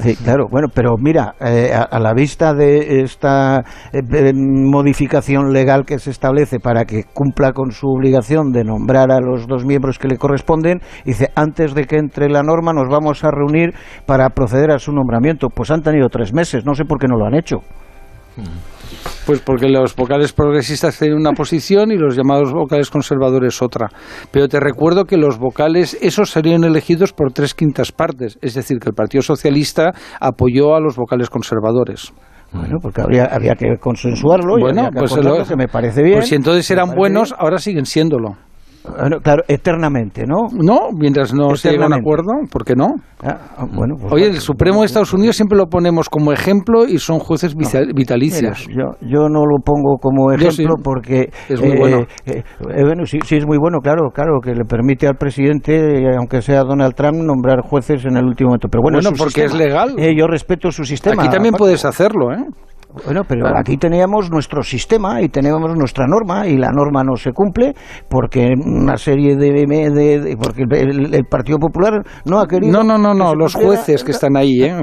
Sí, claro, bueno, pero mira, eh, a, a la vista de esta eh, modificación legal que se establece para que cumpla con su obligación de nombrar a los dos miembros que le corresponden, dice, antes de que entre la norma nos vamos a reunir para proceder a su nombramiento. Pues han tenido tres meses, no sé por qué no lo han hecho. Pues porque los vocales progresistas tienen una posición y los llamados vocales conservadores otra. Pero te recuerdo que los vocales, esos serían elegidos por tres quintas partes. Es decir, que el Partido Socialista apoyó a los vocales conservadores. Bueno, porque habría, había que consensuarlo y Bueno, que pues, lo- que me parece bien. pues si entonces eran buenos, bien. ahora siguen siéndolo. Bueno, claro, eternamente, ¿no? No, mientras no se llega a un acuerdo, ¿por qué no? Ah, bueno, pues Oye, el Supremo de Estados Unidos siempre lo ponemos como ejemplo y son jueces vita- vitalicios. Mira, yo, yo no lo pongo como Yo sí. ejemplo porque Es muy eh, bueno. eh, eh, bueno, sí, sí es muy bueno, claro, claro, que le permite al presidente, eh, aunque sea Donald Trump, nombrar jueces en el último momento. Pero bueno, Bueno, es porque es sistema. legal. Eh, yo respeto su sistema. Aquí también Paco. puedes hacerlo, ¿eh? Bueno, pero Claro. aquí teníamos nuestro sistema y teníamos nuestra norma y la norma no se cumple porque una serie de, de- de- porque el, el Partido Popular no ha querido. No, no, no, no, los cumpliera. jueces que están ahí, ¿eh?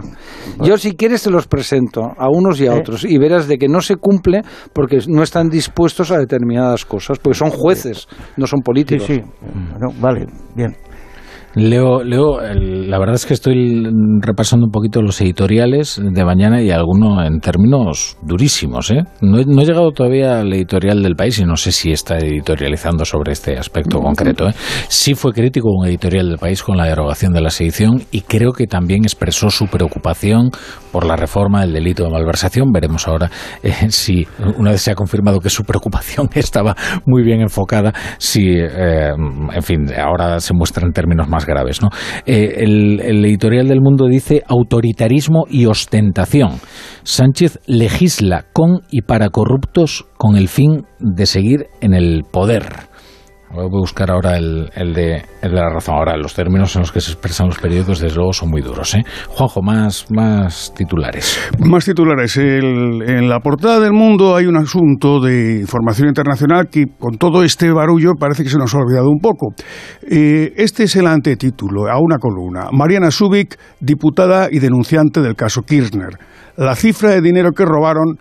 Yo si quieres te los presento a unos y a ¿Eh? otros y verás de que no se cumple porque no están dispuestos a determinadas cosas, porque son jueces, no son Sí, políticos. sí. Bueno, vale, bien. Leo, Leo la verdad es que estoy repasando un poquito los editoriales de mañana y alguno en términos durísimos. ¿eh? No, no he llegado todavía al editorial del país y no sé si está editorializando sobre este aspecto concreto. ¿eh? Sí fue crítico un editorial del país con la derogación de la sedición y creo que también expresó su preocupación por la reforma del delito de malversación. Veremos ahora eh, si, una vez se ha confirmado que su preocupación estaba muy bien enfocada, si, eh, en fin, ahora se muestra en términos más graves. ¿no? Eh, el, el editorial del Mundo dice autoritarismo y ostentación. Sánchez legisla con y para corruptos con el fin de seguir en el poder. Voy a buscar ahora el, el de, el de la razón. Ahora, los términos en los que se expresan los periódicos, desde luego, son muy duros. ¿eh? Juanjo, más, más titulares. Más titulares. En la portada del mundo hay un asunto de información internacional que con todo este barullo parece que se nos ha olvidado un poco. Eh, este es el antetítulo a una columna. Mariana Subik, diputada y denunciante del caso Kirchner. La cifra de dinero que robaron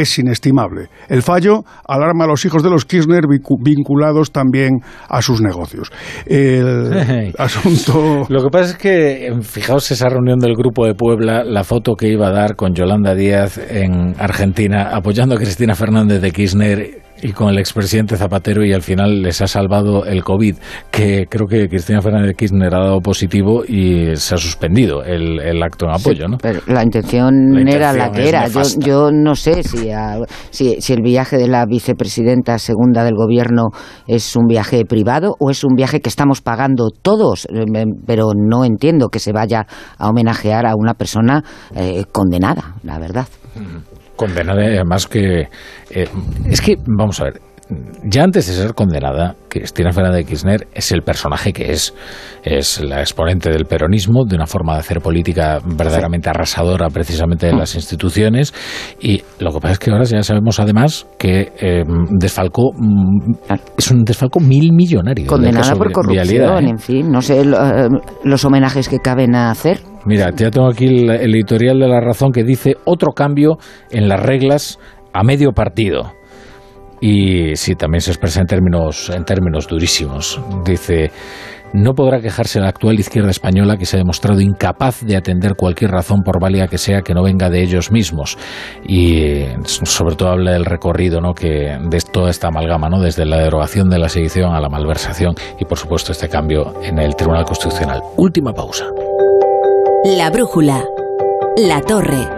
es inestimable. El fallo alarma a los hijos de los Kirchner vincu- vinculados también a sus negocios. El asunto... Lo que pasa es que, eh, fijaos esa reunión del Grupo de Puebla, la foto que iba a dar con Yolanda Díaz en Argentina, apoyando a Cristina Fernández de Kirchner y con el expresidente Zapatero y al final les ha salvado el COVID, que creo que Cristina Fernández de Kirchner ha dado positivo y se ha suspendido el, el acto en apoyo, ¿no? Pero la intención, La era la que era. Yo, yo no sé si, a- si, si el viaje de la vicepresidenta segunda del gobierno es un viaje privado o es un viaje que estamos pagando todos, pero no entiendo que se vaya a homenajear a una persona eh, condenada, la verdad. Condenada, además que... eh, es que, vamos a ver, ya antes de ser condenada, Cristina Fernández de Kirchner es el personaje que es. Es la exponente del peronismo, de una forma de hacer política verdaderamente arrasadora precisamente de las instituciones. Y lo que pasa es que ahora ya sabemos además que eh, desfalcó, mm, es un desfalco mil millonario. Condenada por corrupción, ¿eh? en fin, no sé lo- eh, los homenajes que caben a hacer. Mira, ya tengo aquí el editorial de La Razón que dice otro cambio en las reglas a medio partido. Y sí, también se expresa en términos, en términos durísimos. Dice, no podrá quejarse la actual izquierda española que se ha demostrado incapaz de atender cualquier razón por válida que sea que no venga de ellos mismos. Y sobre todo habla del recorrido ¿no? que de toda esta amalgama, ¿no? desde la derogación de la sedición a la malversación y por supuesto este cambio en el Tribunal Constitucional. Última pausa. La brújula. La torre.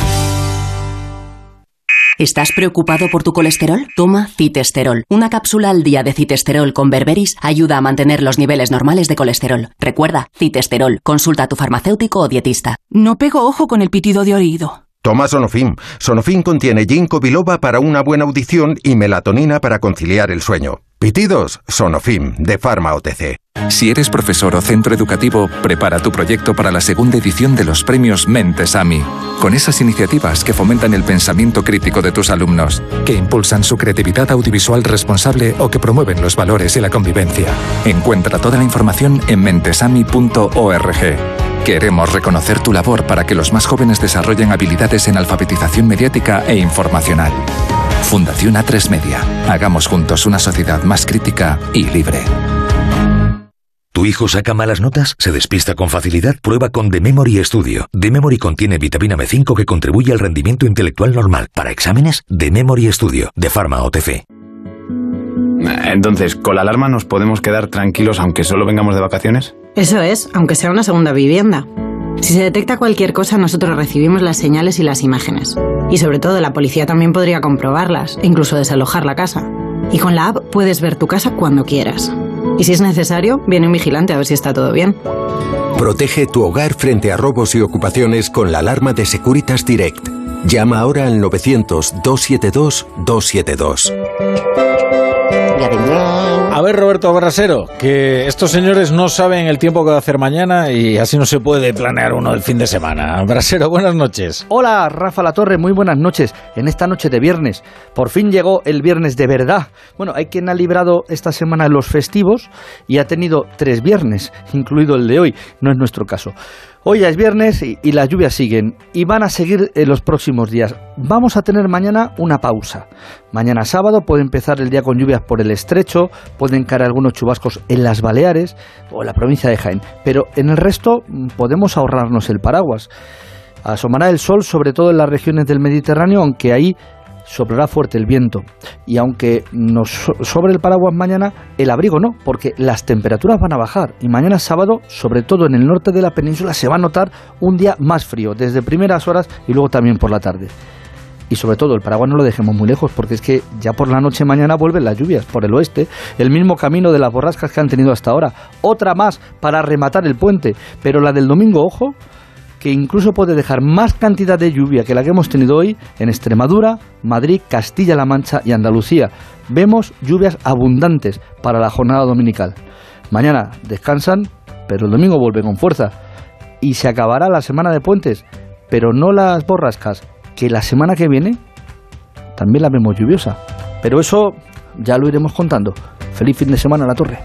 ¿Estás preocupado por tu colesterol? Toma citesterol. Una cápsula al día de citesterol con berberis ayuda a mantener los niveles normales de colesterol. Recuerda, citesterol. Consulta a tu farmacéutico o dietista. No pego ojo con el pitido de oído. Toma Sonofim. Sonofim contiene ginkgo biloba para una buena audición y melatonina para conciliar el sueño. Pitidos, Sonofim, de Pharma OTC. Si eres profesor o centro educativo, prepara tu proyecto para la segunda edición de los premios Mentes AMI, con esas iniciativas que fomentan el pensamiento crítico de tus alumnos, que impulsan su creatividad audiovisual responsable o que promueven los valores y la convivencia. Encuentra toda la información en mentesami.org. Queremos reconocer tu labor para que los más jóvenes desarrollen habilidades en alfabetización mediática e informacional. Fundación A3 Media. Hagamos juntos una sociedad más crítica y libre. ¿Tu hijo saca malas notas? ¿Se despista con facilidad? Prueba con The Memory Studio. The Memory contiene vitamina B5 que contribuye al rendimiento intelectual normal. Para exámenes, The Memory Studio, de Pharma OTC. Entonces, ¿con la alarma nos podemos quedar tranquilos aunque solo vengamos de vacaciones? Eso es, aunque sea una segunda vivienda. Si se detecta cualquier cosa, nosotros recibimos las señales y las imágenes. Y sobre todo, la policía también podría comprobarlas, incluso desalojar la casa. Y con la app puedes ver tu casa cuando quieras. Y si es necesario, viene un vigilante a ver si está todo bien. Protege tu hogar frente a robos y ocupaciones con la alarma de Securitas Direct. Llama ahora al 900-272-272. A ver, Roberto Brasero, que estos señores no saben el tiempo que va a hacer mañana y así no se puede planear uno el fin de semana. Brasero, buenas noches. Hola, Rafa La Torre, muy buenas noches. En esta noche de viernes, por fin llegó el viernes de verdad. Bueno, hay quien ha librado esta semana los festivos y ha tenido tres viernes, incluido el de hoy. No es nuestro caso. Hoy ya es viernes y, y las lluvias siguen y van a seguir en los próximos días. Vamos a tener mañana una pausa. Mañana sábado puede empezar el día con lluvias por el estrecho, pueden caer algunos chubascos en las Baleares o en la provincia de Jaén, pero en el resto mm, podemos ahorrarnos el paraguas. Asomará el sol sobre todo en las regiones del Mediterráneo, aunque ahí soplará fuerte el viento. Y aunque nos so- sobre el paraguas mañana, el abrigo no, porque las temperaturas van a bajar. Y mañana sábado, sobre todo en el norte de la península, se va a notar un día más frío, desde primeras horas y luego también por la tarde. Y sobre todo, el paraguas no lo dejemos muy lejos, porque es que ya por la noche mañana vuelven las lluvias por el oeste, el mismo camino de las borrascas que han tenido hasta ahora. Otra más para rematar el puente, pero la del domingo, ojo, que incluso puede dejar más cantidad de lluvia que la que hemos tenido hoy en Extremadura, Madrid, Castilla-La Mancha y Andalucía. Vemos lluvias abundantes para la jornada dominical. Mañana descansan, pero el domingo vuelve con fuerza. Y se acabará la semana de puentes, pero no las borrascas, que la semana que viene también la vemos lluviosa. Pero eso ya lo iremos contando. Feliz fin de semana a la torre.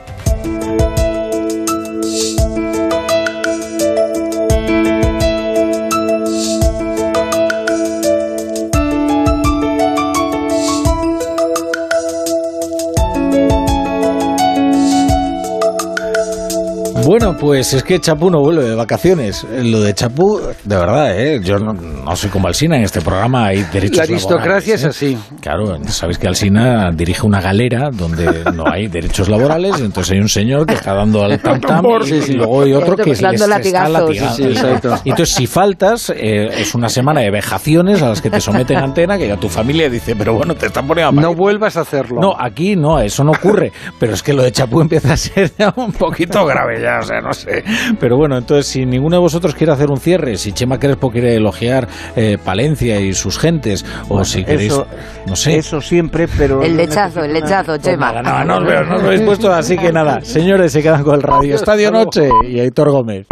Pues es que Chapú no vuelve de vacaciones. Lo de Chapú, de verdad, ¿eh? yo no, no soy como Alsina, en este programa hay derechos La aristocracia laborales, es así. Claro, sabéis que Alsina dirige una galera donde no hay derechos laborales, entonces hay un señor que está dando al tam tam y, Sí, sí. y luego hay otro que les está latigazos. latigando. Sí, entonces si faltas, eh, es una semana de vejaciones a las que te someten a antena, que ya tu familia dice, pero bueno, te están poniendo a No vuelvas a hacerlo. no, aquí no, eso no ocurre. Pero es que lo de Chapú empieza a ser ya un poquito grave ya, o sea, no sé. Pero bueno, entonces, si ninguno de vosotros quiere hacer un cierre, si Chema Crespo quiere elogiar eh, Palencia y sus gentes, o si queréis, eso, no sé. Eso siempre, pero... El lechazo, el lechazo, Pues Chema. nada, nada, no os veo, no os habéis puesto, así que nada. Señores, se quedan con el radio. Estadio Noche y Aitor Gómez.